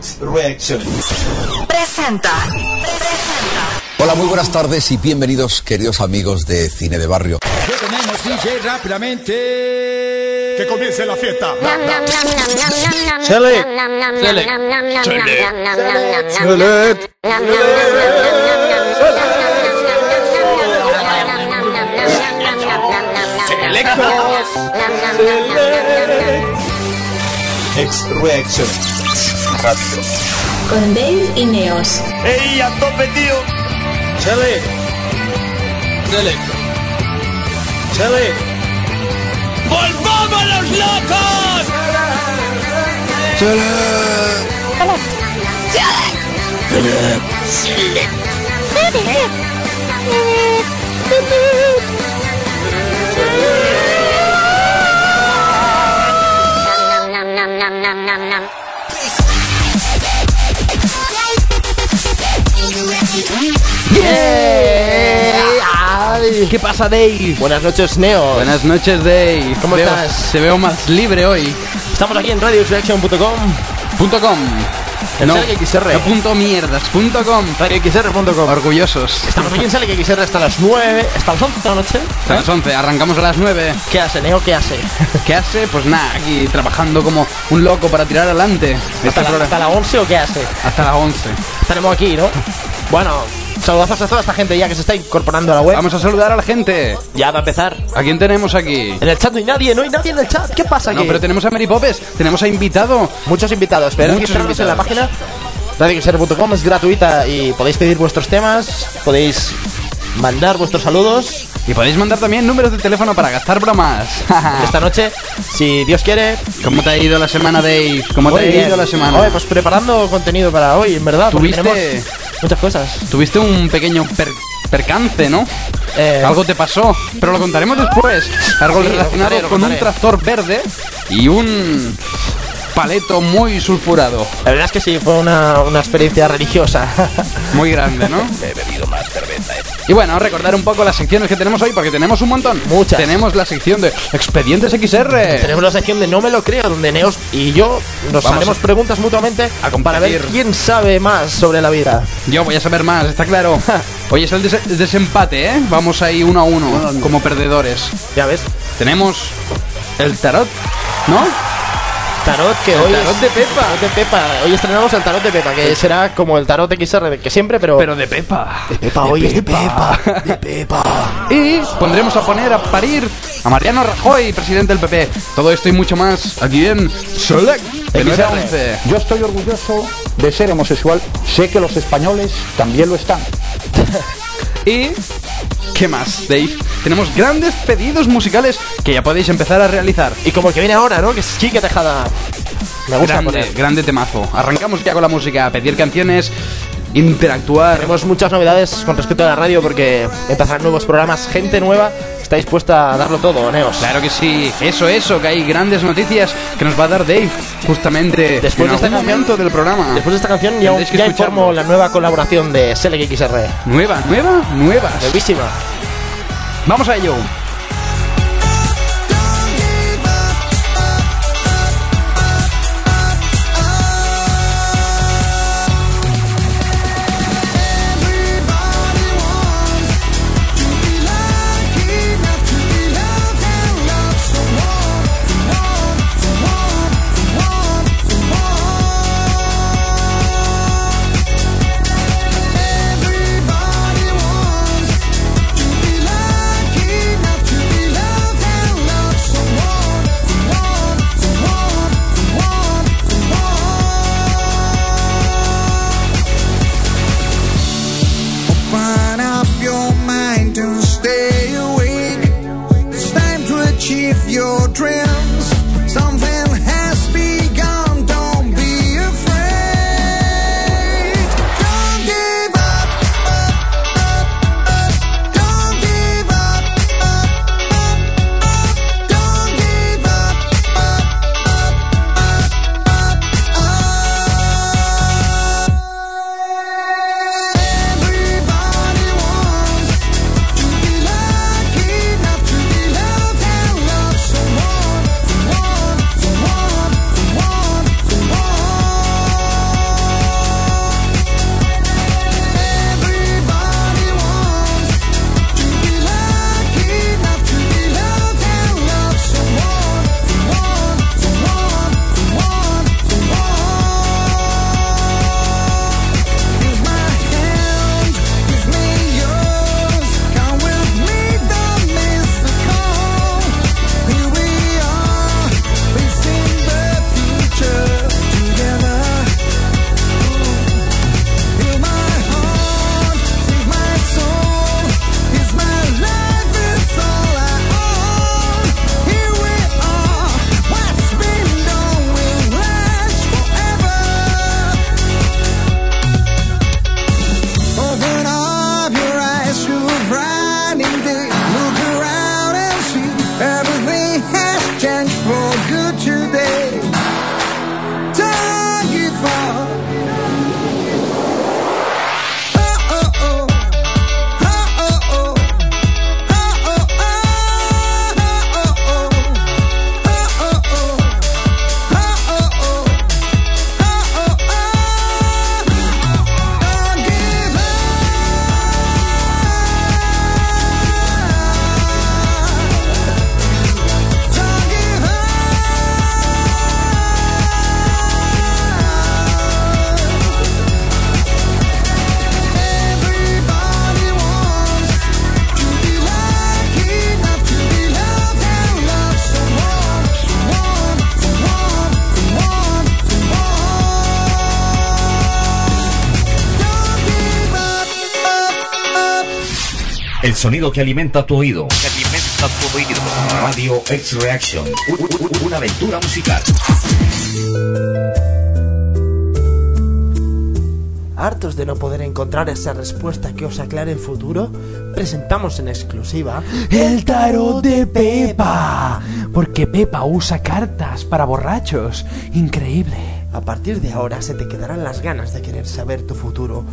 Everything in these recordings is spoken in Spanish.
Reaction. Presenta. Presenta. Hola, muy buenas tardes y bienvenidos, queridos amigos de Cine de Barrio. ¿Qué tenemos, DJ, rápidamente? Que comience la fiesta. Select. Select. X Con Dave y Neos. ¡Ey, a tope, tío! Select. Select. Select. ¡Volvamos los locos! ¿Qué pasa, Dave? Buenas noches, Neo. Buenas noches, Dave. ¿Cómo Veo- estás? Te veo más libre hoy. Estamos aquí en radioreaction.com. Punto .com. En No, Select XR. no punto mierdas. Punto .com. radioxr.com. Orgullosos. Estamos aquí en Select XR hasta las 9, hasta las 11 de la noche. Hasta las 11. Arrancamos a las 9. ¿Qué hace, Neo? ¿Qué hace? ¿Qué hace? Pues nada, aquí trabajando como un loco para tirar adelante. ¿Hasta Este la, hasta la 11 o qué hace? Hasta las 11. Estaremos aquí, ¿no? Bueno, saludazos a toda esta gente ya que se está incorporando a la web. Vamos a saludar a la gente. Ya va a empezar. ¿A quién tenemos aquí? En el chat no hay nadie, no hay nadie en el chat. ¿Qué pasa aquí? No, pero tenemos a Mary Popes. Tenemos a invitado. Muchos invitados, pero Muchos registraros en la invitados. página radioxr.com es gratuita y podéis pedir vuestros temas, podéis mandar vuestros saludos. Y podéis mandar también números de teléfono para gastar bromas. Esta noche, si Dios quiere, ¿Cómo te ha ido la semana, Dave? ¿Cómo te ha ido la semana? Oye, pues preparando contenido para hoy, en verdad. ¿Tuviste- muchas cosas. Tuviste un pequeño per- percance, ¿no? Eh, Algo te pasó, pero lo contaremos después. Algo Sí, lo relacionado contaré, con un tractor verde y un paleto muy sulfurado. La verdad es que sí, fue una, una experiencia religiosa. Muy grande, ¿no? He bebido más cerveza. eh. Y bueno, recordar un poco las secciones que tenemos hoy, porque tenemos un montón. Muchas. Tenemos la sección de Expedientes XR. Tenemos la sección de No me lo creo, donde Neos y yo nos Vamos haremos a- preguntas mutuamente a para ver quién sabe más sobre la vida. Yo voy a saber más, está claro. Hoy es el des- desempate, ¿eh? Vamos ahí uno a uno, como perdedores. Ya ves, Tenemos el tarot, ¿no? Tarot que El hoy tarot es- de Pepa. tarot de Pepa. Hoy estrenamos el tarot de Pepa, que será como el tarot XR de que siempre, pero... Pero de Pepa. Pepa, hoy es de Pepa. De Pepa. Y pondremos a poner a parir a Mariano Rajoy, presidente del PP. Todo esto y mucho más aquí en Select de 9 a XR. 11. Yo estoy orgulloso de ser homosexual. Sé que los españoles también lo están. Y ¿qué más, Dave? Tenemos grandes pedidos musicales que ya podéis empezar a realizar. Y como el que viene ahora, ¿no? Que es Chica Tejada. Me gusta Grande, poner. grande temazo. Arrancamos ya con la música, a pedir canciones, interactuar. Tenemos muchas novedades con respecto a la radio porque empezarán nuevos programas, gente nueva. Está dispuesta a darlo todo, Neos. Claro que sí, eso, eso, que hay grandes noticias que nos va a dar Dave justamente Después en de canción- momento del programa. Después de esta canción ya, ya informo la nueva colaboración de Select XR. Nueva, nueva, nuevas. Nuevísima. Vamos a ello. Sonido que alimenta tu oído. Que alimenta tu oído. Radio X Reaction. U- u- u- Una aventura musical. Hartos de no poder encontrar esa respuesta que os aclare el futuro, presentamos en exclusiva El tarot de Pepa. Porque Pepa usa cartas para borrachos. Increíble. A partir de ahora se te quedarán las ganas de querer saber tu futuro,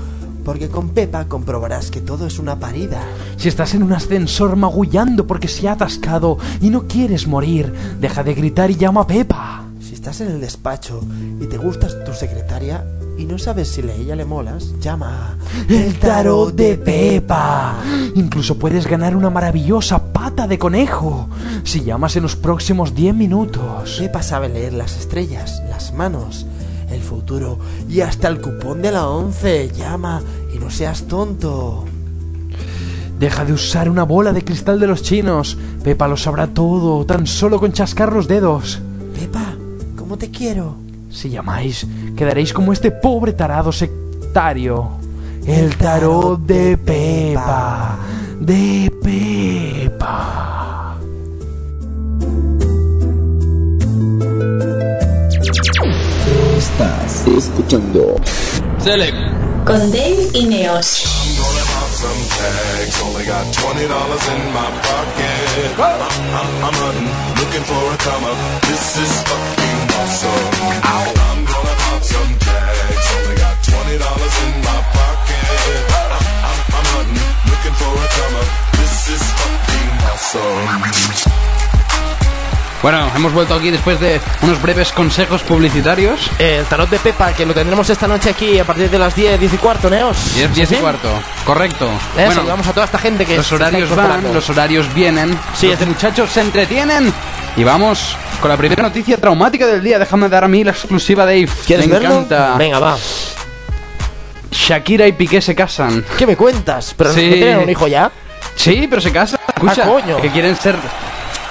porque con Pepa comprobarás que todo es una parida. Si estás en un ascensor magullando porque se ha atascado y no quieres morir, deja de gritar y llama a Pepa. Si estás en el despacho y te gusta tu secretaria y no sabes si a ella le molas, llama a El tarot de Pepa. Incluso puedes ganar una maravillosa pata de conejo si llamas en los próximos 10 minutos. Pepa sabe leer las estrellas, las manos, el futuro y hasta el cupón de la once. Llama y no seas tonto. Deja de usar una bola de cristal de los chinos. Pepa lo sabrá todo, tan solo con chascar los dedos. Pepa, ¿cómo te quiero? Si llamáis, quedaréis como este pobre tarado sectario. El tarot de Pepa. De Pepa. Estás escuchando Select. Con Dave y Neos. Only got twenty dollars in my pocket. I'm, I'm, I'm hunting, looking for a come up. This is fucking awesome. I'm gonna pop some tags. Only got twenty dollars in my pocket. I'm, I'm, I'm hunting, looking for a come up. This is fucking awesome. Bueno, hemos vuelto aquí después de unos breves consejos publicitarios. El tarot de Pepa, que lo tendremos esta noche aquí a partir de las 10, 10 y cuarto, Neos. 10, 10 y ¿Sí? cuarto, correcto. Eso, bueno, saludamos a toda esta gente que los horarios van, los horarios vienen. Sí, los es- muchachos se entretienen. Y vamos con la primera noticia traumática del día. Déjame dar a mí la exclusiva, Dave. ¿Quieres Me verlo? encanta. Venga, va. Shakira y Piqué se casan. ¿Qué me cuentas? ¿Pero Sí. no tienen un hijo ya? Sí, pero se casan. Escucha, Ah, coño. que quieren ser.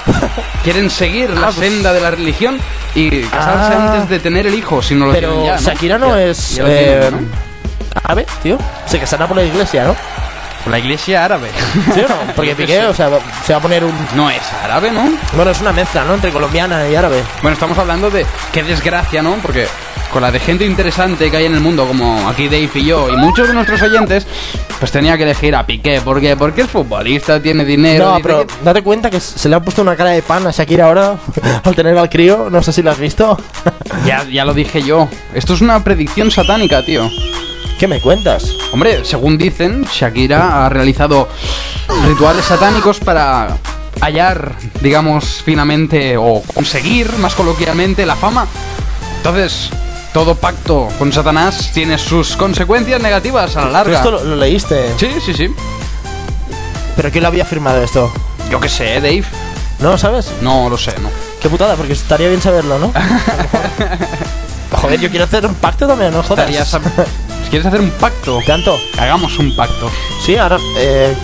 quieren seguir la Ah, pues- senda de la religión y casarse Ah. antes de tener el hijo, si no lo Pero ya. ¿no? Shakira no Ya- es... ya eh, tienen, ¿no? árabe, tío. Se casará por la iglesia, ¿no? Por la iglesia árabe. ¿Sí o no? Porque Piqué, o sea, se va a poner un... No es árabe, ¿no? Bueno, es una mezcla, ¿no? Entre colombiana y árabe. Bueno, estamos hablando de qué desgracia, ¿no? Porque con la de gente interesante que hay en el mundo, como aquí Dave y yo, y muchos de nuestros oyentes, pues tenía que elegir a Piqué. ¿Por qué? Porque es futbolista, tiene dinero. No, pero que- date cuenta que se le ha puesto una cara de pan a Shakira ahora al tener al crío. No sé si lo has visto. Ya, ya lo dije yo. Esto es una predicción satánica, tío. ¿Qué me cuentas? Hombre, según dicen, Shakira ha realizado rituales satánicos para hallar, digamos, finamente o conseguir, más coloquialmente, la fama. Entonces, todo pacto con Satanás tiene sus consecuencias negativas a la larga. esto lo, lo leíste. Sí, sí, sí. ¿Pero quién lo había firmado esto? Yo qué sé, Dave. ¿No lo sabes? No lo sé, no. Qué putada, porque estaría bien saberlo, ¿no? Joder, yo quiero hacer un pacto también, no jodas. ¿Quieres hacer un pacto? ¿Tanto? Hagamos un pacto. Sí, ahora... Eh,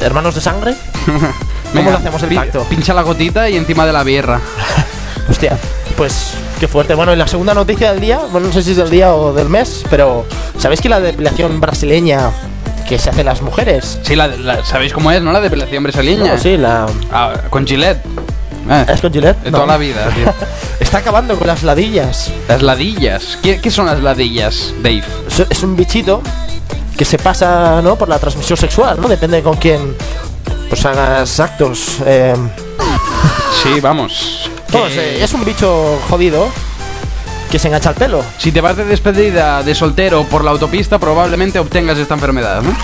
¿Hermanos de sangre? ¿Cómo lo hacemos el pi- pacto? Pincha la gotita y encima de la bierra. Hostia, pues qué fuerte. Bueno, y la segunda noticia del día, bueno, no sé si es del día o del mes, pero ¿sabéis que la depilación brasileña que se hace en las mujeres? Sí, la, la- ¿sabéis cómo es, no? La depilación brasileña. No, sí, la... Ah, con Gillette. Eh, ¿Es con Gillette? De No. toda la vida, tío. Está acabando con las ladillas. Las ladillas. ¿Qué, qué son las ladillas, Dave? Es, es un bichito que se pasa, ¿no? Por la transmisión sexual, ¿no? Depende de con quién pues hagas actos. Eh, Sí, vamos. Vamos, eh, es un bicho jodido que se engancha al pelo. Si te vas de despedida de soltero por la autopista, probablemente obtengas esta enfermedad, ¿no?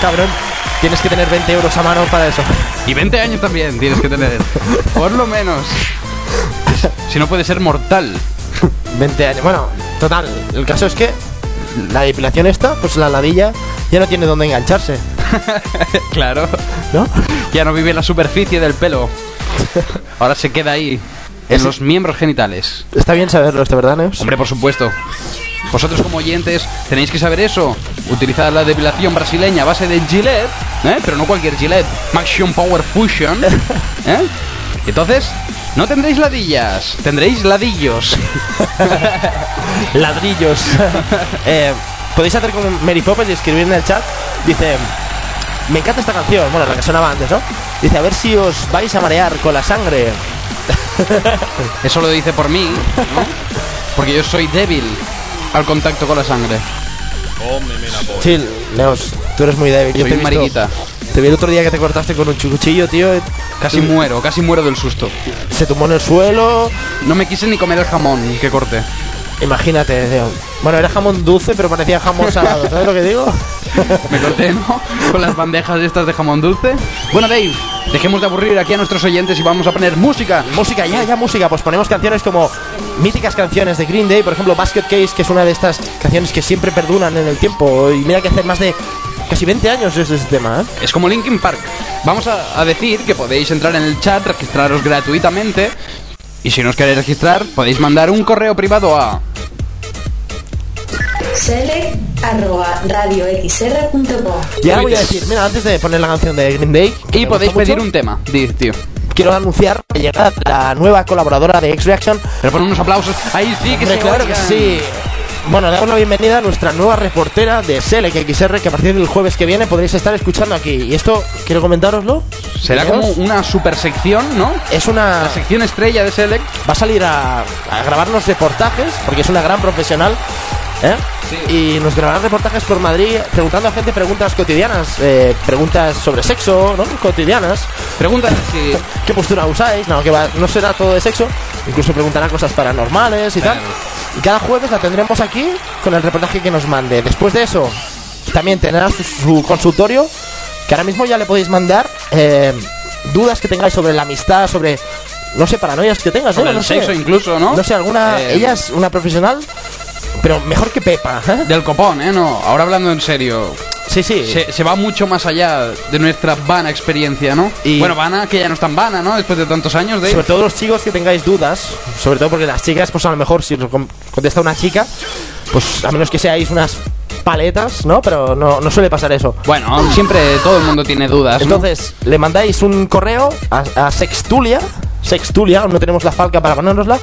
Cabrón, tienes que tener 20 euros a mano para eso. Y 20 años también tienes que tener. Por lo menos. Si no puede ser mortal. 20 años. Bueno, total, el caso es que la depilación esta, pues la ladilla ya no tiene dónde engancharse, claro. ¿no? Ya no vive en la superficie del pelo. Ahora se queda ahí. En los miembros genitales. Está bien saberlo esto, ¿verdad, Neus? Hombre, por supuesto. Vosotros como oyentes tenéis que saber eso. Utilizar la depilación brasileña a base de Gillette, ¿eh? pero no cualquier Gillette. Maximum Power Fusion. ¿eh? Entonces, no tendréis ladillas, tendréis ladillos. Ladrillos. Eh, podéis hacer como Mary Poppins y escribir en el chat. Dice, me encanta esta canción, bueno, la que sonaba antes, ¿no? Dice, a ver si os vais a marear con la sangre. Eso lo dice por mí, ¿no? Porque yo soy débil al contacto con la sangre. Sí, Leos, tú eres muy débil. Yo Soy te visto- mariquita. Te vi el otro día que te cortaste con un cuchillo, tío. Casi muero, casi muero del susto. Se tumbó en el suelo. No me quise ni comer el jamón que corté. Imagínate, tío. Bueno, era jamón dulce, pero parecía jamón salado. ¿Sabes lo que digo? Me corté, ¿no? Con las bandejas estas de jamón dulce. Bueno, Dave, dejemos de aburrir aquí a nuestros oyentes y vamos a poner música. Música, ya, ya música. Pues ponemos canciones como míticas canciones de Green Day, por ejemplo, Basket Case, que es una de estas canciones que siempre perduran en el tiempo. Y mira que hace más de casi 20 años desde este tema, ¿eh? Es como Linkin Park. Vamos a, a decir que podéis entrar en el chat, registraros gratuitamente. Y si no os queréis registrar, podéis mandar un correo privado a Select arroba radioxr.com. Y ahora voy a decir, mira, antes de poner la canción de Green Day, que Y podéis pedir mucho, un tema, tío. Quiero anunciar la llegada de la nueva colaboradora de X-Reaction. Pero pon unos aplausos. Ahí sí que Hombre, se claro que sí. Bueno, le damos la bienvenida a nuestra nueva reportera de Select XR, que a partir del jueves que viene podréis estar escuchando aquí. Y esto, quiero comentároslo. Será como una super sección, ¿no? Es una... La sección estrella de Select. va a salir a, a grabarnos reportajes, porque es una gran profesional. ¿Eh? Y nos grabará reportajes por Madrid preguntando a gente preguntas cotidianas, eh, preguntas sobre sexo, ¿no? Cotidianas. Pregunta si ¿Qué postura usáis? No, que va- no será todo de sexo. Incluso preguntará cosas paranormales y tal. Y cada jueves la tendremos aquí con el reportaje que nos mande. Después de eso, también tendrá su, su consultorio, que ahora mismo ya le podéis mandar eh, dudas que tengáis sobre la amistad, sobre, no sé, paranoias que tengas. sobre ¿eh? no el sé. sexo incluso, ¿no? No sé, alguna. Eh, Ella es una profesional, pero mejor que Pepa. ¿eh? Del copón, ¿eh? No, ahora hablando en serio. Sí, sí. Se, se va mucho más allá de nuestra vana experiencia, ¿no? Y- Bueno, vana que ya no es tan vana, ¿no? Después de tantos años de... Sobre todo los chicos que tengáis dudas, sobre todo porque las chicas, pues a lo mejor si contesta una chica, pues a menos que seáis unas paletas, ¿no? Pero no, no suele pasar eso. Bueno, siempre todo el mundo tiene dudas, ¿no? Entonces, le mandáis un correo a, a Sextulia, Sextulia, aún no tenemos la falca para ponérnosla,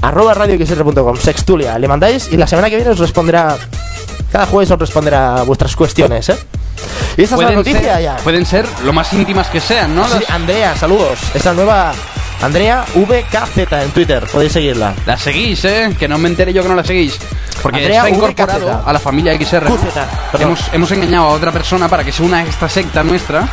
arroba radioxr.com, Sextulia, le mandáis y la semana que viene os responderá, cada jueves os responderá vuestras cuestiones, ¿eh? Y esta es la noticia ser, ya. pueden ser lo más íntimas que sean, ¿no? Sí, Andrea, saludos. Esa nueva Andrea VKZ en Twitter, podéis seguirla. las seguís, ¿eh? Que no me entere yo que no las seguís. Porque Andrea está incorporado VKZ. a la familia XR. QZ. Hemos, hemos engañado a otra persona para que se una a esta secta nuestra.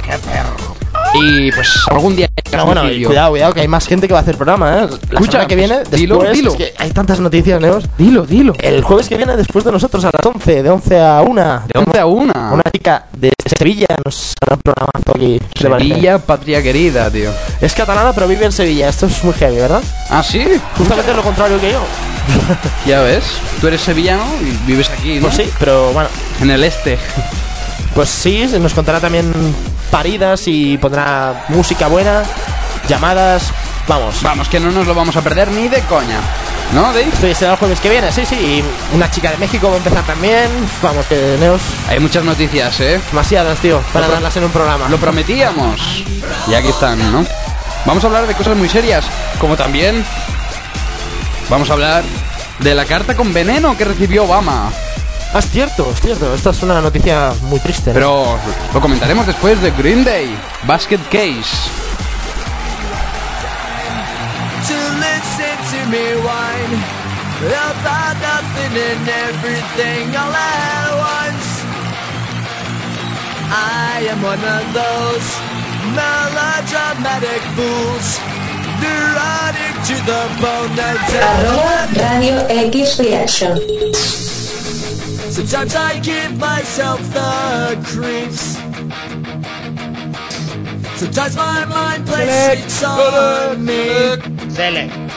Y pues algún día... No, bueno, y cuidado, cuidado, que hay más gente que va a hacer programa, ¿eh? La Escucha, semana que viene, pues, dilo, después, dilo. es que hay tantas noticias, Neos. Dilo, dilo. El jueves que viene, después de nosotros, a las 11, de 11 a 1. De 11 a 1. Una chica de Sevilla nos hará un programazo aquí. Sevilla, patria querida, tío. Es catalana, pero vive en Sevilla. Esto es muy heavy, ¿verdad? Ah, sí. Justamente lo contrario que yo. Ya ves. Tú eres sevillano y vives aquí, ¿no? Pues sí, pero bueno. En el este. Pues sí, nos contará también paridas y pondrá música buena, llamadas. Vamos. Vamos, que no nos lo vamos a perder ni de coña. ¿No, Dave? Ya será el jueves que viene, sí, sí. Y una chica de México va a empezar también. Vamos, que Neos. Hay muchas noticias, ¿eh? Demasiadas, tío, para darlas en un programa. Lo prometíamos. Y aquí están, ¿no? Vamos a hablar de cosas muy serias, como también vamos a hablar de la carta con veneno que recibió Obama. Ah, es cierto, es cierto. Esta es una noticia muy triste. ¿no? Pero lo comentaremos después de Green Day, Basket Case. Listen to me whine about nothing and everything all at once. I am one of those melodramatic fools, neurotic to the bone that Arroba Radio X Reaction. Sometimes I give myself the creeps. Sometimes my mind plays tricks on me. Select.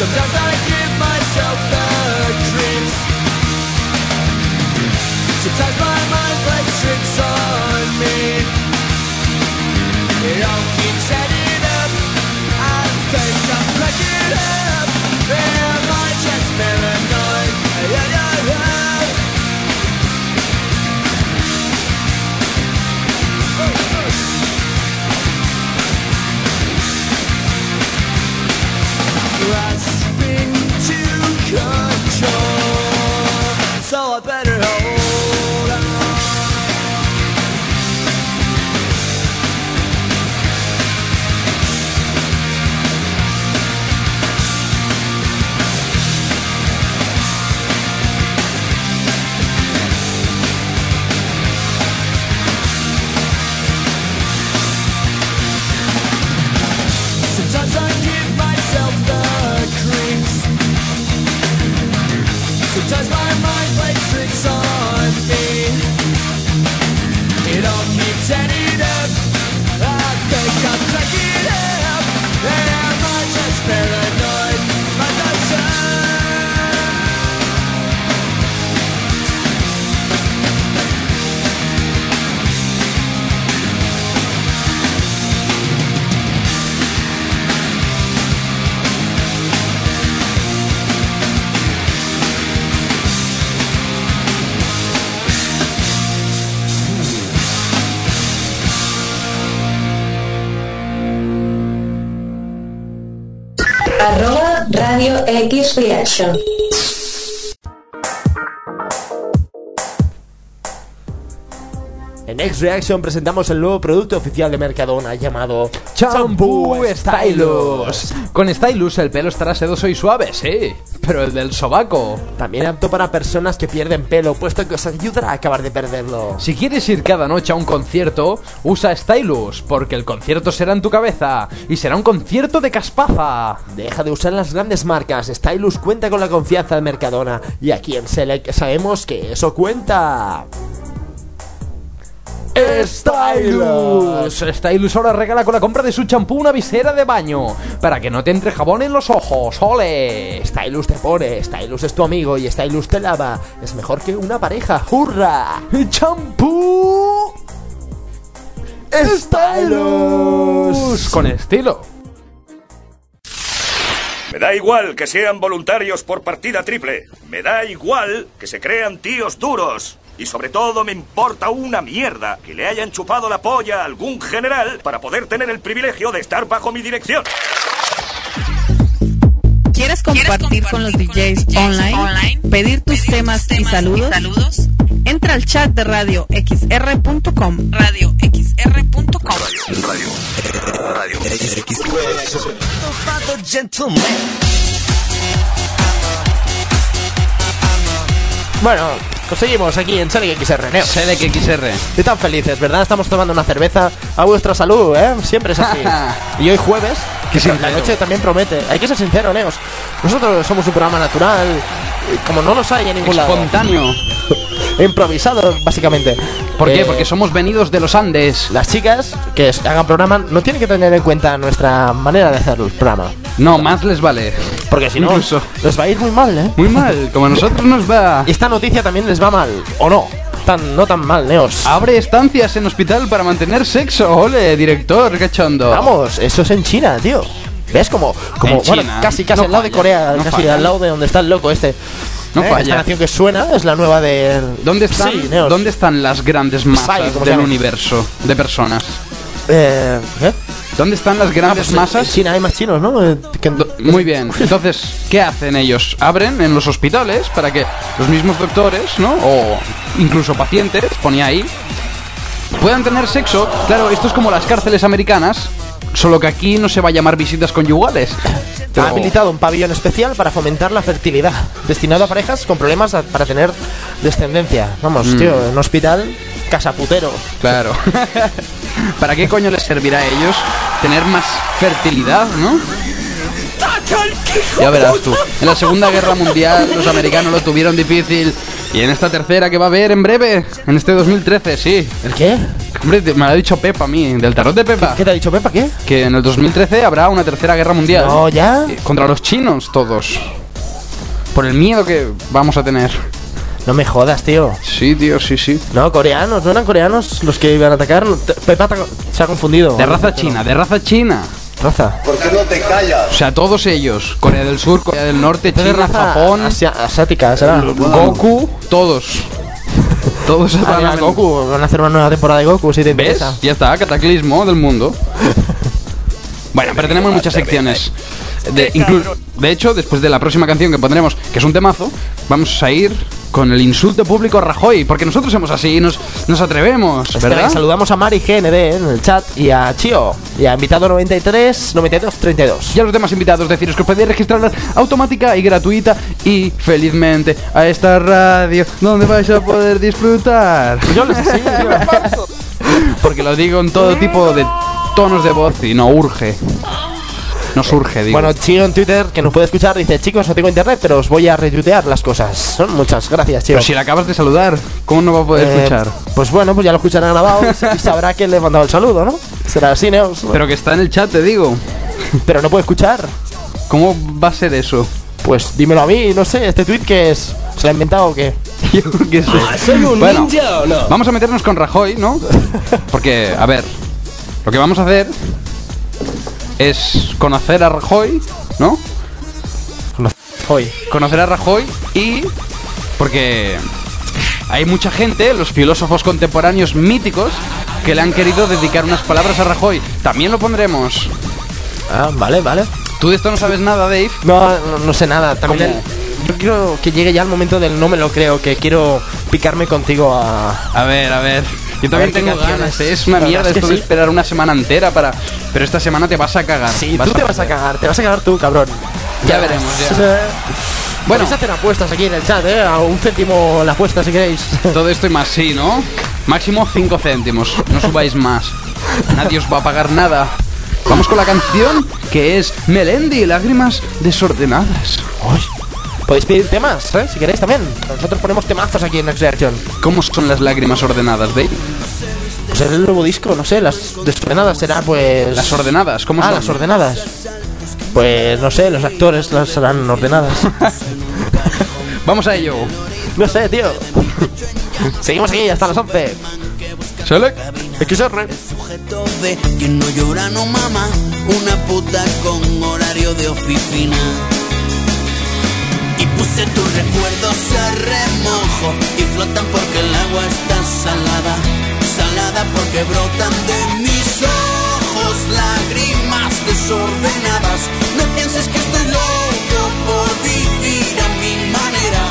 Sometimes I give myself the creeps Sometimes my X X Reaction presentamos el nuevo producto oficial de Mercadona llamado Shampoo Stylus. Con Stylus el pelo estará sedoso y suave, sí. Pero el del sobaco. También apto para personas que pierden pelo, puesto que os ayudará a acabar de perderlo. Si quieres ir cada noche a un concierto, usa Stylus, porque el concierto será en tu cabeza y será un concierto de caspaza. Deja de usar las grandes marcas. Stylus cuenta con la confianza de Mercadona. Y aquí en Select sabemos que eso cuenta. Stylus. Stylus ahora regala con la compra de su champú una visera de baño para que no te entre jabón en los ojos. ¡Ole! Stylus te pone, Stylus es tu amigo y Stylus te lava. Es mejor que una pareja. ¡Hurra! ¡Champú! Stylus. Con estilo. Me da igual que sean voluntarios por partida triple. Me da igual que se crean tíos duros. Y sobre todo me importa una mierda que le hayan chupado la polla a algún general para poder tener el privilegio de estar bajo mi dirección. ¿Quieres compartir con los DJs online? ¿Pedir tus temas y saludos? Entra al chat de radio xr.com. Radio xr.com. Bueno, conseguimos aquí en Select XR, Neo. Select XR. Estoy tan felices, ¿verdad? Estamos tomando una cerveza a vuestra salud, ¿eh? Siempre es así. y hoy jueves, que la noche también promete. Hay que ser sincero, Neos. Nosotros somos un programa natural, y como no los hay en ningún lado. Espontáneo. Improvisado, básicamente. ¿Por qué? Eh, Porque somos venidos de los Andes. las chicas que hagan programa no tienen que tener en cuenta nuestra manera de hacer el programa. No, más les vale. Porque si no, Incluso. les va a ir muy mal, ¿eh? Muy mal, como a nosotros nos va. Y esta noticia también les va mal, ¿o no? Tan, no tan mal, Neos. Abre estancias en hospital para mantener sexo. Ole, director, cachondo. Vamos, eso es en China, tío. ¿Ves? Como, como En bueno, China. casi, casi No al lado de falla, Corea, no casi falla. al lado de donde está el loco este. No ¿Eh? falla. Esta canción que suena es la nueva de. ¿Dónde están, Sí, Neos. ¿Dónde están las grandes masas Psy, ¿cómo se del llama? universo de personas? Eh, ¿eh? ¿Dónde están las Ah, grandes pues en- masas? En China hay más chinos, ¿no? Eh, que- Muy bien. Entonces, ¿qué hacen ellos? Abren en los hospitales para que los mismos doctores, ¿no? O incluso pacientes, ponía ahí, puedan tener sexo. Claro, esto es como las cárceles americanas, solo que aquí no se va a llamar visitas conyugales. Ha habilitado un pabellón especial para fomentar la fertilidad, destinado a parejas con problemas a- para tener descendencia. Vamos, Mm. tío, en un hospital, casa putero. Claro. ¿Para qué coño les servirá a ellos tener más fertilidad, no? Ya verás tú. En la Segunda Guerra Mundial los americanos lo tuvieron difícil. Y en esta tercera que va a haber en breve, en este 2013, sí. ¿El qué? Hombre, me lo ha dicho Pepa a mí, del tarot de Pepa. ¿Qué te ha dicho Pepa? ¿Qué? Que en el 2013 habrá una tercera guerra mundial. No, ya. Eh, Contra los chinos, todos. Por el miedo que vamos a tener. No me jodas, tío. Sí, tío, sí, sí. No, coreanos, no eran coreanos los que iban a atacar. Pepa se ha confundido. De raza china, de raza china. Raza. ¿Por qué no te callas? O sea, todos ellos. Corea del Sur, Corea del Norte, China, raza Japón, asia- asiática, será. Goku, todos. Todos Ah, a Goku, van a hacer una nueva temporada de Goku si te ¿Ves? interesa. Ya está, cataclismo del mundo. Bueno, pero tenemos muchas secciones. De hecho, después de la próxima canción que pondremos, que es un temazo, vamos a ir con el insulto público a Rajoy, porque nosotros somos así, nos, nos atrevemos, Espera, ¿verdad? saludamos a Mari GND en el chat y a Chio y a invitado 93, 92, 32. Y a los demás invitados, deciros que os podéis registrar automática y gratuita y felizmente a esta radio donde vais a poder disfrutar. Yo les tío. Porque lo digo en todo tipo de tonos de voz y no urge. No surge, digo. Bueno, Chio en Twitter, que nos puede escuchar, dice, chicos, no tengo internet, pero os voy a retuitear las cosas. Son muchas gracias, Chio. pero si le acabas de saludar, ¿cómo no va a poder Eh, escuchar? Pues bueno, pues ya lo escuchará grabado y sa- y sabrá que le he mandado el saludo, ¿no? Será así, Neos. Pero que está en el chat, te digo. Pero no puede escuchar. ¿Cómo va a ser eso? Pues dímelo a mí, no sé, este tweet que es. ¿Se lo ha inventado o qué? Yo qué sé. bueno, vamos a meternos con Rajoy, ¿no? Porque, a ver, lo que vamos a hacer es conocer a Rajoy, ¿no? Hoy. Conocer a Rajoy y... Porque hay mucha gente, los filósofos contemporáneos míticos, que le han querido dedicar unas palabras a Rajoy. También lo pondremos. Ah, vale, vale. ¿Tú de esto no sabes nada, Dave? No, no, no sé nada. También yo quiero que llegue ya el momento del no me lo creo, que quiero picarme contigo a... A ver, a ver. Yo también tengo ganas. Es una mierda esto de esperar una semana entera para. Pero esta semana te vas a cagar. Sí, tú te vas a cagar, te vas a cagar tú, cabrón. Ya veremos, ya. Bueno, podéis hacer apuestas aquí en el chat, ¿eh? A un céntimo la apuesta si queréis. Todo esto y más, sí, ¿no? Máximo 5 céntimos. No subáis más. Nadie os va a pagar nada. Vamos con la canción que es Melendi, lágrimas desordenadas. Podéis pedir temas, ¿eh? Si queréis también. Nosotros ponemos temazos aquí en Next Reaction. ¿Cómo son las lágrimas ordenadas, Dave? Pues es el nuevo disco, no sé, las desordenadas será pues... Las ordenadas, ¿cómo Ah, son? las ordenadas. Pues no sé, los actores las serán ordenadas. Vamos a ello. no sé, tío. Seguimos aquí hasta las 11. Select. XR. sujeto de quien no llora no mama, una puta con horario de oficina. Puse tus recuerdos a remojo y flotan porque el agua está salada, salada porque brotan de mis ojos lágrimas desordenadas. No pienses que estoy loco por vivir a mi manera.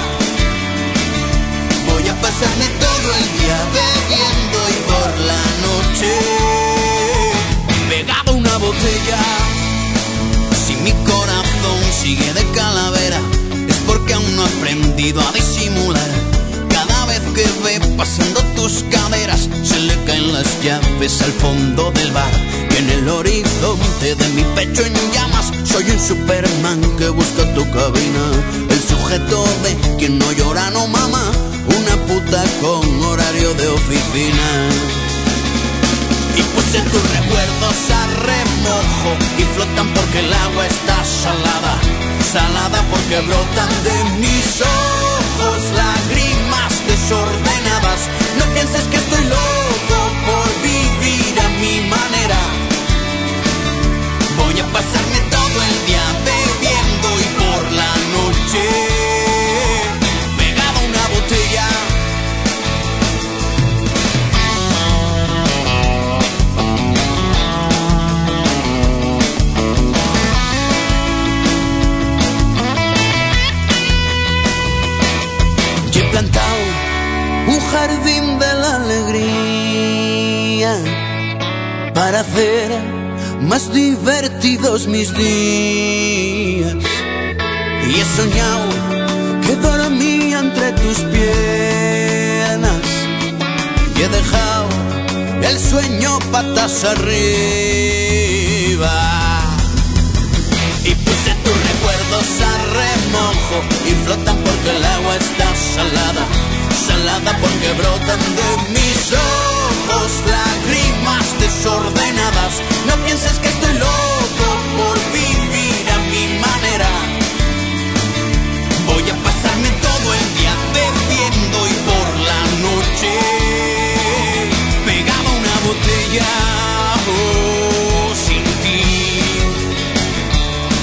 Voy a pasarme todo el día bebiendo y por la noche pegado una botella. Si mi corazón sigue de calavera, aprendido a disimular. Cada vez que ve pasando tus caderas, se le caen las llaves al fondo del bar. Y en el horizonte de mi pecho en llamas, soy un Superman que busca tu cabina. El sujeto de quien no llora no mama, una puta con horario de oficina. Y puse tus recuerdos a remojo y flotan porque el agua está salada, salada porque brotan de mis ojos lágrimas desordenadas. No pienses que estoy loco por vivir a mi manera. Voy a pasarme todo el día bebiendo jardín de la alegría para hacer más divertidos mis días. Y he soñado que dormía entre tus piernas y he dejado el sueño patas arriba. Y puse tus recuerdos a remojo y flotan porque el agua está salada, salada porque brotan de mis ojos lágrimas desordenadas. No pienses que estoy loco por vivir a mi manera. Voy a pasarme todo el día bebiendo y por la noche pegado a una botella oh, sin ti.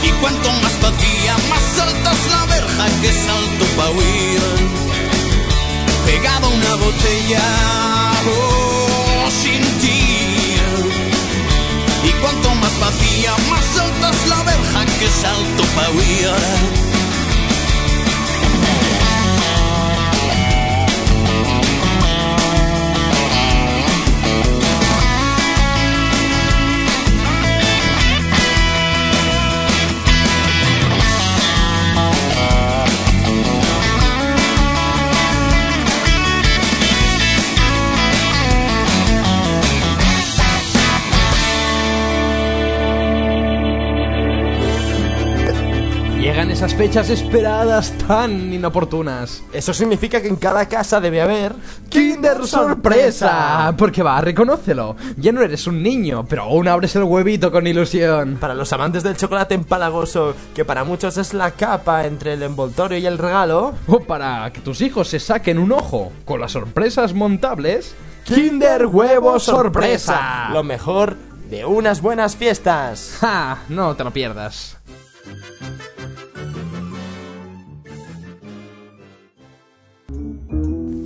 Y cuanto más vacía, más alta es la verja que salto pa' huir. Pegado a una botella oh, sin ti. Y cuanto más vacía, más alta es la verja que salto pa' huir. Esas fechas esperadas tan inoportunas. Eso significa que en cada casa debe haber ¡Kinder sorpresa! Porque va, reconócelo. Ya no eres un niño, pero aún abres el huevito con ilusión. Para los amantes del chocolate empalagoso, que para muchos es la capa entre el envoltorio y el regalo, O para que tus hijos se saquen un ojo con las sorpresas montables. ¡Kinder Huevo Sorpresa! lo mejor de unas buenas fiestas. ¡Ja! No te lo pierdas.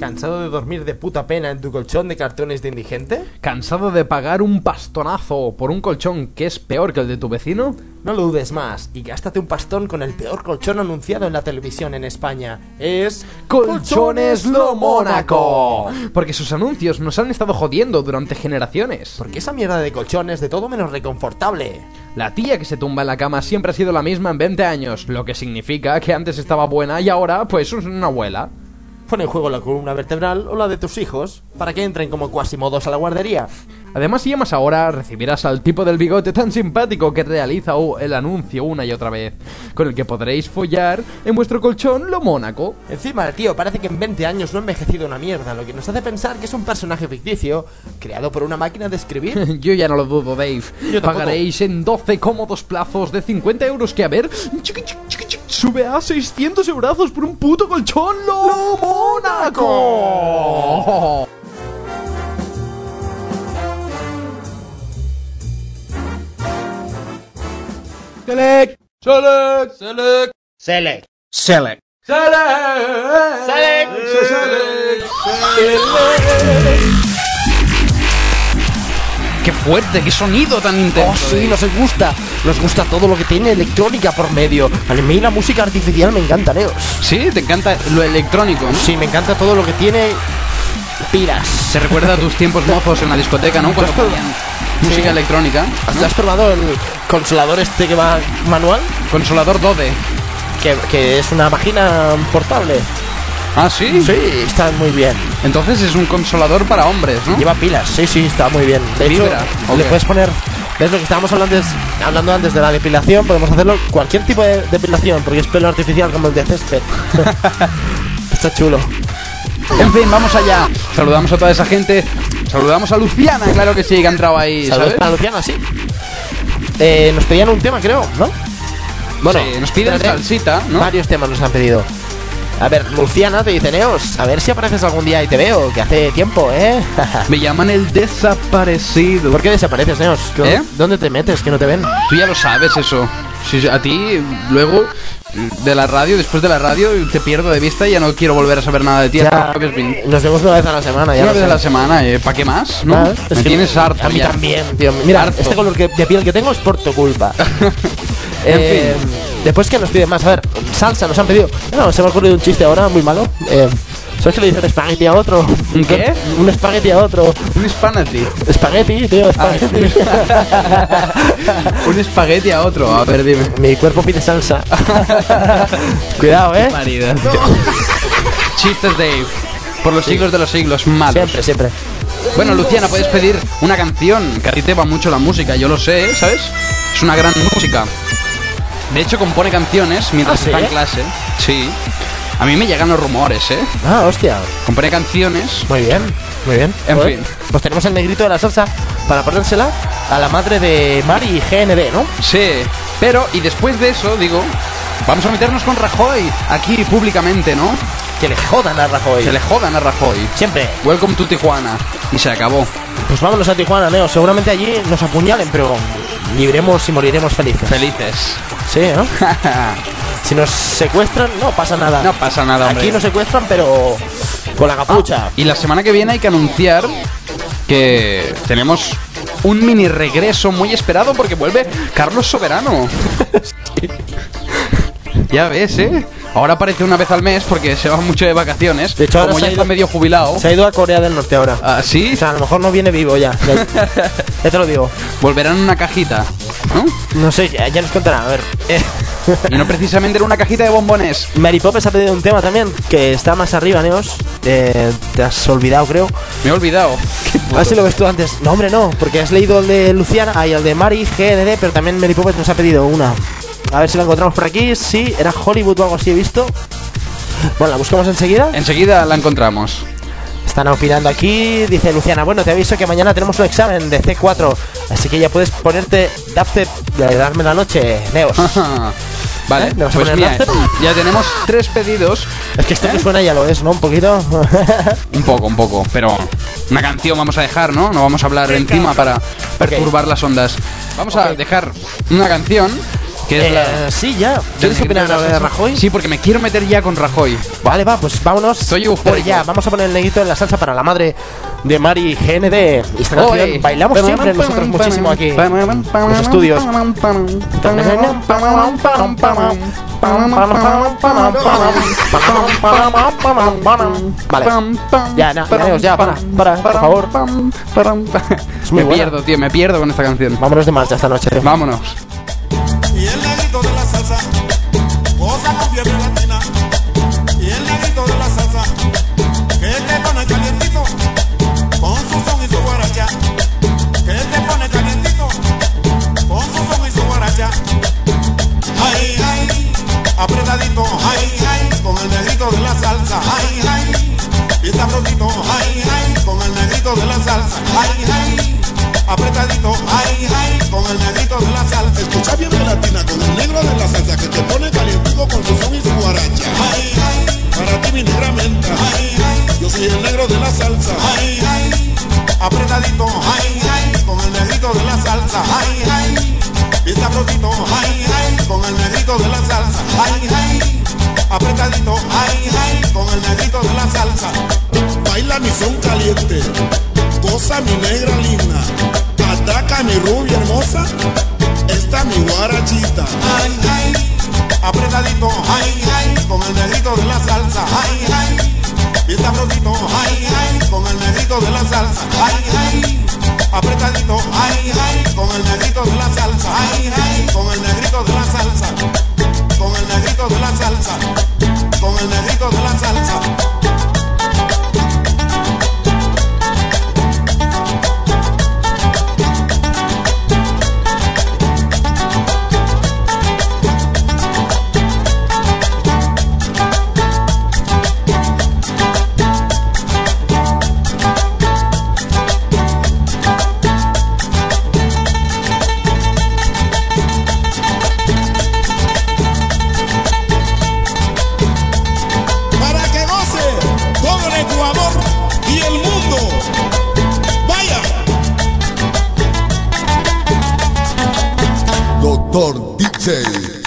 ¿Cansado de dormir de puta pena en tu colchón de cartones de indigente? ¿Cansado de pagar un pastonazo por un colchón que es peor que el de tu vecino? No lo dudes más y gástate un pastón con el peor colchón anunciado en la televisión en España. Es Colchones Lo Mónaco. Porque sus anuncios nos han estado jodiendo durante generaciones. Porque esa mierda de colchón es de todo menos reconfortable. La tía que se tumba en la cama siempre ha sido la misma en 20 años, lo que significa que antes estaba buena y ahora pues es una abuela. Pon en juego la columna vertebral o la de tus hijos para que entren como cuasimodos a la guardería. Además, si llamas ahora, recibirás al tipo del bigote tan simpático que realiza u- el anuncio una y otra vez, con el que podréis follar en vuestro colchón lo Mónaco. Encima, el tío parece que en 20 años no ha envejecido una mierda, lo que nos hace pensar que es un personaje ficticio creado por una máquina de escribir. Yo ya no lo dudo, Dave. Yo. Pagaréis en 12 cómodos plazos de 50 euros que, a ver, sube a 600 eurazos por un puto colchón lo Mónaco. Select. Select. Select. Select. Select. Select. ¡Qué fuerte! ¡Qué sonido tan intenso! Oh, sí, nos gusta. Nos gusta todo lo que tiene electrónica por medio. A mí la música artificial me encanta, Neos. Sí, te encanta lo electrónico, ¿no? Sí, me encanta todo lo que tiene pilas. Se recuerda a tus tiempos mozos en la discoteca, ¿no? Cuando ¿Tú has ponían música electrónica. ¿Has, has probado el consolador este que va manual? Consolador Dode. Que, que es una máquina portable. Ah, ¿sí? Sí, está muy bien. Entonces es un consolador para hombres, ¿no? Lleva pilas, sí, sí, está muy bien. De hecho, Vibra, le puedes poner. ¿Ves lo que estábamos hablando antes, hablando antes de la depilación? Podemos hacerlo cualquier tipo de depilación, porque es pelo artificial como el de césped. está chulo. En fin, vamos allá. Saludamos a toda esa gente. Saludamos a Luciana, claro que sí, que ha entrado ahí. Saludos ¿sabes? para Luciana, sí. Eh, nos pedían un tema, creo, ¿no? Bueno, Sí, nos piden espérate. salsita, ¿no? Varios temas nos han pedido. A ver, Luciana te dice, Neos, a ver si apareces algún día y te veo, que hace tiempo, ¿eh? Me llaman el desaparecido. ¿Por qué desapareces, Neos? ¿Qué- ¿Eh? ¿Dónde te metes que no te ven? Tú ya lo sabes eso. Si a ti, luego de la radio, después de la radio, te pierdo de vista y ya no quiero volver a saber nada de ti. Nos vemos una vez a la semana, ya Una vez a la semana, ¿eh? ¿para qué más? ¿No? Ah, Me tienes harto A mí ya. también, tío. Mira, Harto. este color que- de piel que tengo es por tu culpa. En Eh, Después que nos piden más, a ver, salsa nos han pedido. No, se me ha ocurrido un chiste ahora muy malo. Eh, ¿Sabes que le dicen espagueti a otro? ¿Un qué? Un espagueti a otro. Un espagueti. Espagueti, tío, Ah, espagueti. Un espagueti a otro. A ver, dime. Mi cuerpo pide salsa. Cuidado, eh. Marida. Chistes Dave. Por los siglos de los siglos, malos. Siempre, siempre. Bueno, Luciana, puedes pedir una canción, que a ti te va mucho la música, yo lo sé, ¿sabes? Es una gran música. De hecho, compone canciones mientras ¿Ah, sí? está en clase. Sí. A mí me llegan los rumores, ¿eh? Ah, hostia. Compone canciones. Muy bien, muy bien. En Joder. fin. Pues tenemos el negrito de la salsa para ponérsela a la madre de Mari y GND, ¿no? Sí. Pero, y después de eso, digo, vamos a meternos con Rajoy, aquí públicamente, ¿no? Que le jodan a Rajoy. Que le jodan a Rajoy. Siempre. Welcome to Tijuana. Y se acabó. Pues vámonos a Tijuana, Neo. Seguramente allí nos apuñalen, pero viviremos y moriremos felices. Felices. Sí, ¿no? si nos secuestran, no pasa nada. No pasa nada, hombre. Aquí nos secuestran, pero con la capucha. Y la semana que viene hay que anunciar que tenemos un mini regreso muy esperado porque vuelve Carlos Soberano. ya ves, ¿eh? Ahora aparece una vez al mes porque se va mucho de vacaciones. De hecho, ahora como ya está medio jubilado. Se ha ido a Corea del Norte ahora. ¿Ah, sí? O sea, a lo mejor no viene vivo ya. Ya, ya te lo digo. Volverán en una cajita, ¿no? No sé, ya, ya nos contará. A ver. Eh, Y no precisamente en una cajita de bombones. Mary Poppins ha pedido un tema también que está más arriba, Neos. Eh, te has olvidado, creo. Me he olvidado. Qué A ver si lo ves tú antes. No, hombre, no, porque has leído el de Luciana ah, y el de Mari, GND, pero también Mary Poppins nos ha pedido una. A ver si la encontramos por aquí. Sí, era Hollywood o algo así, he visto. Bueno, la buscamos enseguida. Enseguida la encontramos. Están opinando aquí. Dice Luciana, bueno, te aviso que mañana tenemos un examen de C4. Así que ya puedes ponerte dubstep de darme la noche, Neos. vale, ¿Eh? ¿Le vas a pues poner mira, dubstep? ya tenemos tres pedidos. Es que esto que suena ya lo es, ¿no? Un poquito. Un poco, un poco, pero una canción vamos a dejar, ¿no? No vamos a hablar encima para perturbar las ondas. Vamos a dejar una canción Eh, sí, ya. ¿Quieres opinar de salsa? Rajoy? Sí, porque me quiero meter ya con Rajoy. Vale, va, pues vámonos. Soy eufórico. ya. Vamos a poner el negrito en la salsa para la madre de Mari GND. Esta canción bailamos siempre nosotros muchísimo aquí en los estudios. Vale. Ya, no, ya, ya, para, para, por favor. Es muy me buena. pierdo, tío, me pierdo con esta canción. Vámonos de marcha esta noche. Vámonos. Y el negrito de la salsa goza con fiebre latina. Y el negrito de la salsa que te pone calientito con su son y su guaracha. Que te pone calientito con su son y su guaracha. Ay, ay, apretadito, ay, ay, con el negrito de la salsa. Ay, ay, y sabrosito, ay, ay, con el negrito de la salsa. Ay, ay, apretadito, ay, ay, con el negrito de la salsa. Escucha bien de latina con el negro de la salsa que te pone calientico con su son y su guaracha. Ay, ay, Para ti mi negra menta. Yo soy el negro de la salsa. Ay, ay, apretadito, ay, ay, con el negrito de la salsa, ay, ay, y sabrosito, ay, ay, con el negrito de la salsa, ay, ay, apretadito, ay, ay, con el negrito de la salsa. Baila mi son caliente. Goza mi negra linda. Ataca mi rubia hermosa. Esta mi guarachita. Ay, ay, apretadito, ay, ay, con el negrito de la salsa, ay, ay, y sabrosito, ay, ay, con el negrito de la salsa, ay, ay, apretadito, ay, ay, con el negrito de la salsa, ay, ay, con el negrito de la salsa, con el negrito de la salsa, con el negrito de la salsa. Doctor.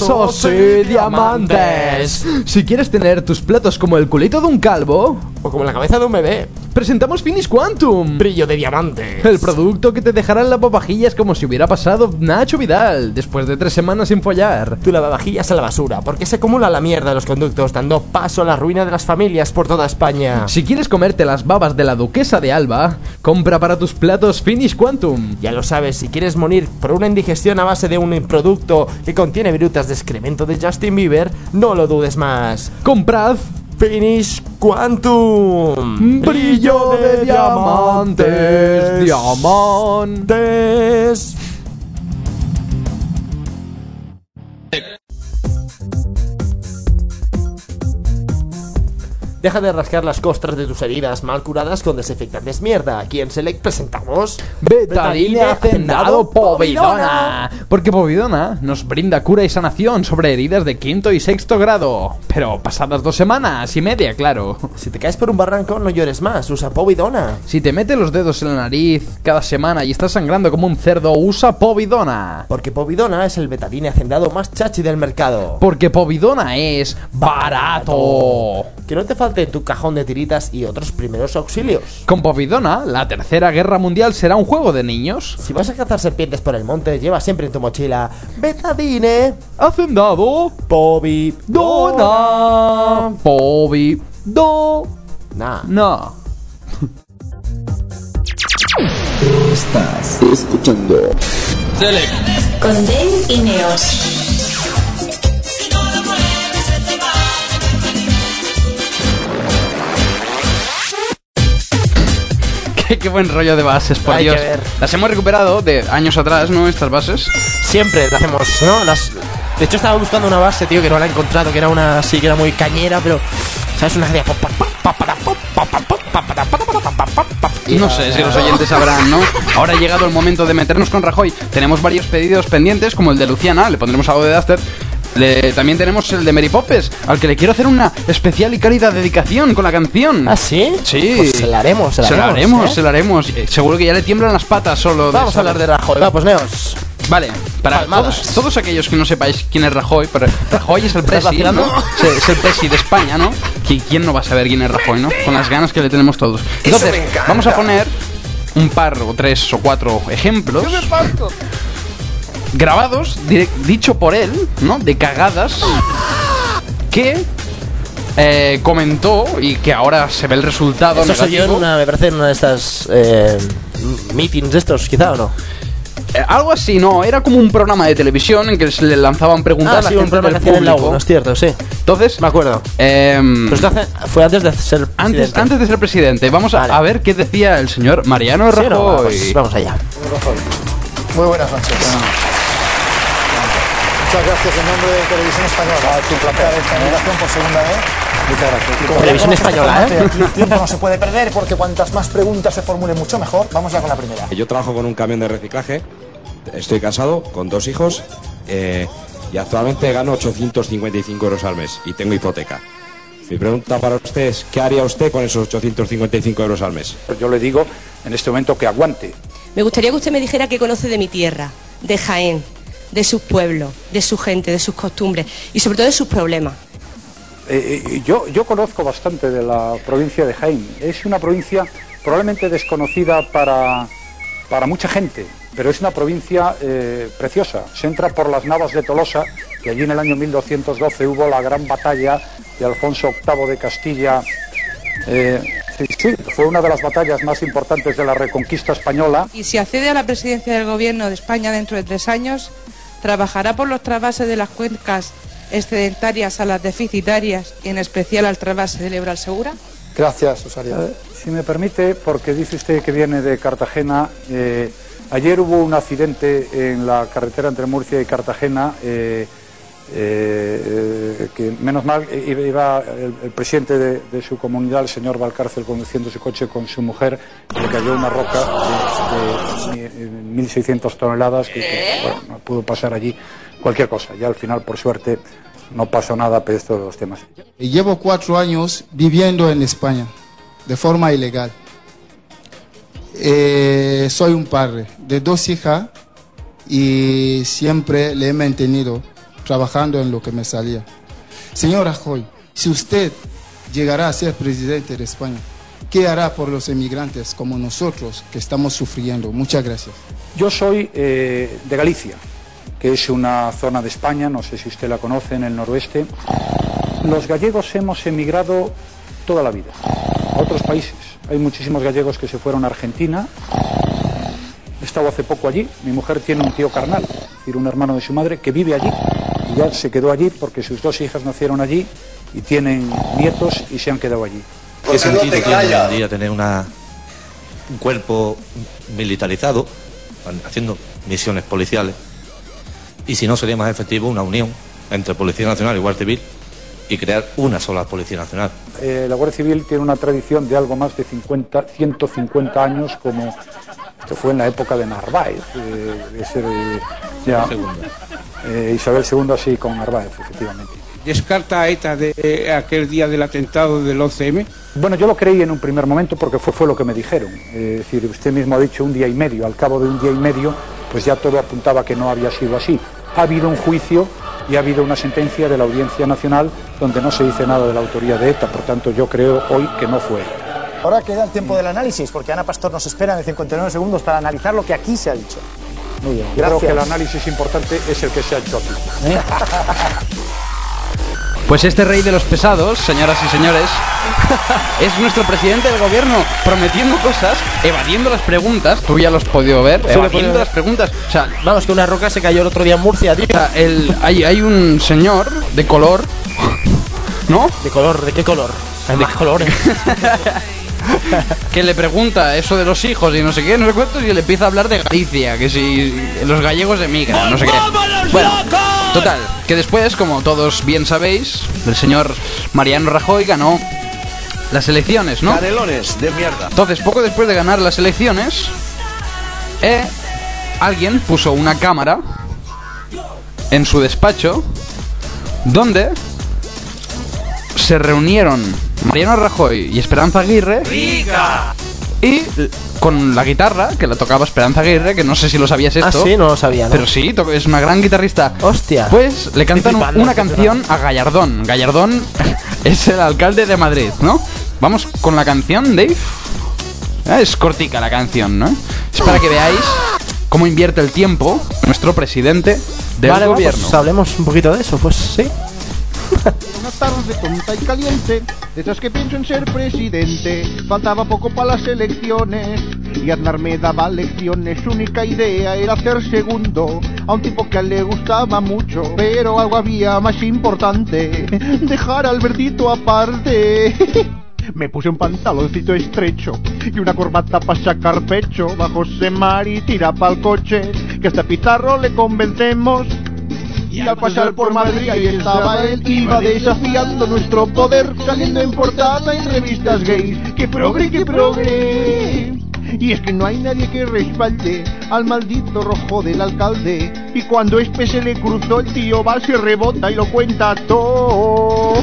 ¡Diamantes! ¡Oh sí, diamantes! Si quieres tener tus platos como el culito de un calvo, O como la cabeza de un bebé. Presentamos Finish Quantum. Brillo de diamante. El producto que te dejará en lavavajillas como si hubiera pasado Nacho Vidal después de tres semanas sin follar. Tu lavavajillas a la basura, porque se acumula la mierda de los conductos, dando paso a la ruina de las familias por toda España. Si quieres comerte las babas de la duquesa de Alba, compra para tus platos Finish Quantum. Ya lo sabes, si quieres morir por una indigestión a base de un producto que contiene virutas de excremento de Justin Bieber, no lo dudes más. Comprad Finish Quantum. Brillo de diamantes, diamantes. Deja de rascar las costras de tus heridas mal curadas con desinfectantes mierda. Aquí en Select presentamos Betadine Hacendado Povidona. Porque Povidona nos brinda cura y sanación sobre heridas de quinto y sexto grado. Pero pasadas dos semanas y media, claro. Si te caes por un barranco, no llores más. Usa Povidona. Si te metes los dedos en la nariz cada semana y estás sangrando como un cerdo, usa Povidona. Porque Povidona es el betadine hacendado más chachi del mercado. Porque Povidona es barato. Que no te tu cajón de tiritas y otros primeros auxilios. Con Povidona, la tercera guerra mundial será un juego de niños. Si vas a cazar serpientes por el monte, lleva siempre en tu mochila betadine hacendado Povidona. Povidona. No. Estás escuchando Con Dave y Neos. Qué, buen rollo de bases, por Hay que Dios. ver. Las hemos recuperado de años atrás, ¿no? Estas bases. Siempre la hacemos, ¿no? Las... De hecho, estaba buscando una base, tío, que no la he encontrado, que era una así, que era muy cañera, pero. ¿Sabes? Una hacía. No sé si los oyentes sabrán, ¿no? Ahora ha llegado el momento de meternos con Rajoy. Tenemos varios pedidos pendientes, como el de Luciana, le pondremos algo de Duster. Le- también tenemos el de Mary Poppes, al que le quiero hacer una especial y cálida dedicación con la canción. ¿Ah, sí? Sí. Pues se la haremos, se la Se la haremos, haremos, ¿eh? se la haremos. Eh, Seguro que ya le tiemblan las patas solo. de Vamos a hablar de Rajoy. Va, pues Neos. Vale, para todos, todos aquellos que no sepáis quién es Rajoy, pero Rajoy es el ¿Estás presi, ¿no? Es, el presi de España, ¿no? ¿Qui- ¿Quién no va a saber quién es Rajoy, no? Con las ganas que le tenemos todos. Entonces, vamos a poner un par o tres o cuatro ejemplos grabados, dire- dicho por él, ¿no? De cagadas que eh, comentó y que ahora se ve el resultado Eso soy yo en una, me parece, en una de estas eh, meetings de estos, quizá, ¿o no? Eh, algo así, no, era como un programa de televisión en que se le lanzaban preguntas Ah, a la sí, un gente programa que en. 1, es cierto, sí. Entonces, Me acuerdo. esto hace- fue antes de ser antes, presidente. antes de ser presidente, vamos a, Vale. a ver qué decía el señor Mariano ¿Sí Rajoy. no? Vamos, vamos allá. Muy buenas noches. Muchas gracias en nombre de Televisión Española. Es un placer esta invitación por segunda vez. Muchas gracias. Televisión Española, ¿eh? El tiempo no se puede perder porque cuantas más preguntas se formulen mucho mejor. Vamos ya con la primera. Yo trabajo con un camión de reciclaje, estoy casado con dos hijos eh, y actualmente gano 855 euros al mes y tengo hipoteca. Mi pregunta para usted es, ¿qué haría usted con esos 855 euros al mes? Yo le digo en este momento que aguante. Me gustaría que usted me dijera qué conoce de mi tierra, de Jaén, de sus pueblos, de su gente, de sus costumbres y sobre todo de sus problemas. Eh, eh, yo, yo conozco bastante de la provincia de Jaén. Es una provincia probablemente desconocida para, para mucha gente, pero es una provincia eh, preciosa. Se entra por las Navas de Tolosa, que allí en el año 1212 hubo la gran batalla de Alfonso VIII de Castilla. Eh, sí, sí, fue una de las batallas más importantes de la reconquista española. Y si accede a la presidencia del Gobierno de España dentro de tres años, trabajará por los trasvases de las cuencas excedentarias a las deficitarias y en especial al trasvase del Ebro al Segura. Gracias. Eh, si me permite, porque dice usted que viene de Cartagena, eh, ayer hubo un accidente en la carretera entre Murcia y Cartagena, eh, eh, eh, que menos mal eh, iba, iba el, el presidente de, de su comunidad, el señor Valcárcel, conduciendo su coche con su mujer, y le cayó una roca de, de, mi- 1.600 toneladas, que, que, bueno, no pudo pasar allí cualquier cosa. Ya al final, por suerte, no pasó nada, pero estos los temas. Llevo cuatro años viviendo en España de forma ilegal. Eh, soy un padre de dos hijas y siempre le he mantenido trabajando en lo que me salía. Señor Rajoy, si usted llegará a ser presidente de España, ¿qué hará por los emigrantes como nosotros que estamos sufriendo? Muchas gracias. Yo soy eh, de Galicia, que es una zona de España, no sé si usted la conoce, en el noroeste. Los gallegos hemos emigrado toda la vida a otros países. Hay muchísimos gallegos que se fueron a Argentina. He estado hace poco allí. Mi mujer tiene un tío carnal, es decir, un hermano de su madre, que vive allí. Ya se quedó allí porque sus dos hijas nacieron allí y tienen nietos y se han quedado allí. ¿Qué sentido tiene hoy en día tener una, un cuerpo militarizado, haciendo misiones policiales? Y si no sería más efectivo una unión entre Policía Nacional y Guardia Civil y crear una sola Policía Nacional. Eh, la Guardia Civil tiene una tradición de algo más de 50, 150 años, como que fue en la época de Narváez, eh, de ser, eh, ya, eh, Isabel II así con Narváez, efectivamente. ¿Descarta a ETA de eh, aquel día del atentado del 11M? Bueno, yo lo creí en un primer momento porque fue, fue lo que me dijeron. Eh, es decir, usted mismo ha dicho un día y medio. Al cabo de un día y medio, pues ya todo apuntaba que no había sido así. Ha habido un juicio y ha habido una sentencia de la Audiencia Nacional donde no se dice nada de la autoría de ETA. Por tanto, yo creo hoy que no fue ETA. Ahora queda el tiempo del análisis, porque Ana Pastor nos espera en 59 segundos para analizar lo que aquí se ha dicho. Muy bien. Gracias. creo que el análisis importante es el que se ha hecho aquí. Pues este rey de los pesados, señoras y señores, es nuestro presidente del gobierno, prometiendo cosas, evadiendo las preguntas. Tú ya lo has podido ver, Sí, evadiendo podido ver. las preguntas. O sea, Vamos, que una roca se cayó el otro día en Murcia, tío. o sea, el, hay, hay un señor de color, ¿no? ¿De color? ¿De qué color? Hay más colores. que le pregunta eso de los hijos y no sé qué, no sé cuántos, y le empieza a hablar de Galicia, que si los gallegos emigran, no sé qué. Bueno, total, que después, como todos bien sabéis, el señor Mariano Rajoy ganó las elecciones, ¿no? Canelones de mierda. Entonces, poco después de ganar las elecciones, eh, alguien puso una cámara en su despacho donde se reunieron Mariano Rajoy y Esperanza Aguirre y l- con la guitarra que la tocaba Esperanza Aguirre, que no sé si lo sabías esto. Ah, sí, no lo sabía, ¿no? Pero sí, es una gran guitarrista. Hostia. Pues le cantan flipando, una canción a Gallardón. Gallardón es el alcalde de Madrid, ¿no? Vamos con la canción, Dave. Ah, Es cortica la canción, ¿no? Es para que veáis cómo invierte el tiempo nuestro presidente del vale, va, gobierno. pues hablemos un poquito de eso, pues sí. Una tarde tonta y caliente, de esas que pienso en ser presidente. Faltaba poco para las elecciones y Aznar me daba lecciones. Su única idea era hacer segundo a un tipo que a él le gustaba mucho, pero algo había más importante: dejar al Albertito aparte. Me puse un pantaloncito estrecho y una corbata para sacar pecho. Bajo Semar y tira pa'l coche, que hasta Pizarro le convencemos. Y al pasar por Madrid ahí estaba él, iba desafiando nuestro poder, saliendo en portada en revistas gays. ¡Que progre, que progre! Y es que no hay nadie que respalde al maldito rojo del alcalde. Y cuando Espe se le cruzó, el tío va, se rebota y lo cuenta todo.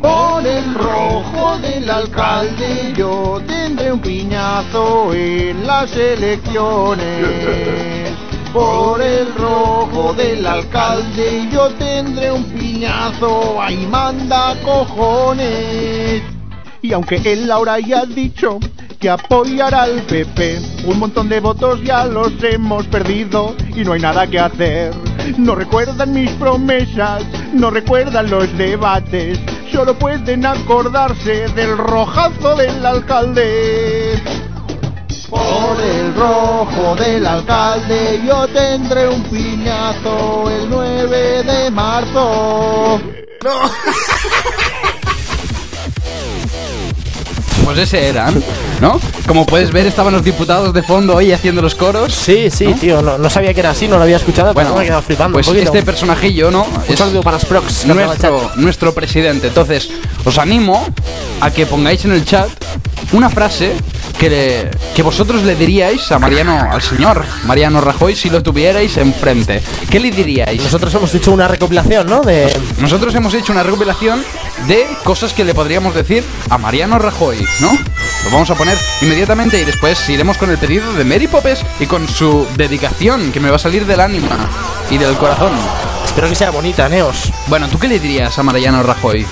Por el rojo del alcalde yo tendré un piñazo en las elecciones. Por el rojo del alcalde yo tendré un piñazo, ahí manda cojones. Y aunque él ahora ya ha dicho que apoyará al PP, un montón de votos ya los hemos perdido y no hay nada que hacer. No recuerdan mis promesas, no recuerdan los debates, solo pueden acordarse del rojazo del alcalde. Por el rojo del alcalde yo tendré un piñazo el 9 de marzo. Pues ese era, ¿no? Como puedes ver, estaban los diputados de fondo hoy haciendo los coros. Sí, sí, tío, no, no sabía que era así, no lo había escuchado, pero me he quedado flipando Pues un este personajillo, ¿no? Un saludo para los prox. que nuestro, nuestro presidente. Entonces, os animo a que pongáis en el chat una frase que, le- que vosotros le diríais a Mariano, al señor Mariano Rajoy, si lo tuvierais enfrente. ¿Qué le diríais? Nosotros hemos hecho una recopilación, ¿no? De... Nosotros hemos hecho una recopilación de cosas que le podríamos decir a Mariano Rajoy, ¿no? Lo vamos a poner inmediatamente y después iremos con el pedido de Mary Popes y con su dedicación, que me va a salir del ánima y del corazón. Espero que sea bonita, Neos. Bueno, ¿tú qué le dirías a Mariano Rajoy?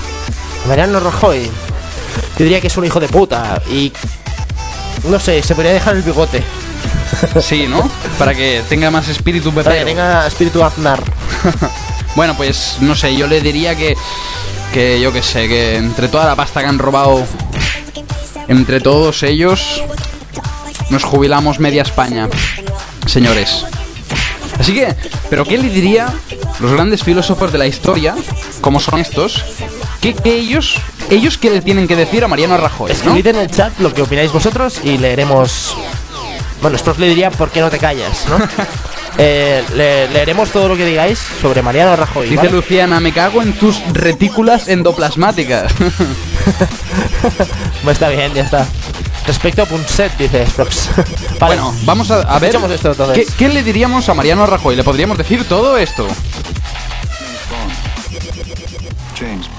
Mariano Rajoy. Yo diría que es un hijo de puta y. No sé, se podría dejar el bigote. Sí, ¿no? Para que tenga más espíritu Para que pepero. tenga espíritu Aznar. Bueno, pues no sé, yo le diría que, que yo qué sé, que entre toda la pasta que han robado, entre todos ellos, nos jubilamos media España, señores. Así que, ¿pero qué le diría los grandes filósofos de la historia, como son estos, que, que ellos, ellos qué le tienen que decir a Mariano Rajoy, ¿no? Escribid en el chat lo que opináis vosotros y leeremos. Bueno, esto os le diría por qué no te callas, ¿no? Eh, le- leeremos todo lo que digáis sobre Mariano Rajoy. Dice ¿vale? Luciana, me cago en tus retículas endoplasmáticas. Pues está bien, ya está. Respecto a Punset, dice Sprox. Vale. Bueno, vamos a, a ver esto. ¿qué, qué le diríamos a Mariano Rajoy. Le podríamos decir todo esto. James Bond.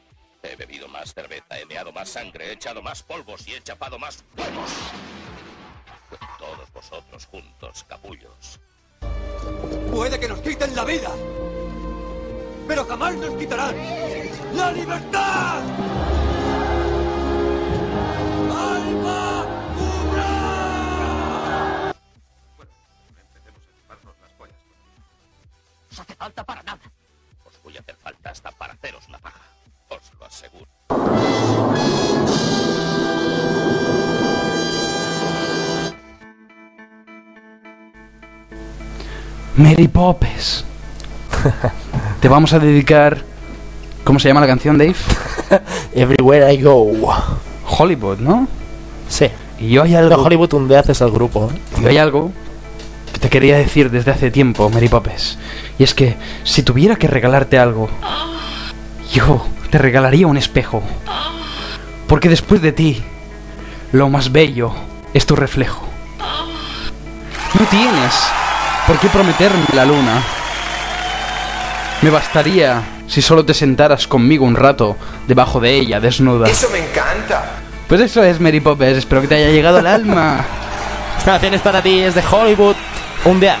He bebido más cerveza, he meado más sangre, he echado más polvos y he chapado más huevos. Todos vosotros juntos, capullos. Puede que nos quiten la vida, pero jamás nos quitarán la libertad. ¡Alma No hace falta para nada. Os voy a hacer falta hasta para haceros una paja. Os lo aseguro. Mary Poppes. Te vamos a dedicar. ¿Cómo se llama la canción, Dave? Everywhere I Go. Hollywood, ¿no? Sí. Y yo hay algo. No, Hollywood un haces al grupo. ¿eh? Y hay algo que te quería decir desde hace tiempo, Mary Poppes. Y es que si tuviera que regalarte algo, yo te regalaría un espejo. Porque después de ti, lo más bello es tu reflejo. No tienes por qué prometerme la luna. Me bastaría si solo te sentaras conmigo un rato debajo de ella, desnuda. Eso me encanta. Pues eso es Mary Poppins, espero que te haya llegado al alma. Esta canción es para ti, es de Hollywood. Un día.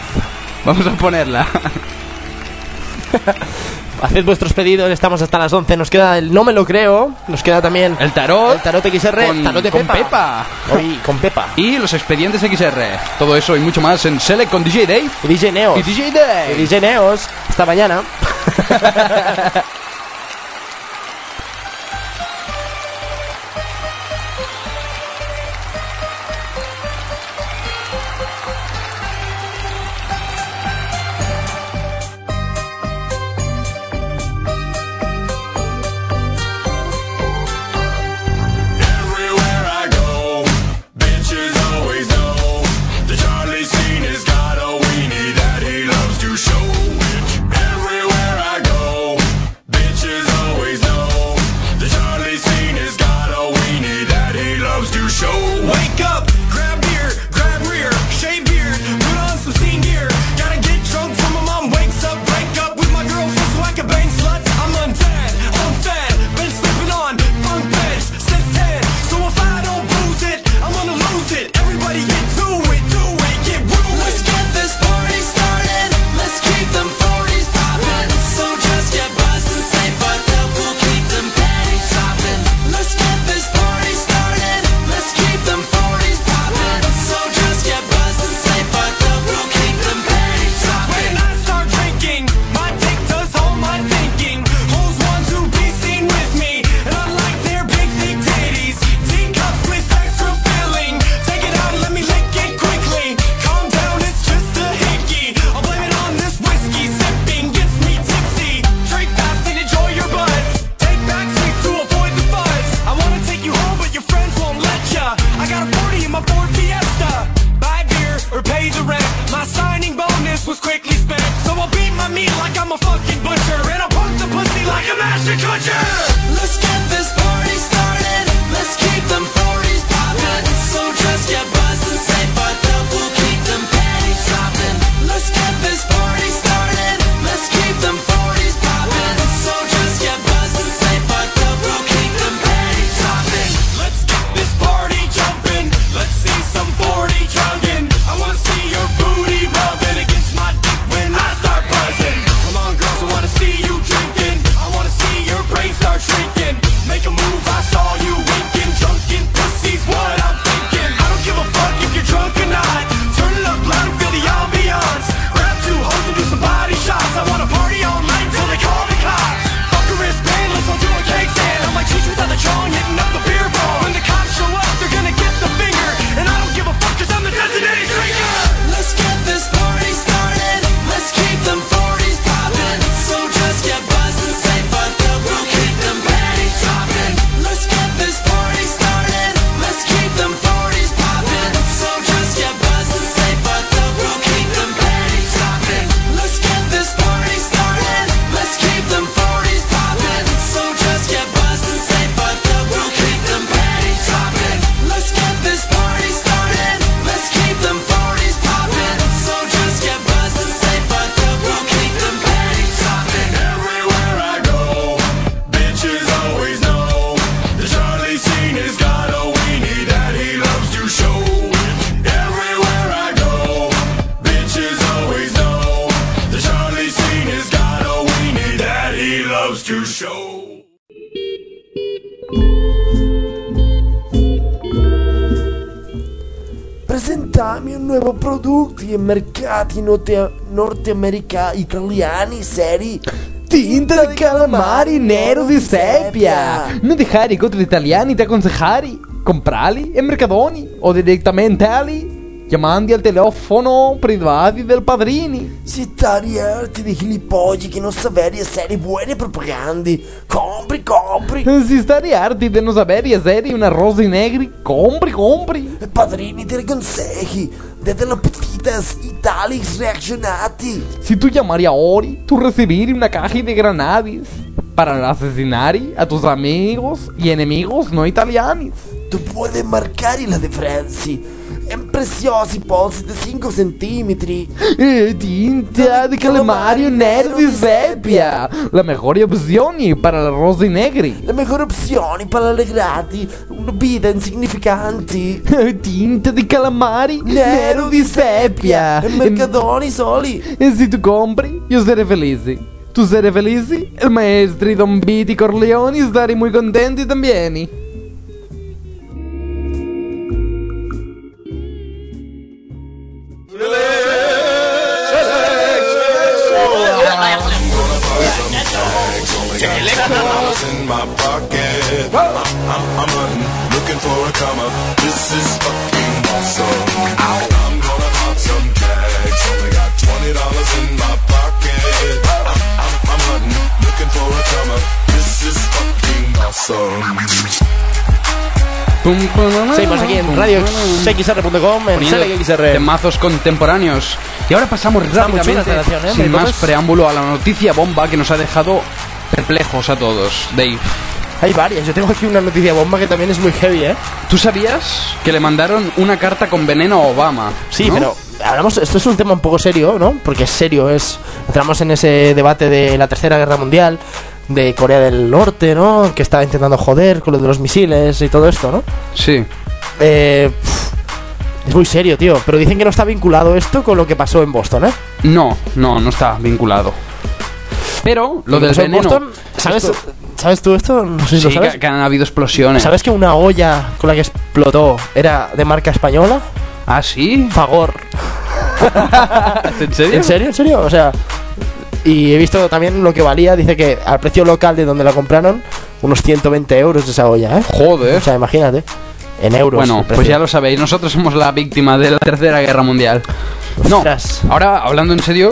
Vamos a ponerla. Haced vuestros pedidos, estamos hasta las 11. Nos queda el No Me Lo Creo. Nos queda también el tarot. El tarot XR. Con- tarot de con Pepa. Pepa. Hoy con Pepa. Y los expedientes XR. Todo eso y mucho más en Select con DJ Dave. Y DJ Neos. Y DJ Dave. Y DJ Neos. Hasta mañana. mercati norte- nordamericani, italiani, seri. Tinta di calamari nero di seppia. Non dejare contro gli italiani te aconsejari. Comprali e mercadoni o direttamente ali. Chiamandi al telefono privati del padrini. Si tagliarti di gilipolli che non sapere essere buone propagande. Compri, compri. Si sta riardi di non sapere essere una rosa negri. Compri, compri. Padrini te consigli. Date la petitas italics reaccionati. Si tu llamarí a Ori, tú recibir una caja de granadis para asesinar a tus amigos y enemigos no italianos. Tu puoi marcare la differenza. È preziosi polsi di 5 centimetri. Eh, tinta de calamario nero di seppia. La mejor opción para los rosy negri. Le migliori opzioni per allegrati. Una vita insignificanti. Tinta di calamari nero di seppia. E mercadoni soli. E se tu compri, io sarei felice. Tu sarei felice? Il maestro Don Viti Corleoni starei muy contenti también. Pocket. I'm, I'm, I'm hunting, looking for a come up. This is fucking awesome. I'm gonna pop some tags. Only got twenty dollars in my pocket. I'm, I'm, I'm hunting, looking for a come up. This is fucking awesome. Seguimos aquí en Radio XR.com, en Poniendo XR. temazos contemporáneos. Y ahora pasamos Está muy chula rápidamente, ¿eh? sin más preámbulo, a la noticia bomba que nos ha dejado perplejos a todos. Dave. Hay varias. Yo tengo aquí una noticia bomba que también es muy heavy, ¿eh? ¿Tú sabías que le mandaron una carta con veneno a Obama? Sí, ¿no? pero hablamos, esto es un tema un poco serio, ¿no? Porque es serio, es entramos en ese debate de la Tercera Guerra Mundial, de Corea del Norte, ¿no? Que estaba intentando joder con lo de los misiles y todo esto, ¿no? Sí. Eh, es muy serio, tío. Pero dicen que no está vinculado esto con lo que pasó en Boston, ¿eh? No, no, no está vinculado. Pero lo del veneno. Boston, ¿sabes, esto- ¿Sabes tú esto? No sé si Sí, lo sabes. que, que han habido explosiones. ¿Sabes que una olla con la que explotó era de marca española? ¿Ah, sí? Fagor. ¿En serio? ¿En serio? ¿En serio? O sea, y he visto también lo que valía. Dice que al precio local de donde la compraron, unos 120 euros de esa olla, ¿eh? Joder. O sea, imagínate. En euros. Bueno, pues ya lo sabéis, nosotros somos la víctima de la Tercera Guerra Mundial. No, Ostras. ahora hablando en serio,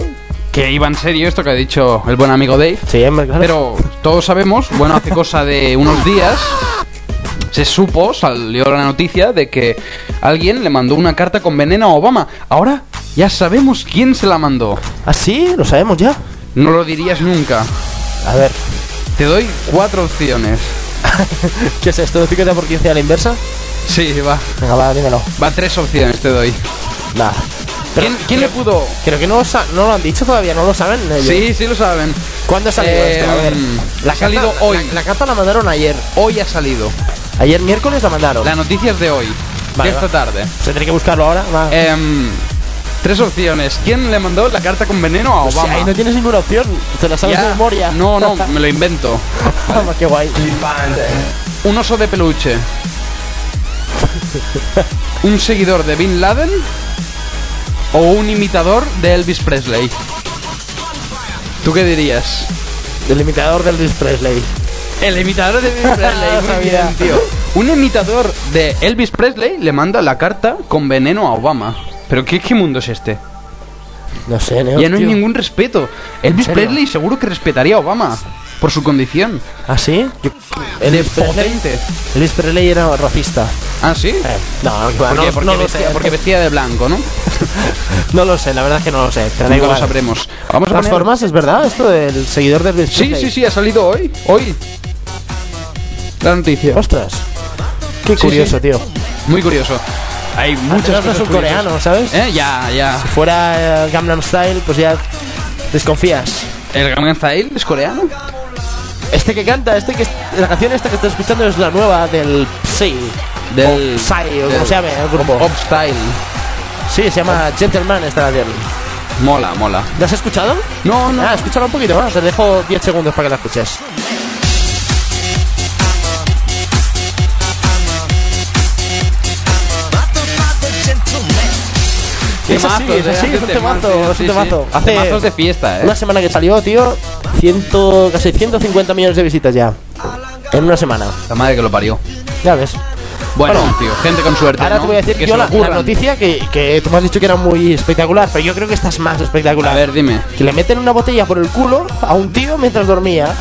que iba en serio esto que ha dicho el buen amigo Dave. Sí, claro. Pero todos sabemos, bueno, hace cosa de unos días se supo, salió la noticia de que alguien le mandó una carta con veneno a Obama. Ahora ya sabemos quién se la mandó. ¿Ah, sí? Lo sabemos ya. No lo dirías nunca. A ver. Te doy cuatro opciones. ¿Qué es esto? ¿50 por 15 a la inversa? Sí, va. Venga, va, dímelo. Va, tres opciones te doy. ¿Quién, quién le pudo...? Creo que no, lo no lo han dicho todavía, no lo saben ellos. Sí, sí lo saben. ¿Cuándo ha salido Eh, esto? A ver. ha salido carta- hoy. La, la carta la mandaron ayer. Hoy ha salido. Ayer miércoles la mandaron. La noticia es de hoy. Vale, de esta va. tarde. Se tiene que buscarlo ahora. Va. Em, tres opciones. ¿Quién le mandó la carta con veneno a O sea, Obama? ahí no tienes ninguna opción. Te la sabes Ya. de memoria. No, no, me lo invento. Qué guay. Un oso de peluche. ¿Un seguidor de Bin Laden? ¿O un imitador de Elvis Presley? ¿Tú qué dirías? El imitador de Elvis Presley. El imitador de Elvis Presley. Muy bien, tío. Un imitador de Elvis Presley le manda la carta con veneno a Obama. ¿Pero qué, qué mundo es este? No sé, Neo, Ya no hay tío. ningún respeto. Elvis serio? Presley seguro que respetaría a Obama. Por su condición. ¿Ah, sí? Yo- De Elvis Presley, potente. Elvis Presley era racista. ¿Ah, sí? Eh, no, ¿Por no, qué? Porque, no vestía, sé. porque vestía de blanco, ¿no? No lo sé, la verdad es que no lo sé. Pero Nunca lo sabremos. Vamos a poner- formas, es verdad esto del seguidor de Elvis Sí, Presley. sí, sí, ha salido hoy. Hoy. La noticia. Ostras. Qué Sí, curioso, sí. tío. Muy curioso. Hay muchas cosas coreano, ¿sabes? ¿Eh? Ya, ya. Si fuera eh, Gangnam Style, pues ya desconfías. ¿El Gangnam Style es coreano? Este que canta, este que la canción esta que estás escuchando es la nueva del Psy. Del- Psy, o como se llame el grupo. Pop Style. Sí, se llama Gentleman esta canción. Mola, mola. ¿La has escuchado? No, no. Ah, escúchala un poquito más. Te dejo 10 segundos para que la escuches. Es así, Temazos, es eh, hace es un temazo, es sí, un sí. temazo. Hace Temazos de fiesta, eh. Una semana que salió, tío, ciento, casi 150 millones de visitas ya. En una semana. La madre que lo parió. Ya ves. Bueno, Bueno, tío, gente con suerte. Ahora ¿no? te voy a decir que yo la, noticia que, que tú me has dicho que era muy espectacular, pero yo creo que esta es más espectacular. A ver, dime. Que le meten una botella por el culo a un tío mientras dormía.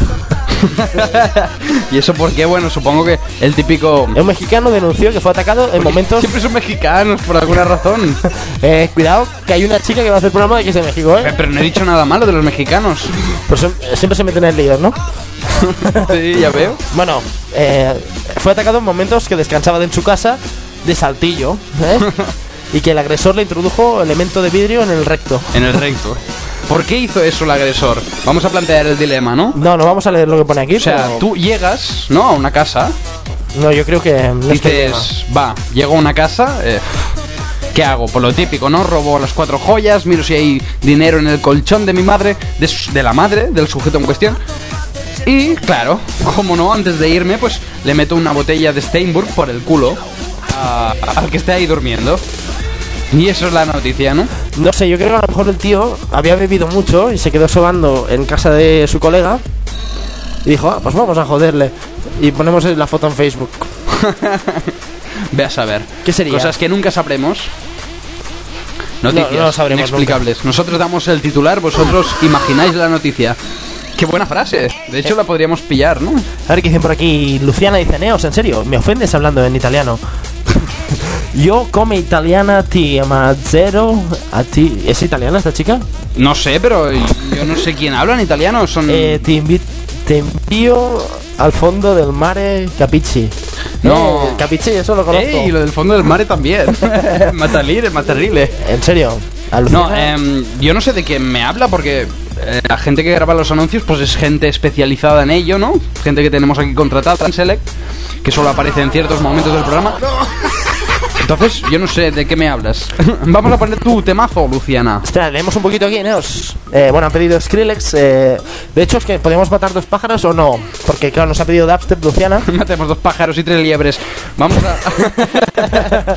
¿Y eso por qué? Bueno, supongo que el típico. Un mexicano denunció que fue atacado en momentos. Siempre son mexicanos por alguna razón. Eh, cuidado, que hay una chica que va a hacer programa de que es de México, ¿eh? Pero no he dicho nada malo de los mexicanos. Pues son- siempre se meten en líos, ¿no? sí, ya veo. Bueno, eh, fue atacado en momentos que descansaba en su casa de saltillo, ¿eh? y que el agresor le introdujo elemento de vidrio en el recto. En el recto. ¿Por qué hizo eso el agresor? Vamos a plantear el dilema, ¿no? No, no vamos a leer lo que pone aquí. O sea, pero- tú llegas, ¿no? A una casa. No, yo creo que. no Dices, va, llego a una casa. eh, ¿Qué hago? Por lo típico, ¿no? Robo las cuatro joyas, miro si hay dinero en el colchón de mi madre, de, la madre, del sujeto en cuestión. Y claro, como no, antes de irme, pues le meto una botella de Steinburg por el culo a- al que esté ahí durmiendo. Y eso es la noticia, ¿no? No sé, yo creo que a lo mejor el tío había bebido mucho y se quedó sobando en casa de su colega. Y dijo, ah, pues vamos a joderle. Y ponemos la foto en Facebook. Ve a saber. ¿Qué sería? Cosas que nunca sabremos. Noticias No, no lo sabremos inexplicables. Nosotros damos el titular, vosotros imagináis la noticia. Qué buena frase. De hecho, la podríamos pillar, ¿no? A ver qué dicen por aquí. Luciana dice, Neos, en serio, me ofendes hablando en italiano. Yo come italiana ti zero a ti. ¿Es italiana esta chica? No sé, pero yo no sé quién habla en italiano. Son. Eh, te, envío al fondo del mare Capici. No. Eh, Capici, eso lo conozco. Ey, y lo del fondo del mar también. Matalire, matarile. ¿En serio? ¿A No, em, yo no sé de quién me habla porque eh, la gente que graba los anuncios pues es gente especializada en ello, ¿no? Gente que tenemos aquí contratada en Select, que solo aparece en ciertos momentos del programa. Entonces, yo no sé de qué me hablas. Vamos a poner tu temazo, Luciana. Espera, leemos un poquito aquí, Neos. Eh, bueno, han pedido Skrillex. eh, de hecho, es que podemos matar dos pájaros o no. Porque, claro, nos ha pedido Dubstep Luciana. Matemos dos pájaros y tres liebres. Vamos a.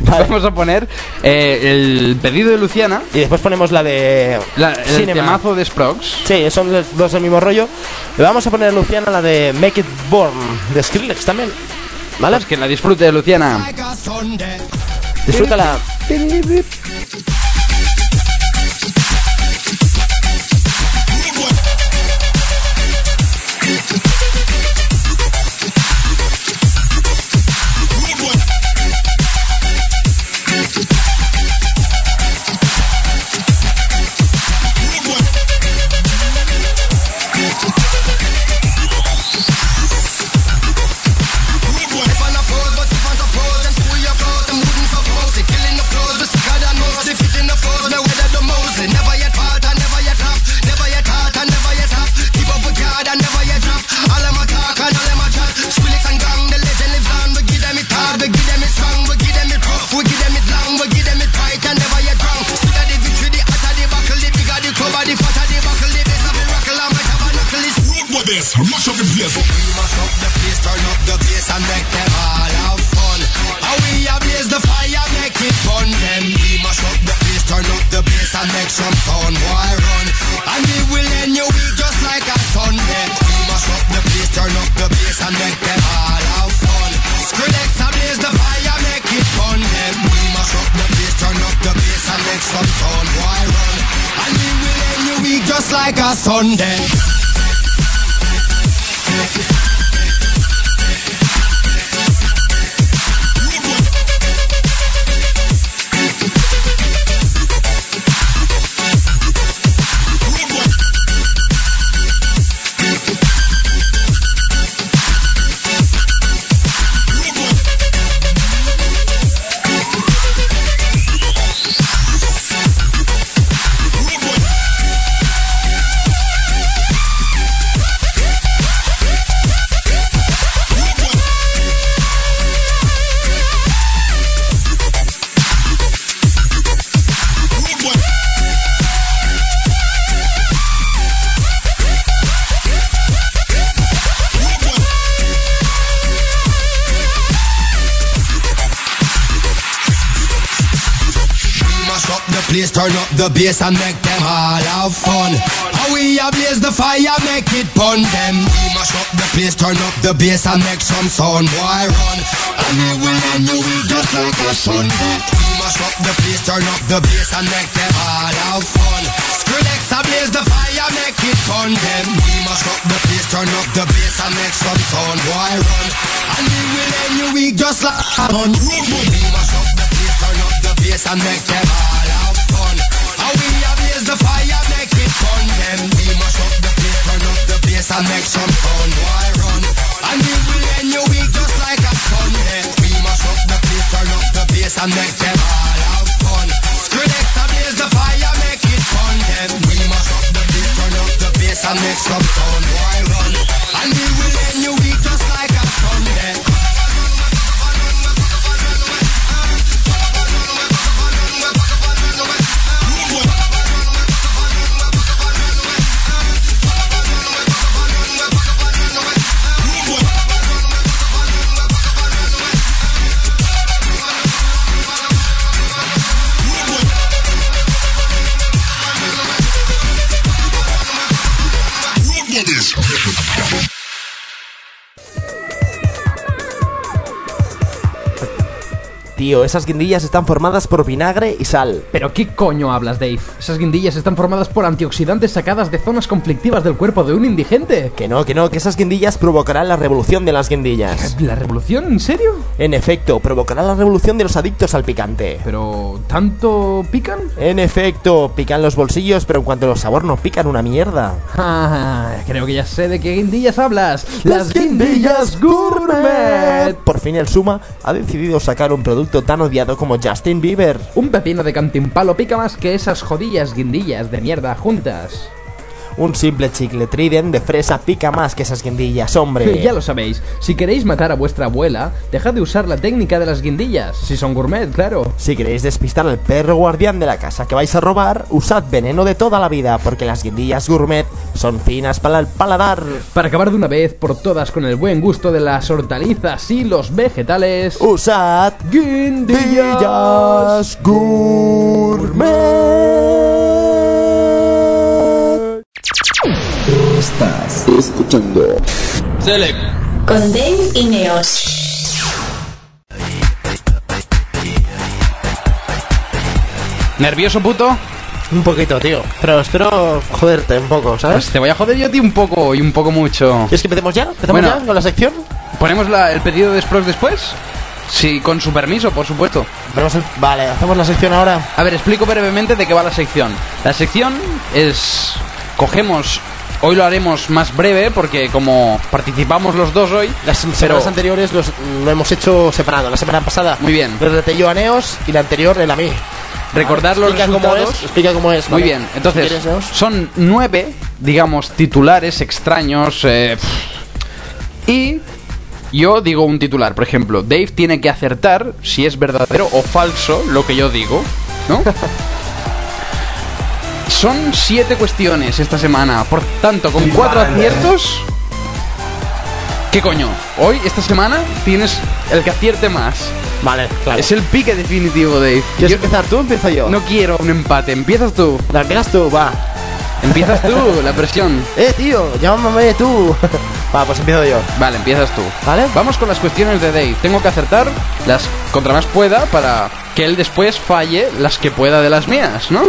Vamos a poner eh, el pedido de Luciana. Y después ponemos la de. La- el Cinema. temazo de Sprox. Sí, son los dos del mismo rollo. Le vamos a poner a Luciana la de Make It Born de Skrillex también. ¿Vale? Pues que la disfrute Luciana. Disfrútala. Sunday. The bass and make them all have fun. How we blaze the fire, make it pun them. We mash up the place, turn up the bass and make some sound, boy run. And we will end you week just like a Sunday. We mash up the place, turn up the bass and make them all have fun. Skrillex a blaze the fire, make it pun them. We mash up the place, turn up the bass and make some sound, boy run. And we will end you week just like a fun. We mash up the place, turn up the bass and make them all. How we blaze the fire, make it fun them. We mash up the place, turn up the bass and make some sound, boy run. And we will end your week just like a Sunday. We mash up the place, turn up the bass and make them all have fun. Skrillex a blaze the fire, make it fun them. We mash up the place, turn up the bass and make some sound, boy run. And we Esas guindillas están formadas por vinagre y sal. ¿Pero qué coño hablas, Dave? Esas guindillas están formadas por antioxidantes sacadas de zonas conflictivas del cuerpo de un indigente. Que no, que no, que esas guindillas provocarán la revolución de las guindillas. ¿La revolución? ¿En serio? En efecto, provocará la revolución de los adictos al picante. ¿Pero tanto pican? En efecto, pican los bolsillos, pero en cuanto al sabor no pican una mierda. Ah, creo que ya sé de qué guindillas hablas. Las guindillas gourmet. Por fin el Suma ha decidido sacar un producto tan odiado como Justin Bieber. Un pepino de cantimpalo pica más que esas jodillas guindillas de mierda juntas. Un simple chicle Trident de fresa pica más que esas guindillas, hombre. Ya lo sabéis, si queréis matar a vuestra abuela, dejad de usar la técnica de las guindillas, si son gourmet, claro. Si queréis despistar al perro guardián de la casa que vais a robar, usad veneno de toda la vida, porque las guindillas gourmet son finas para el paladar. Para acabar de una vez por todas con el buen gusto de las hortalizas y los vegetales, usad guindillas gourmet. Estás escuchando Select con Dave y Neos. ¿Nervioso, puto? Un poquito, tío. Pero espero joderte un poco, ¿sabes? Pues te voy a joder yo a ti un poco y un poco mucho. ¿Quieres que empecemos ya? ¿Empezamos Bueno. ya con la sección? ¿Ponemos la- el pedido de Sprox después? Sí, con su permiso, por supuesto. El- Vale, hacemos la sección ahora. A ver, explico brevemente de qué va la sección. La sección es... Cogemos... Hoy lo haremos más breve porque como participamos los dos hoy... Las semanas anteriores los, lo hemos hecho separado. La semana pasada Muy bien. lo reté yo a Neos y la anterior él a mí. Recordar los explica cómo resultados. es, explica cómo es. Muy ¿vale? bien, entonces Si quieres, Neos. son nueve, digamos, titulares extraños. eh, y yo digo un titular, por ejemplo, Dave tiene que acertar si es verdadero o falso lo que yo digo, ¿no? son siete cuestiones esta semana, por tanto, con cuatro aciertos. ¿Qué coño? Hoy, esta semana, tienes el que acierte más. Vale, claro. Es el pique definitivo, Dave. ¿Quieres Yo- empezar tú o empiezo yo? no quiero un empate, empiezas tú. La empiezas tú, va. Empiezas tú, la presión. Eh, tío, llámame tú. va, pues empiezo yo. Vale, empiezas tú. ¿Vale? Vamos con las cuestiones de Dave. Tengo que acertar las contra más pueda para que él después falle las que pueda de las mías, ¿no?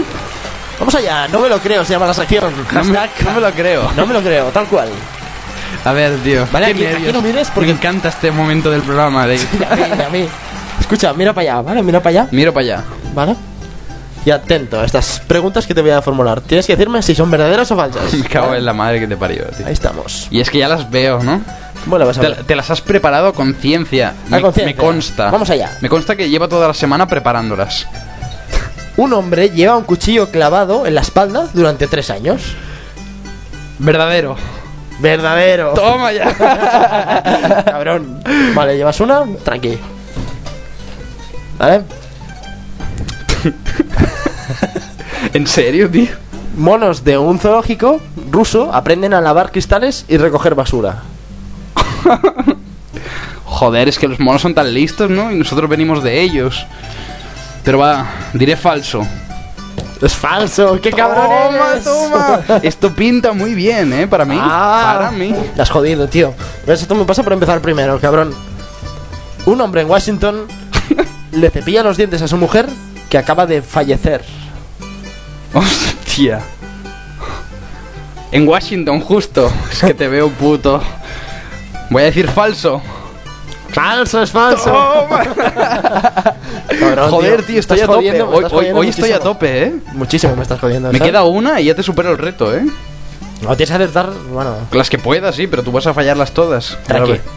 Vamos allá, no me lo creo, se llama la sección. No me, no me lo creo. no me lo creo, tal cual. A ver, tío. Vale, aquí- aquí no mires porque- Me encanta este momento del programa, Dave. a mí, a mí. Escucha, mira para allá, ¿vale? Mira para allá, Miro para allá. ¿vale? Y atento a estas preguntas que te voy a formular. Tienes que decirme si son verdaderas o falsas. Me cago en la madre que te parió, tío. Ahí estamos. Y es que ya las veo, ¿no? ¿Cómo la vas a Te, ver? te las has preparado con ciencia. Me, conciencia. me consta. Vamos allá. Me consta que lleva toda la semana preparándolas. Un hombre lleva un cuchillo clavado en la espalda durante tres años. Verdadero. Verdadero. Toma ya. Cabrón. Vale, llevas una, tranqui. ¿Vale? ¿En serio, tío? Monos de un zoológico ruso aprenden a lavar cristales y recoger basura. Joder, es que los monos son tan listos, ¿no? Y nosotros venimos de ellos. Pero va, diré falso. Es falso, qué cabrón Toma, eres. toma. Esto pinta muy bien, ¿eh? Para mí. Ah, Para mí. Te has jodido, tío. ¿Ves? Esto me pasa por empezar primero, cabrón. Un hombre en Washington le cepilla los dientes a su mujer que acaba de fallecer. Hostia. En Washington, justo. Es que te veo puto. Voy a decir falso. Falso, es falso. Cabrón, Joder, tío, estoy a tope. Hoy, estoy a tope, ¿eh? Muchísimo me estás jodiendo. Me ¿sabes? queda una y ya te supero el reto, ¿eh? No tienes que acertar, bueno. Las que puedas, sí, pero tú vas a fallarlas todas. Tranqui.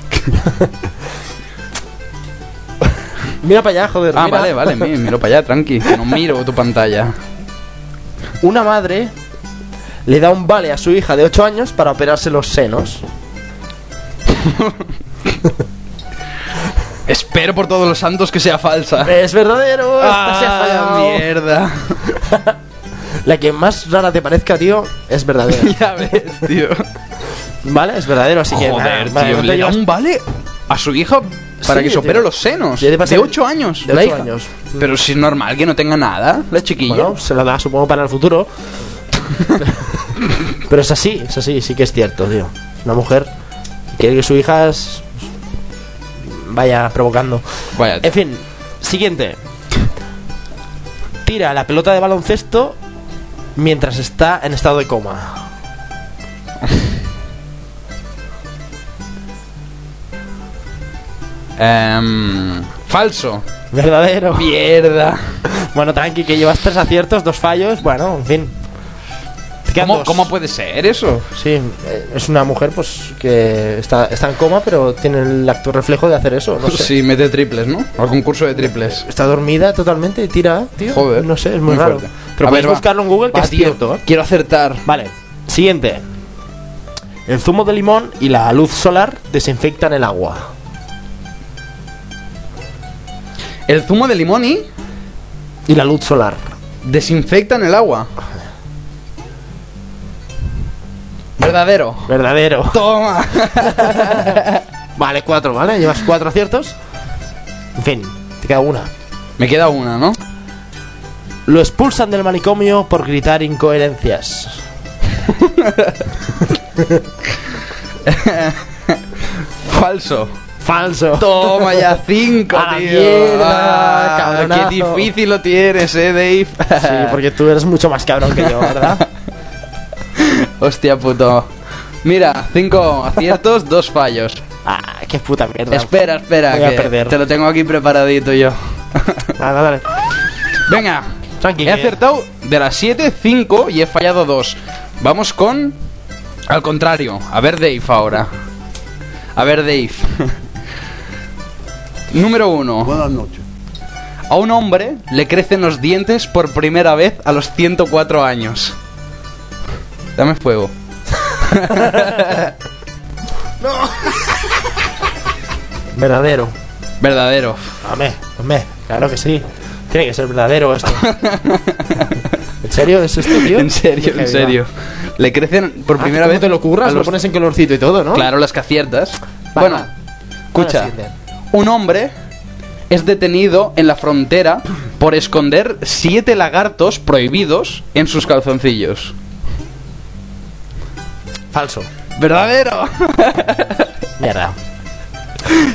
Mira para allá, joder. Ah, mira. vale, vale, mi- miro para allá, tranqui. No miro tu pantalla. Una madre le da un vale a su hija de 8 años para operarse los senos. Espero por todos los santos que sea falsa. Es verdadero. esta se ha Ah, fallado. mierda. La que más rara te parezca, tío, es verdadera. ya ves, tío. Vale, es verdadero, así que. Joder, vale, tío, no te le da llevas- un vale a su hija para Sí, que se opere los senos. De De pasar- 8 años. de la ocho hija. años. Pero si es normal que no tenga nada, la chiquilla. Bueno, se la da, supongo, para el futuro. Pero es así, es así, sí que es cierto, tío. Una mujer quiere que su hija es- vaya provocando. Vaya. En fin, siguiente. Tira la pelota de baloncesto mientras está en estado de coma. Em, falso. Verdadero. Mierda. Bueno, tranqui, que llevas tres aciertos, dos fallos. Bueno, en fin. ¿Cómo, puede ser eso? Sí, eh, es una mujer pues que está, está en coma, pero tiene el acto reflejo de hacer eso. No sé. Sí, mete triples, ¿no? Al concurso de triples. Está dormida totalmente y tira, tío. Joder. No sé, es muy, Muy raro. fuerte. Pero A puedes ver, va. buscarlo en Google, que Va, es tío. cierto. ¿eh? Quiero acertar. Vale, siguiente. El zumo de limón y la luz solar desinfectan el agua. El zumo de limón y Y la luz solar. desinfectan el agua. Verdadero. Verdadero. Toma. Vale, cuatro, ¿vale? Llevas cuatro aciertos. En fin, te queda una. Me queda una, ¿no? Lo expulsan del manicomio por gritar incoherencias. Falso. Falso. Toma ya cinco, A tío. mierda, Ah, qué difícil lo tienes, eh, Dave. Sí, porque tú eres mucho más cabrón que yo, ¿verdad? Hostia, puto. Mira, cinco aciertos, dos fallos. Ah, qué puta mierda. Espera, espera, Voy a que perder. te lo tengo aquí preparadito yo. Dale, dale. Venga, he acertado de las 7, 5 y he fallado 2. Vamos con. Al contrario. A ver, Dave ahora. A ver, Dave. Número 1. Buenas noches. A un hombre le crecen los dientes por primera vez a los 104 años. Dame fuego. Verdadero. Verdadero. Hombre, hombre, claro que sí. Tiene que ser verdadero esto. ¿En serio es esto, tío? En serio, en serio. Le crecen por Ah, primera ¿cómo vez. te lo curras? Lo pones en colorcito y todo, ¿no? Claro, las que aciertas. Va, bueno, va. escucha. Un hombre es detenido en la frontera por esconder siete lagartos prohibidos en sus calzoncillos. Falso. ¿Verdadero? Mierda.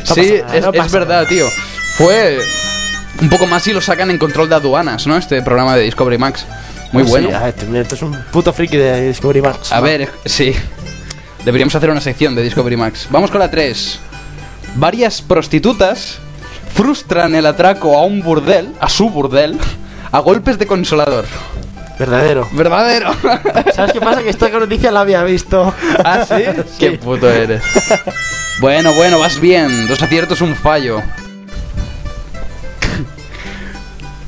sí, nada, es, no es pasa verdad, tío. Fue un poco más si lo sacan en control de aduanas, ¿no? Este programa de Discovery Max. Muy Sí, bueno. ver, este- es un puto friki de Discovery Max. A ver, sí. Deberíamos hacer una sección de Discovery Max. Vamos con la 3. Varias prostitutas frustran el atraco a un burdel, a su burdel, a golpes de consolador. Verdadero. Verdadero. ¿Sabes qué pasa? Que esta noticia la había visto. ¿Ah, sí? Qué puto eres. Bueno, bueno, vas bien. Dos aciertos, un fallo.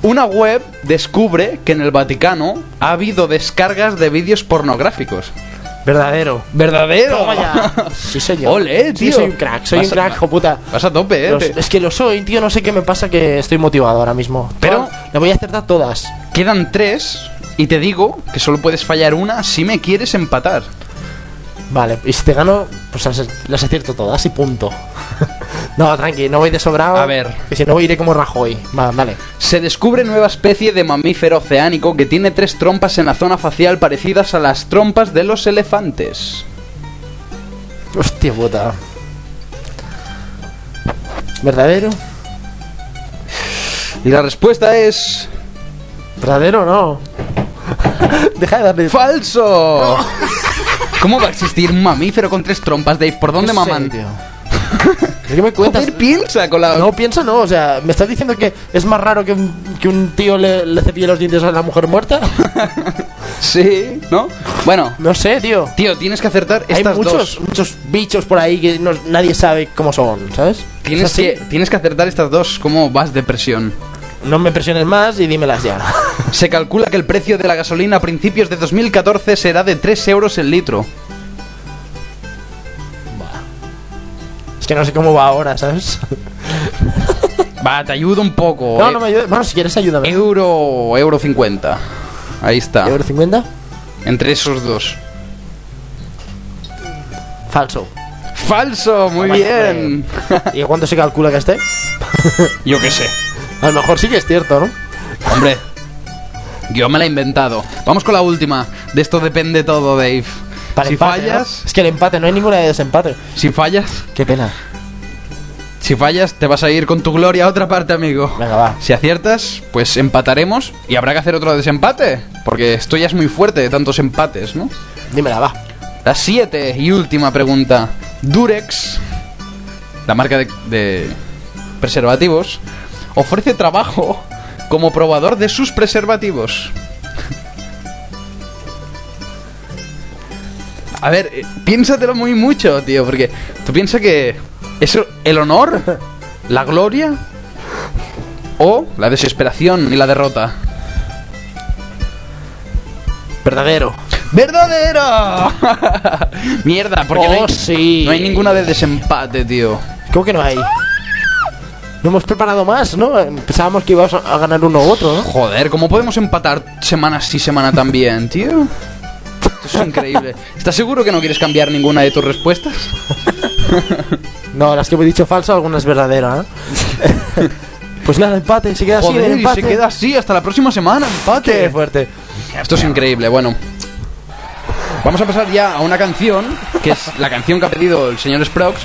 Una web descubre que en el Vaticano ha habido descargas de vídeos pornográficos. Verdadero. ¿Verdadero? Toma ya. Sí, señor. Ole, Sí, tío. soy un crack, soy Vas un crack, hijo puta. Vas a tope, eh. Los- es que lo soy, tío. No sé qué me pasa que estoy motivado ahora mismo. Pero- le voy a acertar todas. Quedan tres y te digo que solo puedes fallar una si me quieres empatar. Vale, y si te gano, pues las, acierto todas y punto. No, tranqui, no voy de sobrado. A ver. Que si no iré como Rajoy. Va, vale. Se descubre nueva especie de mamífero oceánico que tiene tres trompas en la zona facial parecidas a las trompas de los elefantes. Hostia puta. ¿Verdadero? Y la respuesta es... ¿Verdadero o no? Deja de darle... ¡Falso! ¿Cómo va a existir un mamífero con tres trompas, Dave? ¿Por dónde maman? tío. ¿Qué me cuentas? Joder, piensa con la... No, piensa no, o sea, ¿me estás diciendo que es más raro que un, que un tío le, le cepille los dientes a la mujer muerta? Sí, ¿no? Bueno, No sé, tío. tío, tienes que acertar Hay estas muchos, dos. muchos bichos por ahí que no- nadie sabe cómo son, ¿sabes? Tienes ¿Es así? que, tienes que acertar estas dos. ¿Cómo vas de presión? No me presiones más y dímelas ya. Se calcula que el precio de la gasolina a principios de 2014 será de 3 euros el litro. es que no sé cómo va ahora, ¿sabes? Va, te ayudo un poco. No, eh. no me ayudes. Bueno, si quieres ayúdame. Euro, euro 50. Ahí está. ¿Euro 50? Entre esos dos. Falso. Falso, muy bien. ¿Y cuánto se calcula que esté? Yo qué sé. A lo mejor sí que es cierto, ¿no? Hombre, yo me la he inventado. Vamos con la última. De esto depende todo, Dave. Para si empate, fallas, ¿no? Es que el empate, no hay ninguna de desempate. si fallas, Qué pena. si fallas, te vas a ir con tu gloria a otra parte, amigo. Venga, va. Si aciertas, pues empataremos y habrá que hacer otro desempate. Porque esto ya es muy fuerte de tantos empates, ¿no? Dímela, va. La siete y última pregunta. Durex, la marca de, de preservativos, ofrece trabajo como probador de sus preservativos. A ver, eh, piénsatelo muy mucho, tío, porque tú piensas que eso, el honor, la gloria o la desesperación y la derrota. Verdadero. ¡Verdadero! Mierda, porque no, Oh, hay, sí. no hay ninguna de desempate, tío. ¿Cómo que no hay? No hemos preparado más, ¿no? Pensábamos que íbamos a ganar uno u otro, ¿no? Joder, ¿cómo podemos empatar semana sí, semana también, tío? Esto es increíble. ¿Estás seguro que no quieres cambiar ninguna de tus respuestas? No, las que he dicho falso, alguna es verdadera, ¿eh? pues nada, empate, se queda así Joder, el empate. se queda así hasta la próxima semana, empate. Qué fuerte. Esto es increíble, bueno. Vamos a pasar ya a una canción, que es la canción que ha pedido el señor Sprox.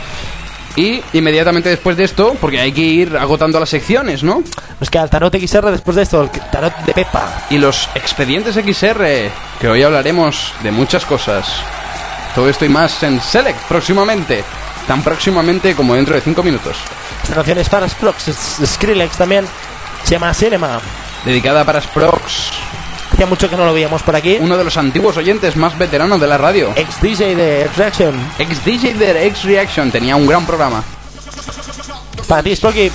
Y inmediatamente después de esto, porque hay que ir agotando las secciones, ¿no? Nos queda el tarot XR después de esto, el tarot de Pepa. Y los expedientes XR, que hoy hablaremos de muchas cosas. Todo esto y más en Select próximamente. Tan próximamente como dentro de 5 minutos. Esta canción es para Sprox, Skrillex también. Se llama Cinema. Dedicada para Sprox, Hacía mucho que no lo veíamos por aquí. uno de los antiguos oyentes más veteranos de la radio. Ex DJ de Extraction. Ex DJ de X Reaction tenía un gran programa. Para ti, Sproky.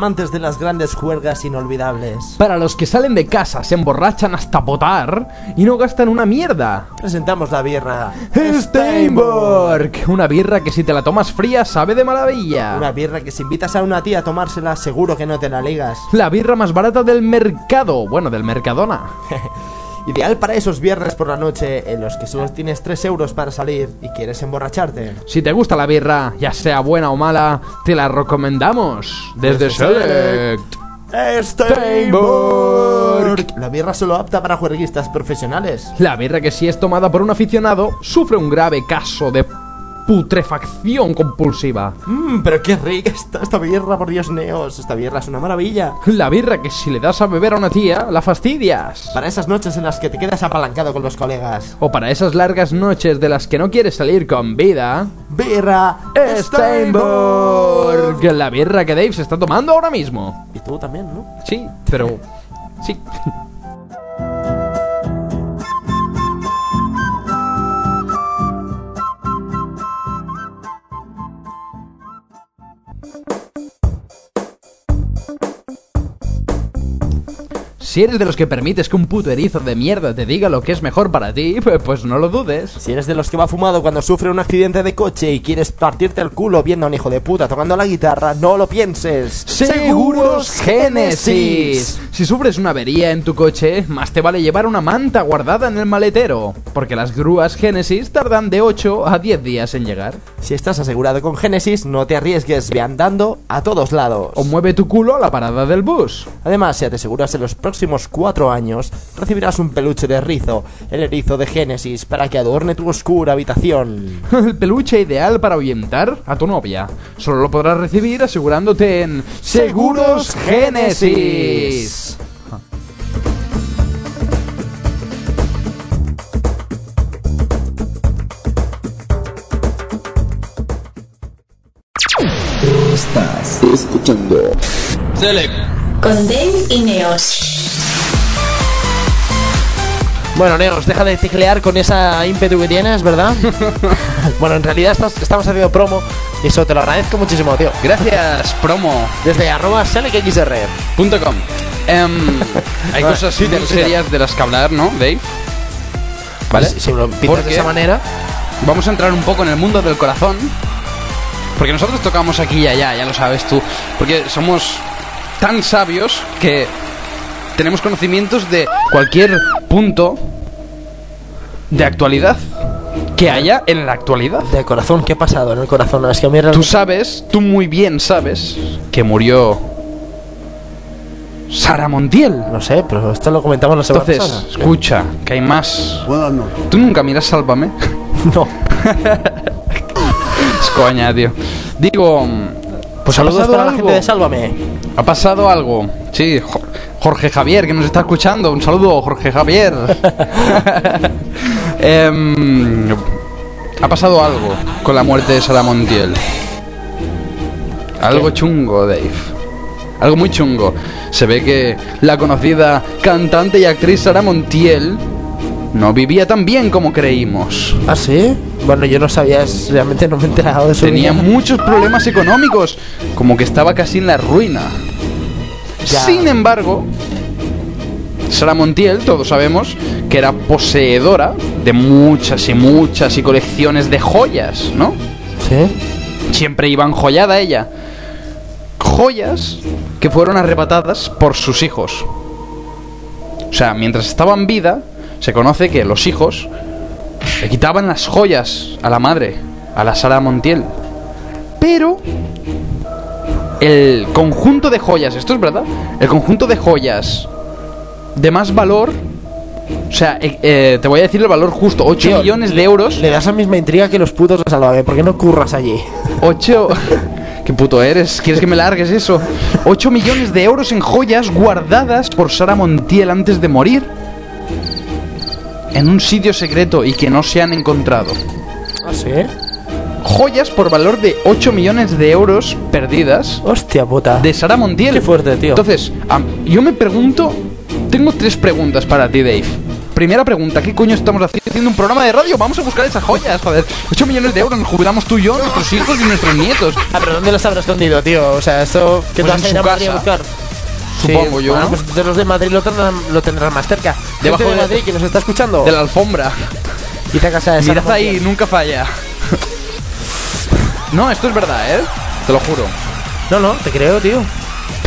Amantes de las grandes juergas inolvidables. Para los que salen de casa, se emborrachan hasta potar y no gastan una mierda. Presentamos la birra. Steinborg, una birra que si te la tomas fría sabe de maravilla. Una birra que si invitas a una tía a tomársela seguro que no te la ligas. La birra más barata del mercado, bueno, del Mercadona. Ideal para esos viernes por la noche en los que solo tienes 3 euros para salir y quieres emborracharte. Si te gusta la birra, ya sea buena o mala, te la recomendamos desde Select. Steinborg. La birra solo apta para juerguistas profesionales. La birra que si es tomada por un aficionado sufre un grave caso de putrefacción compulsiva. Mmm, pero qué rica está esta birra, por Dios neos. Esta birra es una maravilla. La birra que si le das a beber a una tía, la fastidias. Para esas noches en las que te quedas apalancado con los colegas. O para esas largas noches de las que no quieres salir con vida. Birra Steinborg. La birra que Dave se está tomando ahora mismo. Y tú también, ¿no? Sí, pero... Sí. Si eres de los que permites que un puto erizo de mierda te diga lo que es mejor para ti, pues, no lo dudes. Si eres de los que va fumado cuando sufre un accidente de coche y quieres partirte el culo viendo a un hijo de puta tocando la guitarra, no lo pienses. Seguros Génesis. Si sufres una avería en tu coche, más te vale llevar una manta guardada en el maletero, porque las grúas Génesis tardan de 8 a 10 días en llegar. Si estás asegurado con Génesis, no te arriesgues, ve andando a todos lados. O mueve tu culo a la parada del bus. Además, si te aseguras en los próximos cuatro años, recibirás un peluche de rizo, el erizo de Génesis, para que adorne tu oscura habitación. El peluche ideal para ahuyentar a tu novia. Solo lo podrás recibir asegurándote en Seguros Génesis. Estás escuchando Select. Con Dave y Neos. Bueno, Neos, deja de teclear con esa ímpetu que tienes, ¿verdad? bueno, en realidad estás- estamos haciendo promo y eso te lo agradezco muchísimo, tío. Gracias, promo. Desde arroba selecxr. Punto com. Em, hay cosas muy serias de las que hablar, ¿no, Dave? ¿Vale? Si, si lo pintas de esa manera. Vamos a entrar un poco en el mundo del corazón. Porque nosotros tocamos aquí y allá, ya lo sabes tú. Porque somos tan sabios que tenemos conocimientos de cualquier punto de actualidad que haya en la actualidad. De corazón, ¿qué ha pasado en el corazón? Es que a mí Tú sabes, tú muy bien sabes que murió Sara Montiel. No sé, pero esto lo comentamos la semana Entonces, pasada. escucha, que hay más. ¿Tú nunca miras Sálvame? No. es coña, tío. Digo, pues Saludos para la gente de Sálvame. Ha pasado algo. Sí, Jo- Jorge Javier, que nos está escuchando. Un saludo, Jorge Javier. Em, ha pasado algo con la muerte de Sara Montiel. Algo chungo, Dave. Algo muy chungo. Se ve que la conocida cantante y actriz Sara Montiel no vivía tan bien como creímos. ¿Ah, sí? Bueno, yo no sabía, realmente no me he enterado de eso. Tenía muchos problemas económicos, como que estaba casi en la ruina. Ya. Sin embargo, Sara Montiel, todos sabemos que era poseedora de muchas y muchas y colecciones de joyas, ¿no? Sí. Siempre iba enjollada ella. Joyas que fueron arrebatadas por sus hijos. O sea, mientras estaba en vida, se conoce que los hijos le quitaban las joyas a la madre, a la Sara Montiel. Pero el conjunto de joyas, esto es verdad, el conjunto de joyas de más valor, o sea, eh, eh, te voy a decir el valor justo, 8 Tío, millones de euros. Le das la misma intriga que los putos de Sálvame. ¿Por qué no curras allí? 8... ¿Qué puto eres? ¿Quieres que me largues eso? 8 millones de euros en joyas guardadas por Sara Montiel antes de morir. En un sitio secreto y que no se han encontrado. ¿Ah, sí? Joyas por valor de 8 millones de euros perdidas. Hostia puta. De Sara Montiel. Qué fuerte, tío. Entonces, yo me pregunto... Tengo tres preguntas para ti, Dave. Primera pregunta, ¿qué coño estamos haci- haciendo un programa de radio? Vamos a buscar esas joyas, joder. 8 millones de euros, nos jubilamos tú y yo, nuestros hijos y nuestros nietos. Ah, pero ¿dónde los habrá escondido, tío? O sea, esto... ¿Qué Pues te vas en a ir buscar? Supongo Sí, yo, Bueno, ¿no? pues los de Madrid lo tendrán, lo tendrán más cerca. Debajo de de- Madrid que nos está escuchando. De la alfombra. Y te casa de Mirad ahí, nunca falla. No, esto es verdad, ¿eh? Te lo juro. No, no, te creo, tío.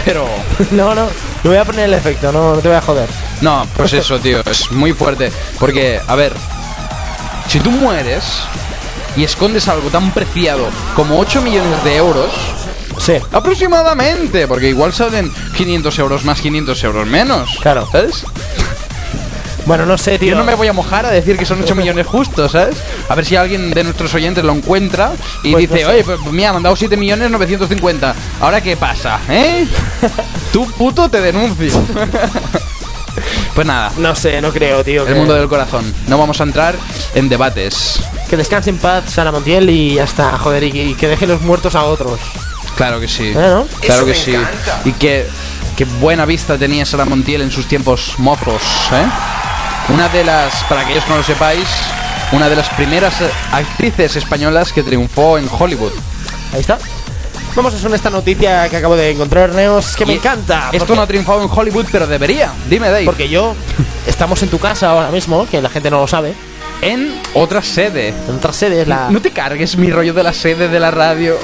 Pero... No, no. No voy a poner el efecto, no, no te voy a joder. No, pues eso, tío, es muy fuerte. Porque, a ver, si tú mueres y escondes algo tan preciado como 8 millones de euros, Sí. aproximadamente, porque igual salen 500 euros más, 500 euros menos. Claro. ¿Sabes? Bueno, no sé, tío. Yo no me voy a mojar a decir que son 8 millones justos, ¿sabes? A ver si alguien de nuestros oyentes lo encuentra y Pues dice, no sé. oye, pues mira, me han dado 7 millones 950. ¿Ahora qué pasa? ¿Eh? Tú puto te denuncio. pues nada, No sé, no creo, tío. el que- mundo del corazón. No vamos a entrar en debates. Que descanse en paz Sara Montiel y ya está, joder, y, y que deje los muertos a otros. Claro que sí. ¿Eh, no? Claro Eso que me sí. encanta. Y que, que buena vista tenía Sara Montiel en sus tiempos mozos, ¿eh? Una de las, para aquellos que no lo sepáis, una de las primeras actrices españolas que triunfó en Hollywood. Ahí está. Vamos a hacer esta noticia que acabo de encontrar, Neos, que me encanta. Esto porque- no ha triunfado en Hollywood, pero debería. Dime, Dave. Porque yo, estamos en tu casa ahora mismo, que la gente no lo sabe. En otra sede. En otra sede es la. No te cargues mi rollo de la sede de la radio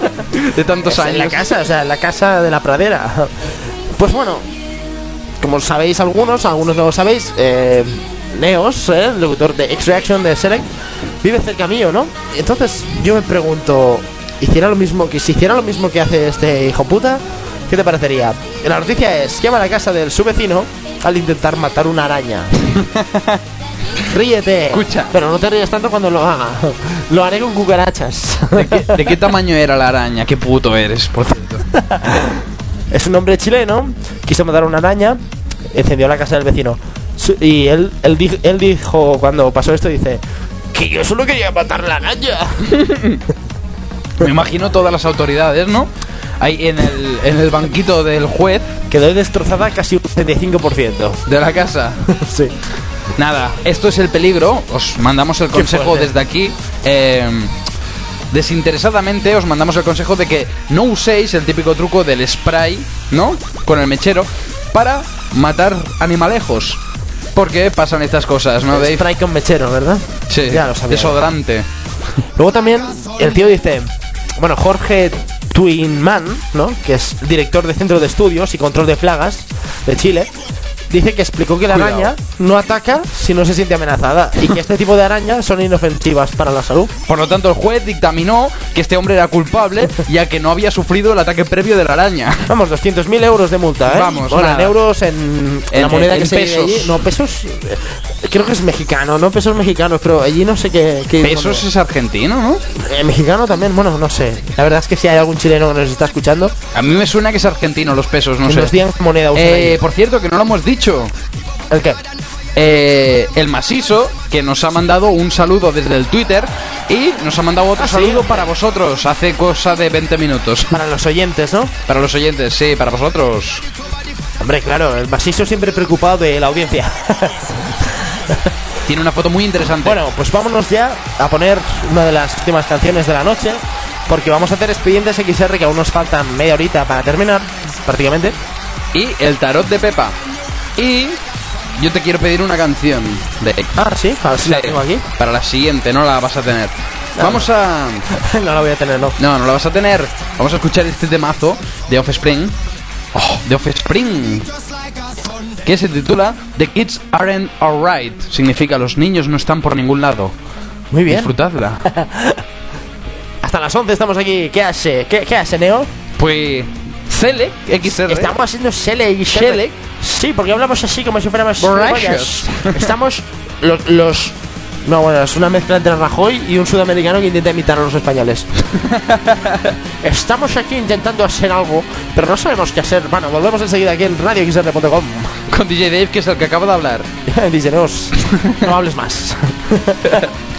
de tantos Es años. En la casa, o sea, en la casa de la pradera. Pues bueno, como sabéis algunos, algunos no lo sabéis, eh, Neos, eh, el locutor de X-Reaction de Select, vive cerca mío, ¿no? Entonces yo me pregunto, ¿hiciera lo mismo que si hiciera lo mismo que hace este hijo puta? ¿Qué te parecería? La noticia es, llama a la casa del su vecino al intentar matar una araña. Ríete. Escucha. Pero no te ríes tanto cuando lo haga. Lo haré con cucarachas. ¿De qué, de qué tamaño era la araña? Qué puto eres, por cierto. Es un hombre chileno, quiso matar a una araña, encendió la casa del vecino. Y él, él, di- él dijo, cuando pasó esto, dice, que yo solo quería matar la araña. Me imagino todas las autoridades, ¿no? Ahí en el, en el banquito del juez Quedó destrozada casi un 75%. de la casa. Sí. Nada, esto es el peligro. Os mandamos el consejo desde aquí. eh, desinteresadamente os mandamos el consejo de que no uséis el típico truco del spray, ¿no? Con el mechero para matar animalejos. Porque pasan estas cosas, ¿no, Dave? Spray con mechero, ¿verdad? Sí, Ya lo sabía. desodorante. Luego también el tío dice, bueno, Jorge Twinman, ¿no? Que es director de Centro de Estudios y Control de Plagas de Chile, dice que explicó que la Cuidado. araña no ataca si no se siente amenazada y que este tipo de arañas son inofensivas para la salud. Por lo tanto, el juez dictaminó que este hombre era culpable ya que no había sufrido el ataque previo de la araña. Vamos, 200.000 euros de multa, ¿eh? Vamos, bueno, nada. en euros, en, En- la moneda en que se dice pesos. allí. No, pesos. eh, Creo que es mexicano, no pesos mexicanos, pero allí no sé qué. qué Pesos es argentino, ¿no? Eh, mexicano también, bueno, no sé. La verdad es que si hay algún chileno que nos está escuchando, A mí me suena que es argentino los pesos, no que sé. nos digan moneda Eh, por cierto, que no lo hemos dicho. ¿El qué? Eh, el Masiso, que nos ha mandado un saludo desde el Twitter y nos ha mandado otro Ah, ¿sí? saludo para vosotros hace cosa de 20 minutos. Para los oyentes, ¿no? Para los oyentes, sí, para vosotros. Hombre, claro, el masiso siempre preocupado de la audiencia. Tiene una foto muy interesante. Bueno, pues vámonos ya a poner una de las últimas canciones de la noche. Porque vamos a hacer expedientes XR que aún nos faltan media horita para terminar, prácticamente. Y el tarot de Pepa. Y yo te quiero pedir una canción de Ah, sí, a ver si la tengo aquí. Para la siguiente, no la vas a tener. Vamos a. no la voy a tener, no. No, no la vas a tener. Vamos a escuchar este temazo de Offspring. Oh, de Offspring. Que se titula The Kids Aren't Alright. Significa los niños no están por ningún lado. Muy bien. Disfrutadla. Hasta las 11 estamos aquí. ¿Qué hace? ¿Qué, qué hace, Neo? Pues. Cele, XR. Estamos haciendo Sele y Sele. Sí, porque hablamos así como si fuéramos Borrachos. Estamos los, los- No, bueno, es una mezcla entre Rajoy y un sudamericano que intenta imitar a los españoles. Estamos aquí intentando hacer algo, pero no sabemos qué hacer. Bueno, volvemos enseguida aquí en radioxr.com. Con DJ Dave, que es el que acaba de hablar. Dice, no, no hables más.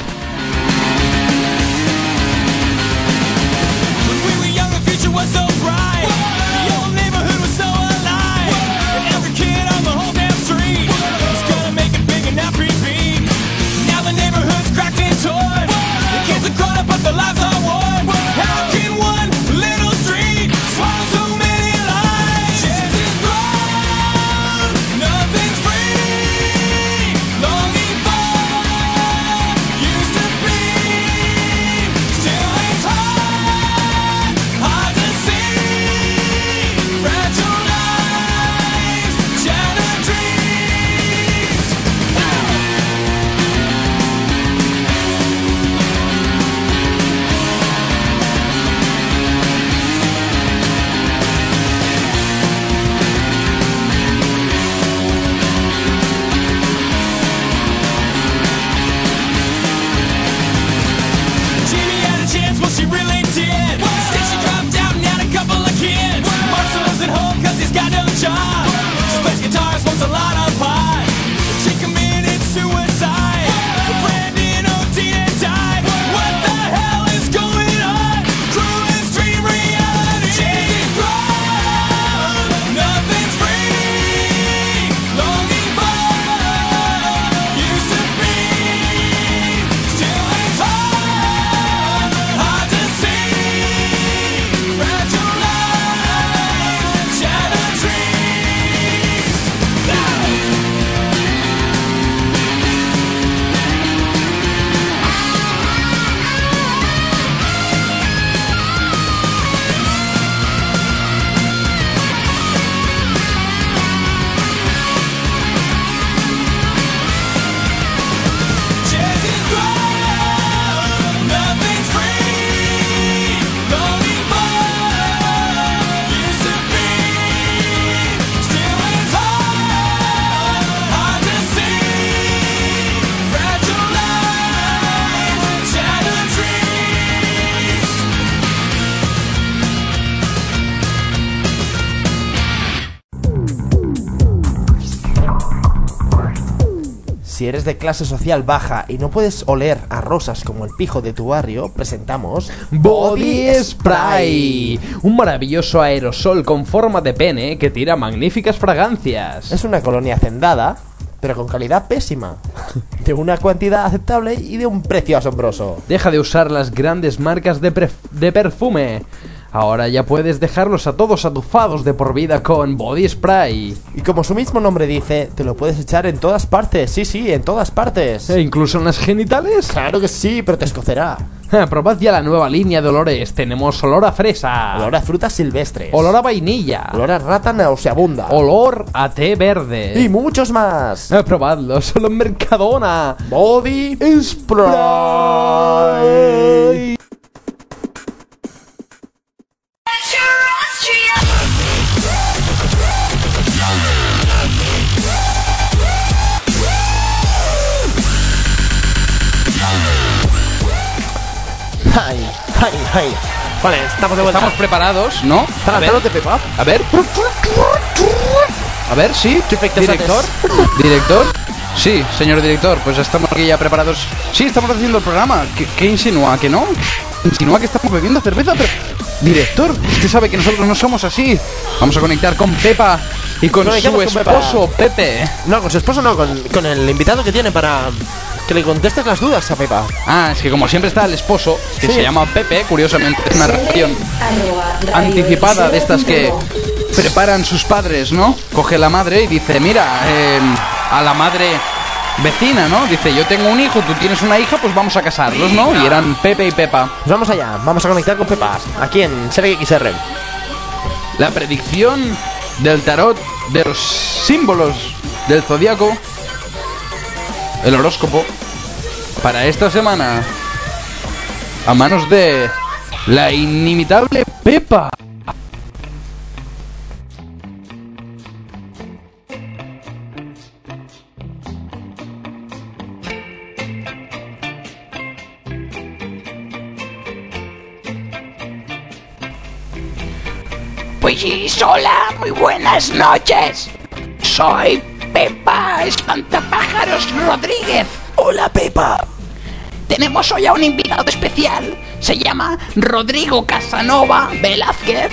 eres de clase social baja y no puedes oler a rosas como el pijo de tu barrio, presentamos Body Spray, un maravilloso aerosol con forma de pene que tira magníficas fragancias. Es una colonia hacendada, pero con calidad pésima, de una cantidad aceptable y de un precio asombroso. Deja de usar las grandes marcas de, de perfume. Ahora ya puedes dejarlos a todos atufados de por vida con Body Spray. Y como su mismo nombre dice, te lo puedes echar en todas partes, sí, sí, en todas partes. E incluso en las genitales. Claro que sí, pero te escocerá. Probad ya la nueva línea de olores. Tenemos olor a fresa. Olor a frutas silvestres. Olor a vainilla. Olor a rata nauseabunda. Olor a té verde. Y muchos más. Probadlo, solo en Mercadona. Body Spray. Vale, estamos de vuelta. Estamos preparados, ¿no? ¿Están lanzados de Pepa? A ver. A ver, sí. ¿Qué efectos Director. Director. Sí, señor director, pues estamos aquí ya preparados. Sí, estamos haciendo el programa. ¿Qué, qué insinúa? ¿Que no? Insinúa que estamos bebiendo cerveza, pero... Director, usted sabe que nosotros no somos así. Vamos a conectar con Pepa y con su con esposo, Pepe. No, con su esposo no, con, con el invitado que tiene para que le contestes las dudas a Pepa. Ah, es que como siempre está el esposo, que Sí. se llama Pepe, curiosamente, es una relación anticipada de estas que preparan sus padres, ¿no? Coge la madre y dice, mira, eh, a la madre vecina, ¿no? Dice, yo tengo un hijo, tú tienes una hija, pues vamos a casarlos, ¿no? Y eran Pepe y Pepa. Pues vamos allá, vamos a conectar con Pepa. Aquí en Serie XR. La predicción del tarot de los símbolos del zodiaco, el horóscopo, para esta semana, a manos de la inimitable Pepa. Pues hola, muy buenas noches. Soy Pepa Espantapájaros Rodríguez. Hola, Pepa. Tenemos hoy a un invitado especial. Se llama Rodrigo Casanova Velázquez.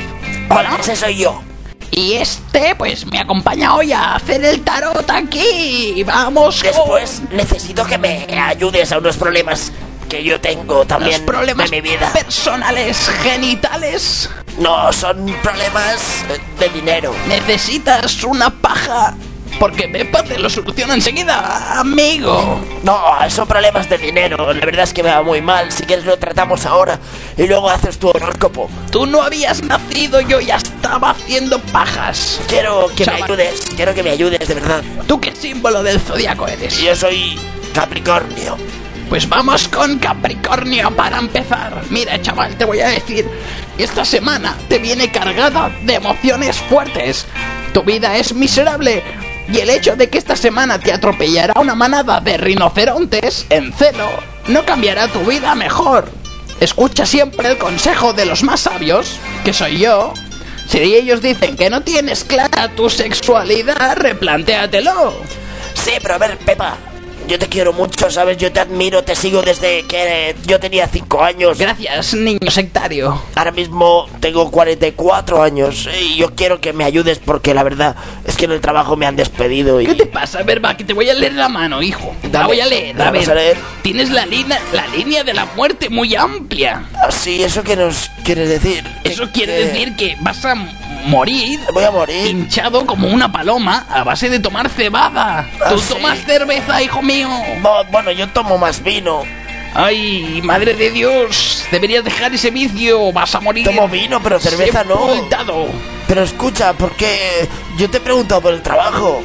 Hola, ese soy yo. Y este, pues, me acompaña hoy a hacer el tarot aquí. Vamos. Después necesito que me ayudes a unos problemas que yo tengo también Los problemas de mi vida. personales, genitales. No, son problemas eh, de dinero. Necesitas una paja. Porque Pepa te lo soluciona enseguida, amigo. No, son problemas de dinero. La verdad es que me va muy mal. Si quieres lo tratamos ahora y luego haces tu horóscopo. Tú no habías nacido, yo ya estaba haciendo pajas. Quiero que me ayudes. Quiero que me ayudes, de verdad. ¿Tú qué símbolo del zodiaco eres? Yo soy Capricornio. Pues vamos con Capricornio para empezar. Mira, chaval, te voy a decir, esta semana te viene cargada de emociones fuertes. Tu vida es miserable. Y el hecho de que esta semana te atropellará una manada de rinocerontes en celo no cambiará tu vida mejor. Escucha siempre el consejo de los más sabios, que soy yo. Si ellos dicen que no tienes clara tu sexualidad, replantéatelo. Sí, pero a ver, Pepa. Yo te quiero mucho, ¿sabes? Yo te admiro, te sigo desde que yo tenía 5 años. Gracias, niño sectario. Ahora mismo tengo 44 años y yo quiero que me ayudes porque la verdad es que en el trabajo me han despedido y... ¿Qué te pasa? A ver, va, que te voy a leer la mano, hijo. La voy a leer, a ¿la vas ver. a leer? Tienes la línea, la línea de la muerte muy amplia. Sí, ¿eso qué nos quiere decir? Eso quiere que- decir que vas a morir. Voy a morir. Hinchado como una paloma a base de tomar cebada. Ah, Tú sí. tomas cerveza, hijo mío. Bueno, yo tomo más vino. Ay, madre de Dios. Deberías dejar ese vicio. Vas a morir. Tomo vino, pero cerveza no. Pero escucha, ¿por qué? Yo te he preguntado por el trabajo.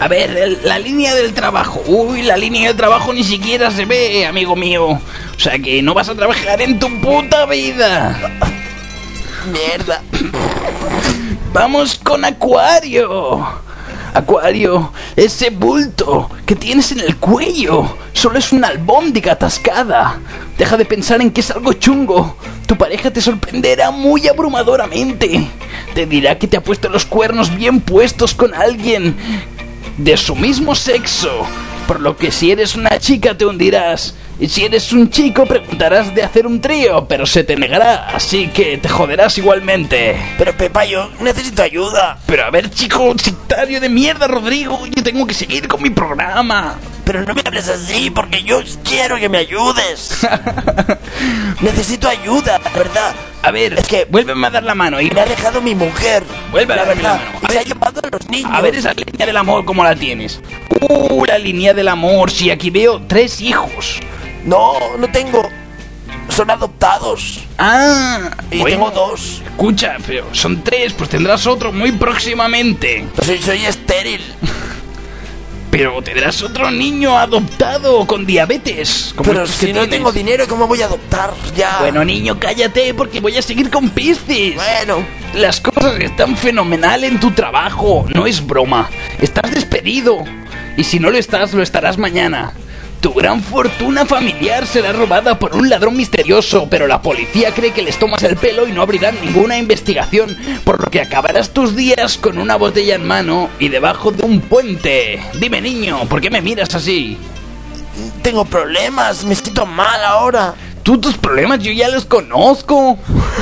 A ver, el- la línea del trabajo. Uy, la línea del trabajo ni siquiera se ve, amigo mío. O sea que no vas a trabajar en tu puta vida. Mierda. Vamos con Acuario. Acuario, ese bulto que tienes en el cuello solo es una albóndiga atascada. Deja de pensar en que es algo chungo. Tu pareja te sorprenderá muy abrumadoramente. Te dirá que te ha puesto los cuernos bien puestos con alguien de su mismo sexo. Por lo que si eres una chica te hundirás. Y si eres un chico preguntarás de hacer un trío, pero se te negará, así que te joderás igualmente. Pero Pepa, yo necesito ayuda. Pero a ver, chico, sectario de mierda, Rodrigo, yo tengo que seguir con mi programa. Pero no me hables así porque yo quiero que me ayudes. necesito ayuda, ¿verdad? A ver, Es que vuélveme a dar la mano, hijo. me ha dejado mi mujer. Vuelve a la darme la mano. Y se ha llevado a los niños. A ver esa línea del amor, ¿cómo la tienes? Uh, la línea del amor, sí, aquí veo tres hijos. No, no tengo. son adoptados. Ah, Y bueno. tengo dos. Escucha, pero son tres, pues tendrás otro muy próximamente. Soy, soy estéril. Pero tendrás otro niño adoptado con diabetes. como Pero si no tienes. tengo dinero, ¿cómo voy a adoptar? Ya. Bueno, niño, cállate porque voy a seguir con Piscis. Bueno. Las cosas están fenomenal en tu trabajo, no es broma. Estás despedido. Y si no lo estás, lo estarás mañana. Tu gran fortuna familiar será robada por un ladrón misterioso, pero la policía cree que les tomas el pelo y no abrirán ninguna investigación, por lo que acabarás tus días con una botella en mano y debajo de un puente. Dime, niño, ¿por qué me miras así? Tengo problemas, me siento mal ahora. Tú tus problemas yo ya los conozco.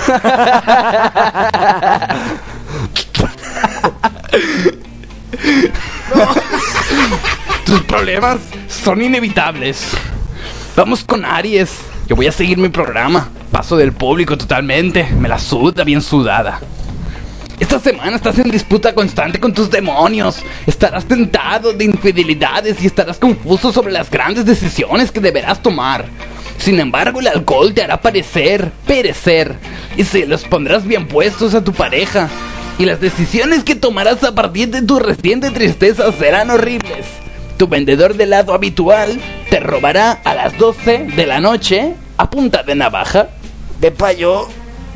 Tus problemas son inevitables. Vamos con Aries. Yo voy a seguir mi programa. Paso del público totalmente. Me la suda bien sudada. Esta semana estás en disputa constante con tus demonios. Estarás tentado de infidelidades y estarás confuso sobre las grandes decisiones que deberás tomar. Sin embargo, el alcohol te hará parecer, perecer, y se los pondrás bien puestos a tu pareja. Y las decisiones que tomarás a partir de tu reciente tristeza serán horribles. Tu vendedor de helado habitual te robará a las 12 de la noche a punta de navaja. Pepa, yo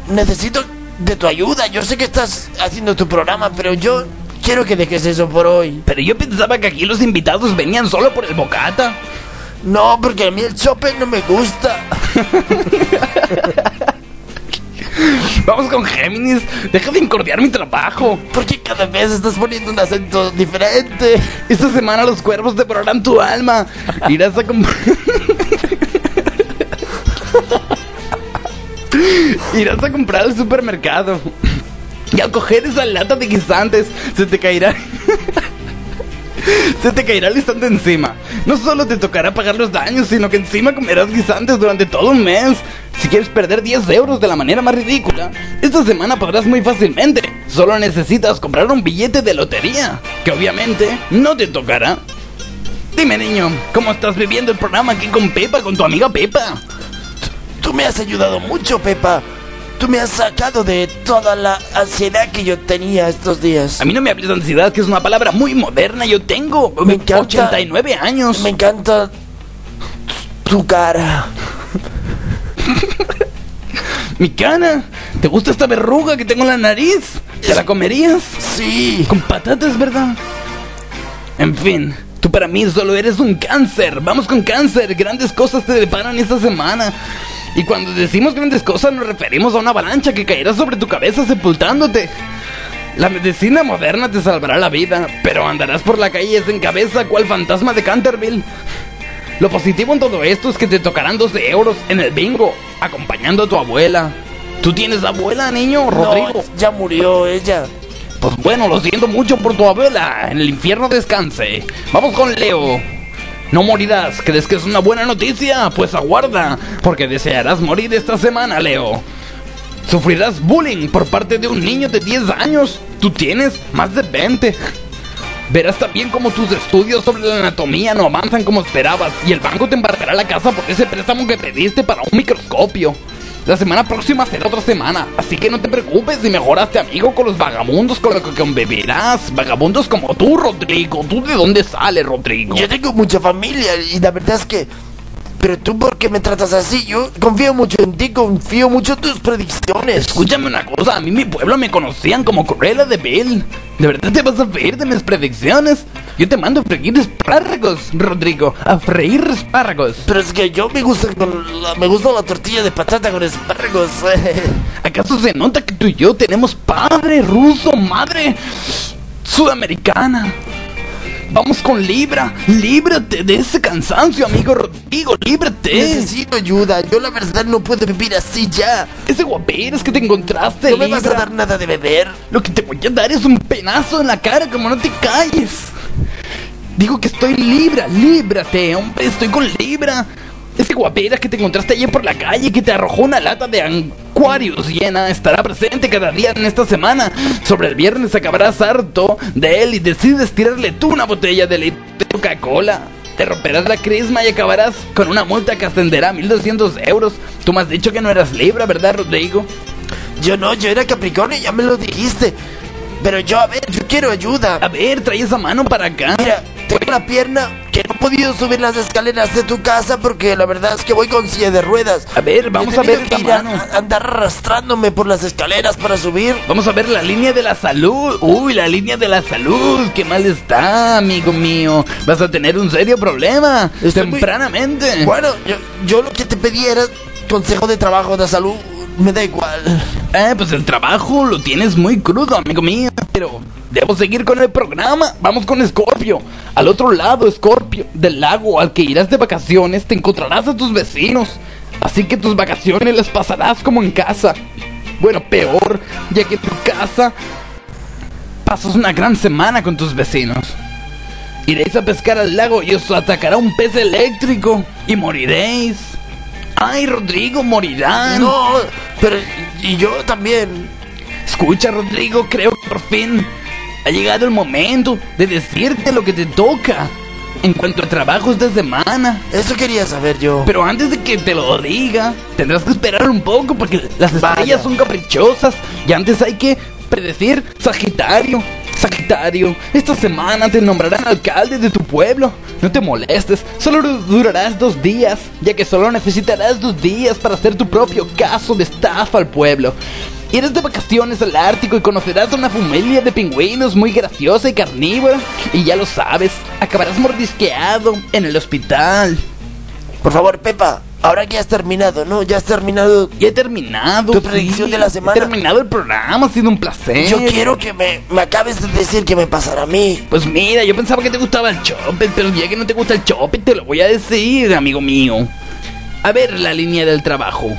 necesito de tu ayuda. Yo sé que estás haciendo tu programa, pero yo quiero que dejes eso por hoy. Pero yo pensaba que aquí los invitados venían solo por el bocata. No, porque a mí el chope no me gusta. Vamos con Géminis. Deja de incordiar mi trabajo. Porque cada vez estás poniendo un acento diferente. Esta semana los cuervos devorarán tu alma. Irás a comprar. Irás a comprar al supermercado. Y al coger esa lata de guisantes, se te caerá. Se te caerá el instante encima. No solo te tocará pagar los daños, sino que encima comerás guisantes durante todo un mes. Si quieres perder 10 euros de la manera más ridícula, esta semana podrás muy fácilmente. Solo necesitas comprar un billete de lotería, que obviamente no te tocará. Dime, niño, ¿cómo estás viviendo el programa aquí con Pepa, con tu amiga Pepa? Tú me has ayudado mucho, Pepa. Tú me has sacado de toda la ansiedad que yo tenía estos días. A mí no me hables de ansiedad, que es una palabra muy moderna. Yo tengo Me encanta. 89 años. Me encanta tu cara. Mi cara, ¿te gusta esta verruga que tengo en la nariz? ¿Te la comerías? Sí. Con patatas, ¿verdad? En fin, tú para mí solo eres un cáncer. Vamos con cáncer. Grandes cosas te deparan esta semana. Y cuando decimos grandes cosas nos referimos a una avalancha que caerá sobre tu cabeza sepultándote. La medicina moderna te salvará la vida, pero andarás por la calle sin cabeza cual fantasma de Canterville. Lo positivo en todo esto es que te tocarán 12 euros en el bingo, acompañando a tu abuela. ¿Tú tienes abuela, niño, Rodrigo? No, ya murió ella. Pues bueno, lo siento mucho por tu abuela. En el infierno descanse. Vamos con Leo. No morirás. ¿Crees que es una buena noticia? Pues aguarda, porque desearás morir esta semana, Leo. Sufrirás bullying por parte de un niño de 10 años. Tú tienes más de 20. Verás también como tus estudios sobre la anatomía no avanzan como esperabas y el banco te embargará la casa por ese préstamo que pediste para un microscopio. La semana próxima será otra semana, así que no te preocupes y mejoraste amigo con los vagabundos con los que convivirás. Vagabundos como tú, Rodrigo. ¿Tú de dónde sales, Rodrigo? Yo tengo mucha familia y la verdad es que... Pero tú, ¿por qué me tratas así? Yo confío mucho en ti, confío mucho en tus predicciones. Escúchame una cosa, a mí mi pueblo me conocían como Cruella de Bill. ¿De verdad te vas a freír de mis predicciones? Yo te mando a freír espárragos, Rodrigo. A freír espárragos. Pero es que yo me gusta con la, me gusta la tortilla de patata con espárragos. ¿Acaso se nota que tú y yo tenemos padre ruso, madre sudamericana? Vamos con Libra. Líbrate de ese cansancio, amigo Rodrigo. Líbrate. Necesito ayuda. Yo la verdad no puedo vivir así ya. Ese guaperas que te encontraste, No me vas a dar nada de beber. Lo que te voy a dar es un penazo en la cara, como no te calles. Digo que estoy libra, líbrate, hombre, estoy con libra. Ese guapera que te encontraste ayer por la calle que te arrojó una lata de Aquarius llena estará presente cada día en esta semana. Sobre el viernes acabarás harto de él y decides tirarle tú una botella de Coca-Cola. Te romperás la crisma y acabarás con una multa que ascenderá a 1200 euros. Tú me has dicho que no eras Libra, ¿verdad, Rodrigo? Yo no, yo era Capricornio, ya me lo dijiste. Pero yo, a ver, yo quiero ayuda. A ver, trae esa mano para acá. Mira, tengo una pierna que podido subir las escaleras de tu casa porque la verdad es que voy con silla de ruedas. A ver, vamos a ver a- a andar arrastrándome por las escaleras para subir. Vamos a ver la línea de la salud. Uy, la línea de la salud. Qué mal está, amigo mío. Vas a tener un serio problema. Estoy muy- tempranamente. Bueno, yo, yo lo que te pedí era consejo de trabajo de salud. Me da igual. Eh, pues el trabajo lo tienes muy crudo, amigo mío. Pero debo seguir con el programa. Vamos con Scorpio. Al otro lado, Scorpio, del lago al que irás de vacaciones, te encontrarás a tus vecinos. Así que tus vacaciones las pasarás como en casa. Bueno, peor, ya que en tu casa pasas una gran semana con tus vecinos. Iréis a pescar al lago y os atacará un pez eléctrico y moriréis. Ay, Rodrigo, morirán. No, pero y yo también. Escucha, Rodrigo, creo que por fin ha llegado el momento de decirte lo que te toca en cuanto a trabajos de semana. Eso quería saber yo. Pero antes de que te lo diga, tendrás que esperar un poco porque las estrellas Vaya. son caprichosas y antes hay que predecir Sagitario. Sagitario, esta semana te nombrarán alcalde de tu pueblo. No te molestes, solo du- durarás dos días, ya que solo necesitarás dos días para hacer tu propio caso de estafa al pueblo. Irás de vacaciones al Ártico y conocerás a una familia de pingüinos muy graciosa y carnívora. Y ya lo sabes, acabarás mordisqueado en el hospital. Por favor, Pepa, ahora que ya has terminado, ¿no? Ya has terminado. Ya he terminado. Tu predicción de la semana. He terminado el programa, ha sido un placer. Yo quiero que me, me acabes de decir que me pasará a mí. Pues mira, yo pensaba que te gustaba el chope, pero ya que no te gusta el chope, te lo voy a decir, amigo mío. A ver, la línea del trabajo.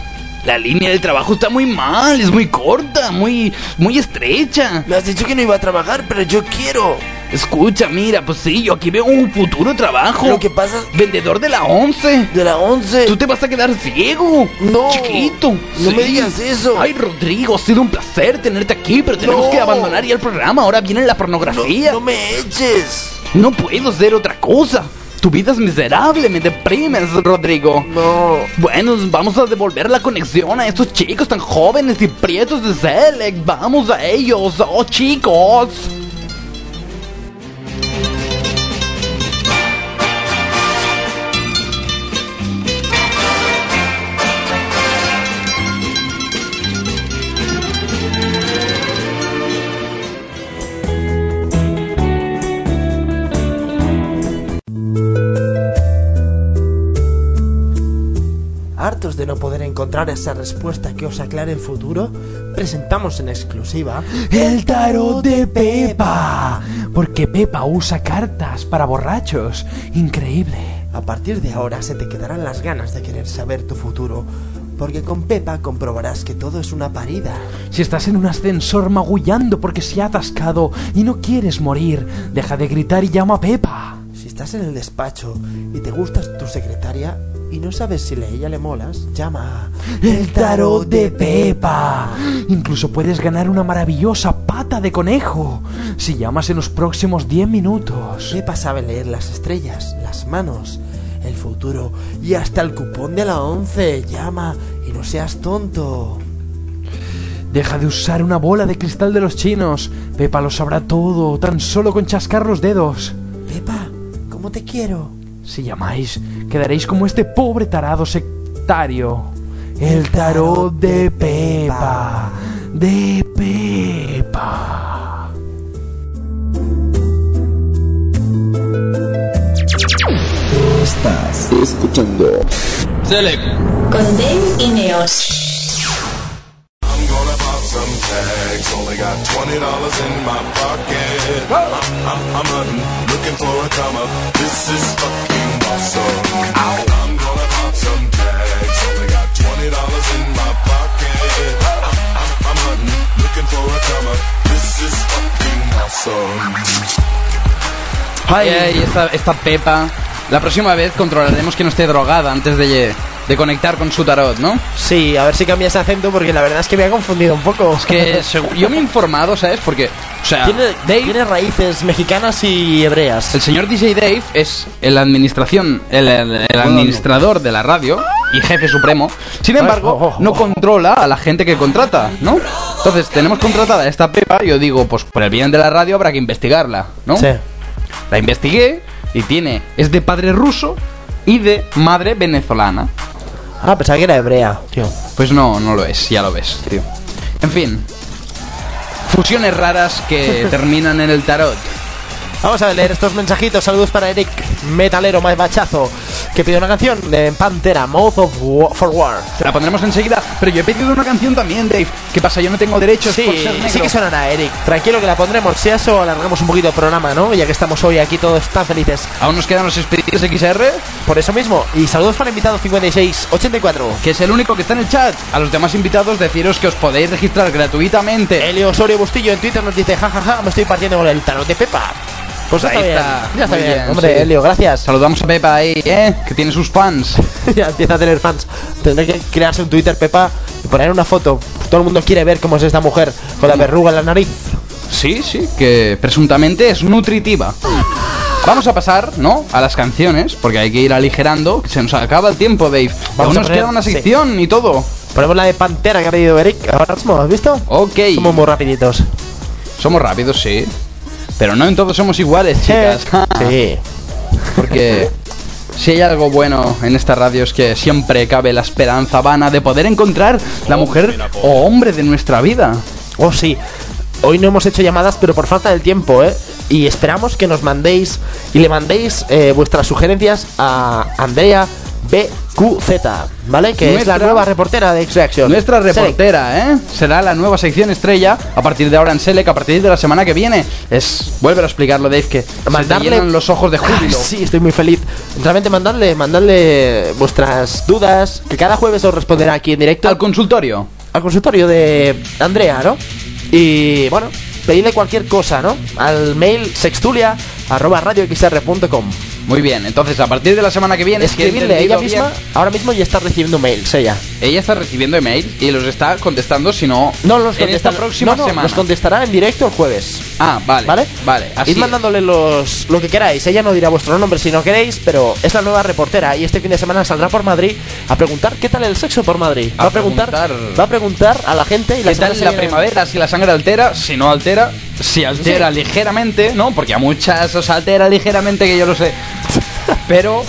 La línea del trabajo está muy mal, es muy corta, muy, muy estrecha. Me has dicho que no iba a trabajar, pero yo quiero. Escucha, mira, pues sí, yo aquí veo un futuro trabajo. Lo que pasa Vendedor de la 11. De la 11. Tú te vas a quedar ciego. No. Chiquito. No Sí. me digas eso. Ay, Rodrigo, ha sido un placer tenerte aquí, pero tenemos No. que abandonar ya el programa. Ahora viene la pornografía. No me eches. No puedo hacer otra cosa. Tu vida es miserable, me deprimes, Rodrigo. No. Bueno, vamos a devolver la conexión a estos chicos tan jóvenes y prietos de Select. Vamos a ellos, oh chicos. Encontrar esa respuesta que os aclare el futuro, presentamos en exclusiva El tarot de Pepa. Porque Pepa usa cartas para borrachos. Increíble. A partir de ahora se te quedarán las ganas de querer saber tu futuro, porque con Pepa comprobarás que todo es una parida. Si estás en un ascensor magullando porque se ha atascado y no quieres morir, deja de gritar y llama a Pepa. Si estás en el despacho y te gusta tu secretaria y no sabes si a ella le molas, llama El tarot de Pepa. Incluso puedes ganar una maravillosa pata de conejo si llamas en los próximos 10 minutos. Pepa sabe leer las estrellas, las manos, el futuro y hasta el cupón de la 11. Llama y no seas tonto. Deja de usar una bola de cristal de los chinos. Pepa lo sabrá todo, tan solo con chascar los dedos. Pepa, ¿cómo te quiero? Si llamáis, quedaréis como este pobre tarado sectario. El tarot de Pepa. De Pepa. Estás escuchando Select. Con Dave y Neos. I'm gonna pop some tags. Only got twenty dollars in my pocket. I'm, I'm, hunting, looking for a come up. This is fucking awesome. I'm gonna pop some tags. Only got twenty dollars in my pocket. I'm, I'm, I'm hunting, looking for a come up. This is fucking awesome. Ay, ay, esta, esta Pepa. La próxima vez controlaremos que no esté drogada antes de, de conectar con su tarot, ¿no? Sí, a ver si cambia ese acento porque la verdad es que me ha confundido un poco. Es que yo me he informado, ¿sabes? Porque sea, tiene, tiene raíces mexicanas y hebreas. El señor DJ Dave es el administración, el, el- el administrador de la radio y jefe supremo. Sin embargo, no controla a la gente que contrata, ¿no? Entonces, tenemos contratada a esta Pepa, yo digo, pues por el bien de la radio habrá que investigarla, ¿no? Sí. La investigué y tiene, es de padre ruso y de madre venezolana. Ah, pensaba que era hebrea, tío. Pues no, no lo es, ya lo ves, tío. En fin, fusiones raras que terminan en el tarot. Vamos a leer estos mensajitos. Saludos para Eric Metalero más Bachazo, que pide una canción de Pantera, Mouth of War, for War. La pondremos enseguida, pero yo he pedido una canción también, Dave. ¿Qué pasa? Yo no tengo derechos Sí, por ser negro. sí que sonará, Eric. Tranquilo que la pondremos. Si eso, alargamos un poquito el programa, ¿no? Ya que estamos hoy aquí todos tan felices. Aún nos quedan los expedientes XR, Por eso mismo. Y saludos para el invitado 5684. que es el único que está en el chat. A los demás invitados deciros que os podéis registrar gratuitamente. Elio Osorio Bustillo en Twitter nos dice, jajaja, me estoy partiendo con el tarot de Pepa. Pues ya Ahí está. Ya está bien. bien, Hombre, sí. Elio, gracias. Saludamos a Pepa ahí, ¿eh? Que tiene sus fans. ya empieza a tener fans. Tendré que crearse un Twitter, Pepa, y poner una foto. Todo el mundo quiere ver cómo es esta mujer con la verruga en la nariz. Sí, sí, que presuntamente es nutritiva. Vamos a pasar, ¿no? A las canciones, porque hay que ir aligerando, que se nos acaba el tiempo, Dave. Vamos Aún a nos poner- queda una sí. sección y todo. Ponemos la de Pantera que ha pedido Eric ahora mismo, ¿has visto? Ok. Somos muy rapiditos. Somos rápidos, sí. Pero no en todos somos iguales, chicas. Sí. Porque si hay algo bueno en esta radio es que siempre cabe la esperanza vana de poder encontrar la mujer o hombre de nuestra vida. Oh, sí. Hoy no hemos hecho llamadas, pero por falta del tiempo, ¿eh? Y esperamos que nos mandéis y le mandéis eh, vuestras sugerencias a Andrea BQZ, ¿vale? Que es la nueva reportera de X-Reaction. Nuestra reportera, ¿eh? Será la nueva sección estrella a partir de ahora en Selec, a partir de la semana que viene. Es, vuelve a explicarlo, Dave, que se te Mandarle- llenan los ojos de júbilo. Sí, estoy muy feliz. Realmente mandadle, mandadle vuestras dudas, que cada jueves os responderá aquí en directo. Al consultorio. Al consultorio de Andrea, ¿no? Y bueno, pedidle cualquier cosa, ¿no? Al mail sextulia arroba radioxr.com. Muy bien, entonces a partir de la semana que viene, Escribirle ella entendido misma, bien, ahora mismo ya está recibiendo mails, ella. ella está recibiendo email y los está contestando, si no, No los en esta contestará- próxima no, no, semana. los contestará en directo el jueves. Ah, vale. ¿Vale? Vale, así Id mandándole los, lo que queráis. Ella no dirá vuestro nombre si no queréis, pero es la nueva reportera y este fin de semana saldrá por Madrid a preguntar qué tal el sexo por Madrid. A va a preguntar, preguntar. va a preguntar a la gente y la ¿Qué tal la primavera? Si la sangre altera, si no altera, si altera ligeramente, ¿no? Porque a muchas os altera ligeramente, que yo lo sé. Pero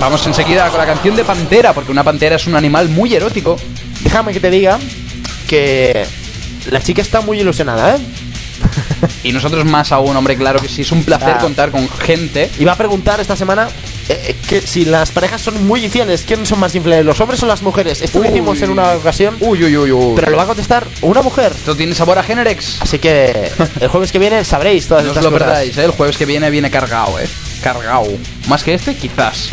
vamos enseguida con la canción de Pantera, porque una pantera es un animal muy erótico. Déjame que te diga que la chica está muy ilusionada, ¿eh? Y nosotros más aún, hombre, claro que sí, es un placer Ah. contar con gente. Y va a preguntar esta semana eh, eh, que si las parejas son muy infieles, ¿quiénes son más infieles, los hombres o las mujeres? Esto lo hicimos en una ocasión, Uy, uy, uy, uy. pero lo va a contestar una mujer. Esto tiene sabor a Generex. Así que el jueves que viene sabréis todas No os estas lo cosas. perdáis, ¿eh? El jueves que viene viene cargado, ¿eh? Cargado. Más que este, quizás.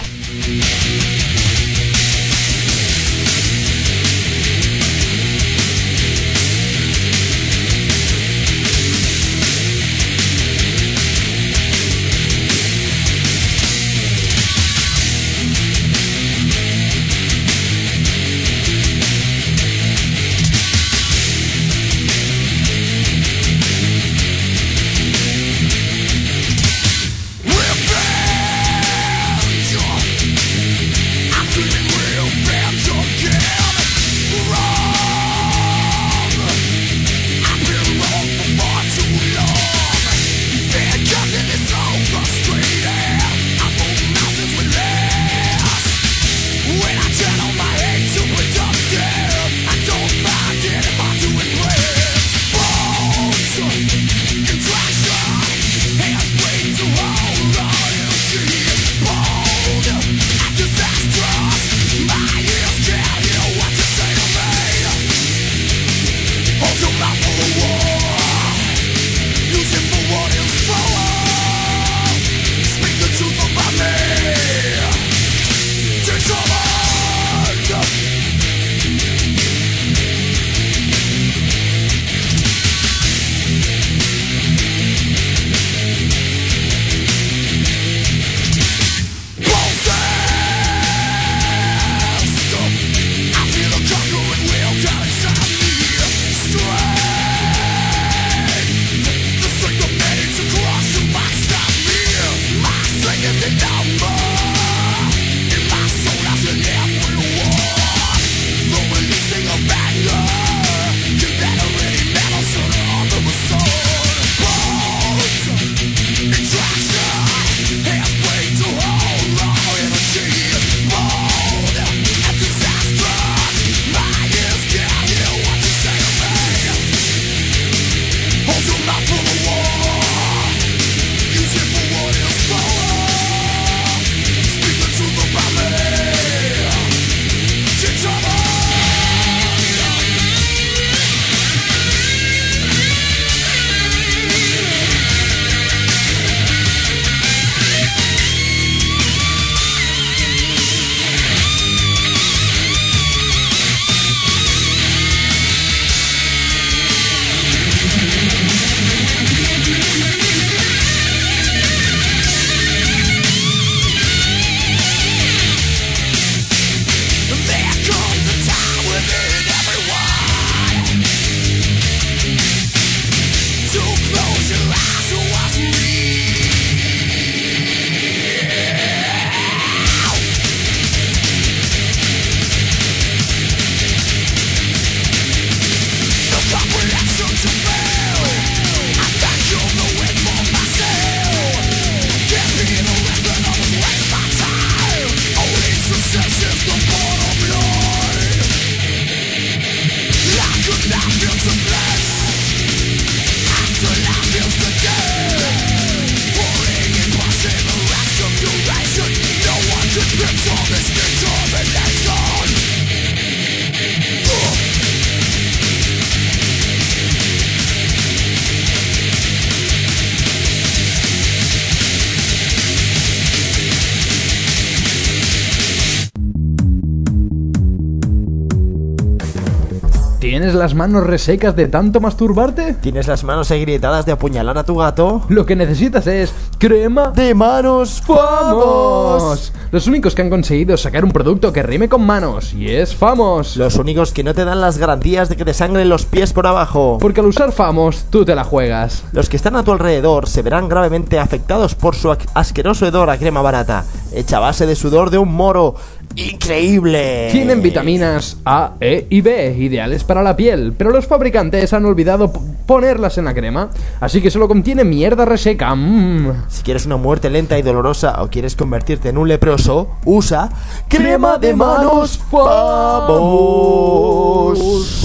Las manos resecas de tanto masturbarte? ¿Tienes las manos agrietadas de apuñalar a tu gato? Lo que necesitas es crema de manos Famos. Los únicos que han conseguido sacar un producto que rime con manos y es Famos. Los únicos que no te dan las garantías de que te sangren los pies por abajo. Porque al usar Famos tú te la juegas. Los que están a tu alrededor se verán gravemente afectados por su asqueroso hedor a crema barata, hecha a base de sudor de un moro. ¡Increíble! Tienen vitaminas A, E y B, ideales para la piel, pero los fabricantes han olvidado ponerlas en la crema, así que solo contiene mierda reseca. Mm. Si quieres una muerte lenta y dolorosa o quieres convertirte en un leproso, usa crema de manos Famos.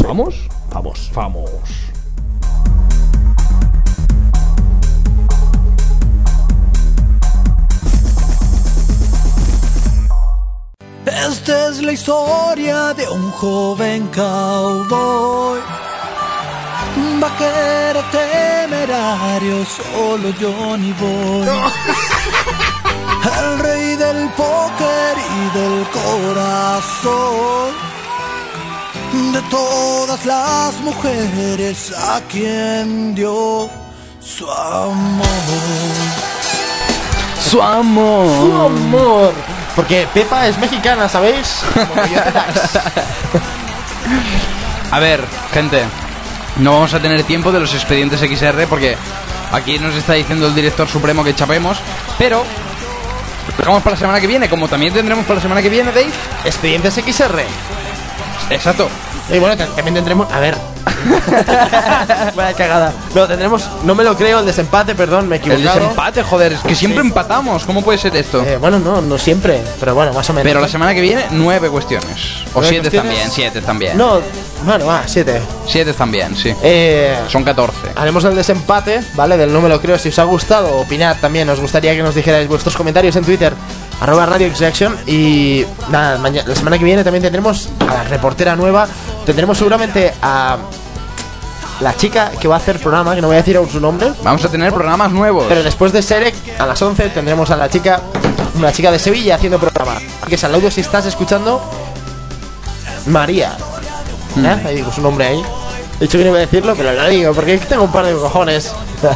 ¿Vamos? Vamos. Vamos. Esta es la historia de un joven cowboy. Vaquero temerario, solo Johnny Boy. El rey del póker y del corazón. De todas las mujeres a quien dio su amor. Su amor. Su amor. Porque Pepa es mexicana, ¿sabéis? Como. A ver, gente, no vamos a tener tiempo de los expedientes XR porque aquí nos está diciendo el director supremo que chapemos, pero lo dejamos para la semana que viene, como también tendremos para la semana que viene, Dave. Expedientes XR. Exacto. Y bueno, también tendremos. A ver. Vaya cagada. No, tendremos. No me lo creo, el desempate, perdón, me he El equivocado. desempate, joder, es que siempre Sí. empatamos. ¿Cómo puede ser esto? Eh, bueno, no, no siempre, pero bueno, más o menos. Pero la semana que viene, nueve cuestiones. O ¿Nueve siete cuestiones? también, siete también. No, bueno, va, siete. Siete también, sí. Eh, Son 14. haremos el desempate, ¿vale? Del no me lo creo. Si os ha gustado, opinad también. Nos gustaría que nos dijerais vuestros comentarios en Twitter, arroba Radio Extraction. Y nada, mañana, la semana que viene también tendremos a la reportera nueva. Tendremos seguramente a la chica que va a hacer programa, que no voy a decir aún su nombre. Vamos a tener programas nuevos. Pero después de Serek, a las 11, tendremos a la chica, una chica de Sevilla haciendo programa. Que saludo si estás escuchando. María. ¿Eh? Ahí digo su nombre ahí. He dicho que no iba a decirlo, pero lo digo, porque tengo un par de cojones.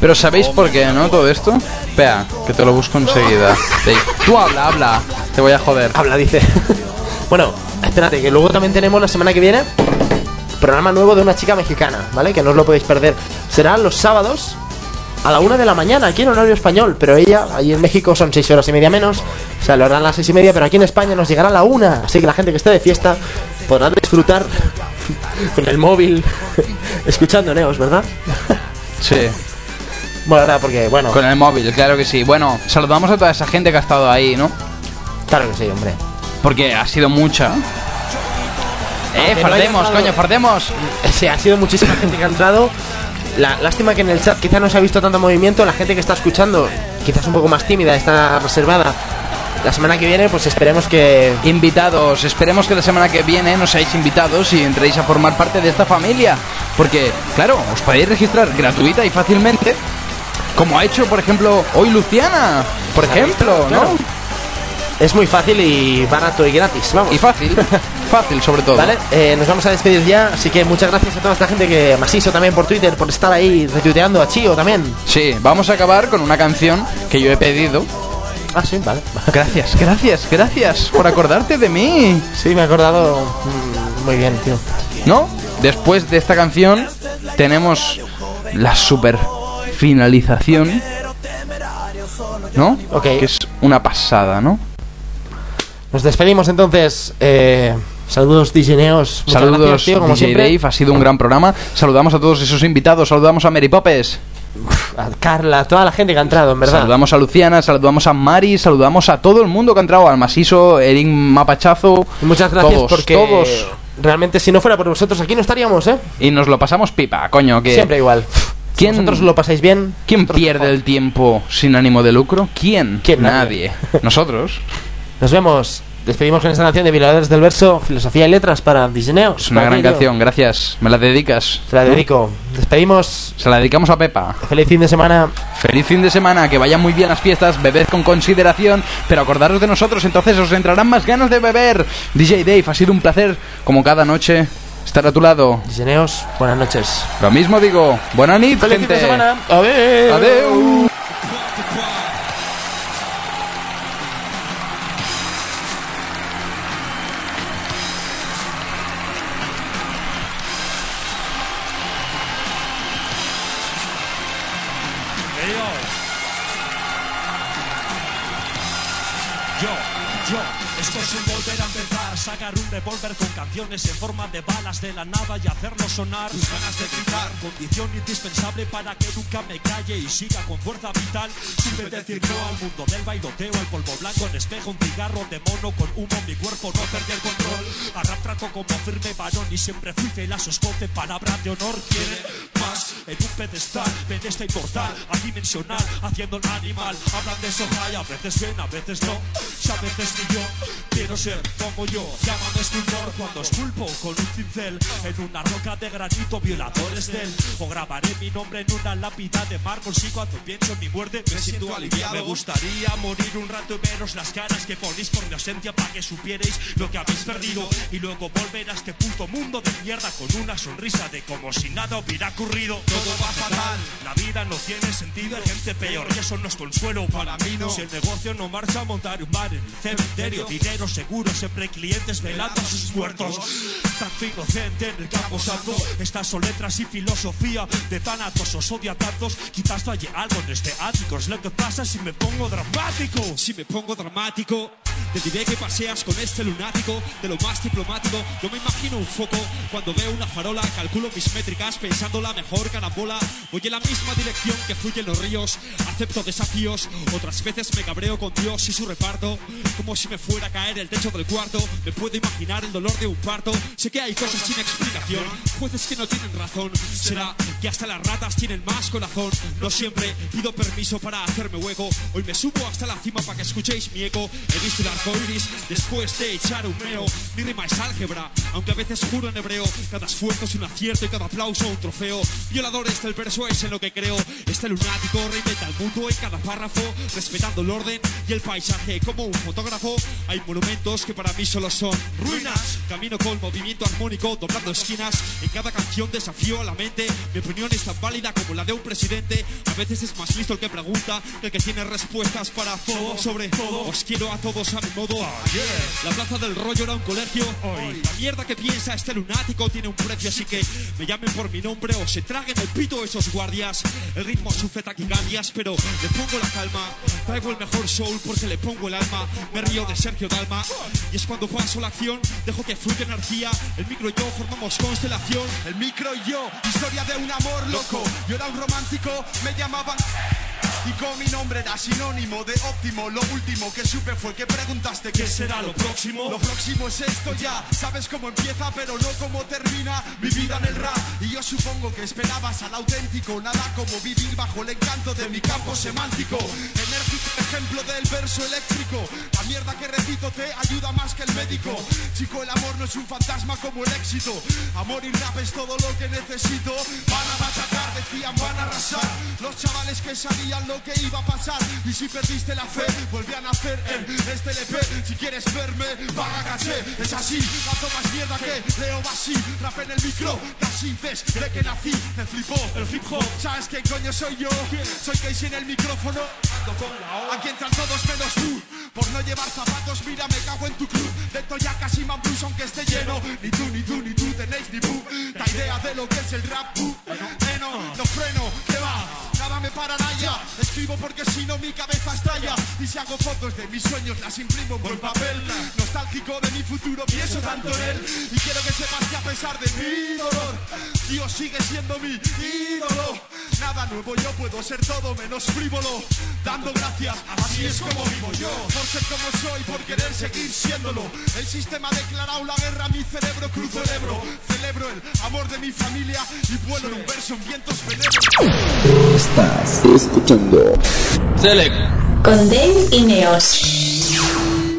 Pero ¿sabéis por qué, no? Todo esto. Espera, que te lo busco enseguida. Tú habla, habla. Te voy a joder. Habla, dice. bueno, espérate, que luego también tenemos la semana que viene programa nuevo de una chica mexicana, ¿vale? Que no os lo podéis perder. Será los sábados a la una de la mañana, aquí en horario español, pero ella, ahí en México son seis horas y media menos, o sea, lo harán las seis y media, pero aquí en España nos llegará a la una, así que la gente que esté de fiesta podrá disfrutar con el móvil, escuchando Neos, ¿verdad? Sí. Bueno, verdad, porque, bueno, Con el móvil, claro que sí. Bueno, saludamos a toda esa gente que ha estado ahí, ¿no? claro que sí, hombre. Porque ha sido mucha. Eh, Aunque no haya fardemos, estado- coño, fardemos. Sí, ha sido muchísima gente que ha entrado. La, lástima que en el chat quizá no se ha visto tanto movimiento. La gente que está escuchando, quizás un poco más tímida, está reservada. La semana que viene, pues esperemos que. Invitados, esperemos que la semana que viene nos seáis invitados y entréis a formar parte de esta familia. Porque, claro, os podéis registrar gratuita y fácilmente. Como ha hecho, por ejemplo, hoy Luciana. Por ejemplo, Claro. Es muy fácil y barato y gratis, vamos. Y fácil. fácil, sobre todo. Vale, eh, nos vamos a despedir ya. Así que muchas gracias a toda esta gente que Masiso también por Twitter, por estar ahí retuiteando a Chio también. Sí, vamos a acabar con una canción que yo he pedido. Ah, sí, vale. Gracias, gracias, gracias por acordarte de mí. Sí, me he acordado mm, muy bien, tío. ¿No? Después de esta canción tenemos la super finalización. ¿No? Ok. Que es una pasada, ¿no? Nos despedimos entonces. Eh, saludos. Muchas Saludos, gracias, tío, como DJ siempre. Dave, ha sido un gran programa. Saludamos a todos esos invitados, saludamos a Mary Popes. A Carla, a toda la gente que ha entrado, en verdad. Saludamos a Luciana, saludamos a Mari, saludamos a todo el mundo que ha entrado, al Masiso, Erin Mapachazo. Y muchas gracias todos, porque todos. realmente si no fuera por vosotros aquí no estaríamos, ¿eh? Y nos lo pasamos pipa, coño, que... Siempre igual. ¿Quién, vosotros lo pasáis bien. ¿Quién pierde el tiempo sin ánimo de lucro? ¿Quién? ¿Quién? Nadie. Nosotros. Nos vemos. Despedimos con esta canción de Violadores del Verso, Filosofía y Letras para Digineos. Es una gran canción, gracias. Me la dedicas. Se la dedico. Despedimos. Se la dedicamos a Pepa. Feliz fin de semana. Feliz fin de semana, que vayan muy bien las fiestas, bebed con consideración, pero acordaros de nosotros, entonces os entrarán más ganas de beber. DJ Dave, ha sido un placer, como cada noche. estar a tu lado. Gineos, buenas noches. Lo mismo digo. Buenas noches, Feliz fin de semana. Adeu. Adeu. rumba. Revólver con canciones en forma de balas de la nada y hacerlo sonar. Tus ganas de gritar, condición indispensable para que nunca me calle y siga con fuerza vital. Sirve decir no al mundo del bailoteo, al polvo blanco en espejo, un cigarro de mono con humo, mi cuerpo no perder control. A rap trato como firme varón y siempre fui su escote, palabra de honor. Quiere más en un pedestal, ven esta inmortal, adimensional, haciendo el animal. Hablan de soja y a veces bien, a veces no. Si a veces ni yo quiero ser como yo. Llámame escultor cuando esculpo con un cincel en una roca de granito, violadores del. O grabaré mi nombre en una lápida de mármol. Si cuando pienso en mi muerte me siento aliviado. Me gustaría morir un rato y veros las caras que ponéis por mi ausencia para que supierais lo que habéis perdido. Y luego volver a este puto mundo de mierda con una sonrisa de como si nada hubiera ocurrido. Todo va fatal, la vida no tiene sentido, hay gente peor y eso no es consuelo para mí no. Si el negocio no marcha, montar un bar en el cementerio, dinero seguro, siempre hay clientes velando a sus muertos. Tanto inocente en el campo santo, estas son letras y filosofía de thanatos, os odio a tantos, quizás falle algo en este ático, es lo que pasa si me pongo dramático. Si me pongo dramático, te diré que paseas con este lunático de lo más diplomático. Yo me imagino un foco cuando veo una farola, calculo mis métricas pensando la mejor carambola. Voy en la misma dirección que fluyen los ríos, acepto desafíos. Otras veces me cabreo con Dios y su reparto, como si me fuera a caer el techo del cuarto. Me puedo imaginar el dolor de un parto. Sé que hay cosas sin explicación, jueces que no tienen razón. Será que hasta las ratas tienen más corazón. No siempre pido permiso para hacerme hueco. Hoy me subo hasta la cima para que escuchéis mi eco. He visto el después de echar un meo. Mi rima es álgebra, aunque a veces juro en hebreo. Cada esfuerzo es un acierto y cada aplauso un trofeo. Violadores del verso es en lo que creo. Este lunático reinventa el mundo en cada párrafo, respetando el orden y el paisaje como un fotógrafo. Hay monumentos que para mí solo son ruinas. Camino con movimiento armónico, doblando esquinas. En cada canción desafío a la mente. Mi opinión es tan válida como la de un presidente. A veces es más listo el que pregunta que el que tiene respuestas para todo. Sobre todo, os quiero a todos a mi modo. La plaza del rollo era un colegio. Hoy, la mierda que piensa este lunático tiene un precio, así que me llamen por mi nombre o se traguen el pito esos guardias. El ritmo sufre taquicardias, pero le pongo la calma. Traigo el mejor soul porque le pongo el alma. Me río de Sergio Dalma. Y es cuando paso la acción, dejo que fluya energía. El micro y yo formamos constelación. El micro y yo, historia de un amor loco. Yo era un romántico, me llamaban. Y con mi nombre era sinónimo de óptimo. Lo último que supe fue que preguntaste qué será lo próximo. Lo próximo es esto ya. Sabes cómo empieza, pero no cómo termina mi vida en el rap. Y yo supongo que esperabas al auténtico. Nada como vivir bajo el encanto de mi campo semántico. Enérgico ejemplo del verso eléctrico. La mierda que recito te ayuda más que el médico. Chico, el amor no es un fantasma como el éxito. Amor y rap es todo lo que necesito. Van a machacar, decían, van a arrasar. Los chavales que sabían lo que iba a pasar. Y si perdiste la fe, volví a nacer en este Si quieres verme, paga caché. Es así, hago más mierda que Leo Bassi. Rap en el micro, casi desde que nací. Me flipó el hip hop. ¿Sabes qué coño soy yo? Soy Casey en el micrófono. Aquí entran todos menos tú. Por no llevar zapatos, mira, me cago en tu club. Dentro ya casi man blues, aunque esté lleno. Ni tú, ni tú, ni tú tenéis ni puta idea de lo que es el rap. Uh, eh, no, no freno, que va. Nada me parará ya. Escribo porque si no mi cabeza estalla. Y si hago fotos de mis sueños, las imprimo en buen papel. Nostálgico de mi futuro, pienso tanto en él. Y quiero que sepas que a pesar de mi dolor, Dios sigue siendo mi ídolo. Nada nuevo, yo puedo ser todo menos frívolo. Dando gracias, así es como vivo yo. Por ser como soy, por querer seguir siéndolo. El sistema ha declarado la guerra, mi cerebro cruzo el Ebro. Celebro el amor de mi familia y vuelo en un verso en vientos benévolos. Estás escuchando Con Dave y Neos.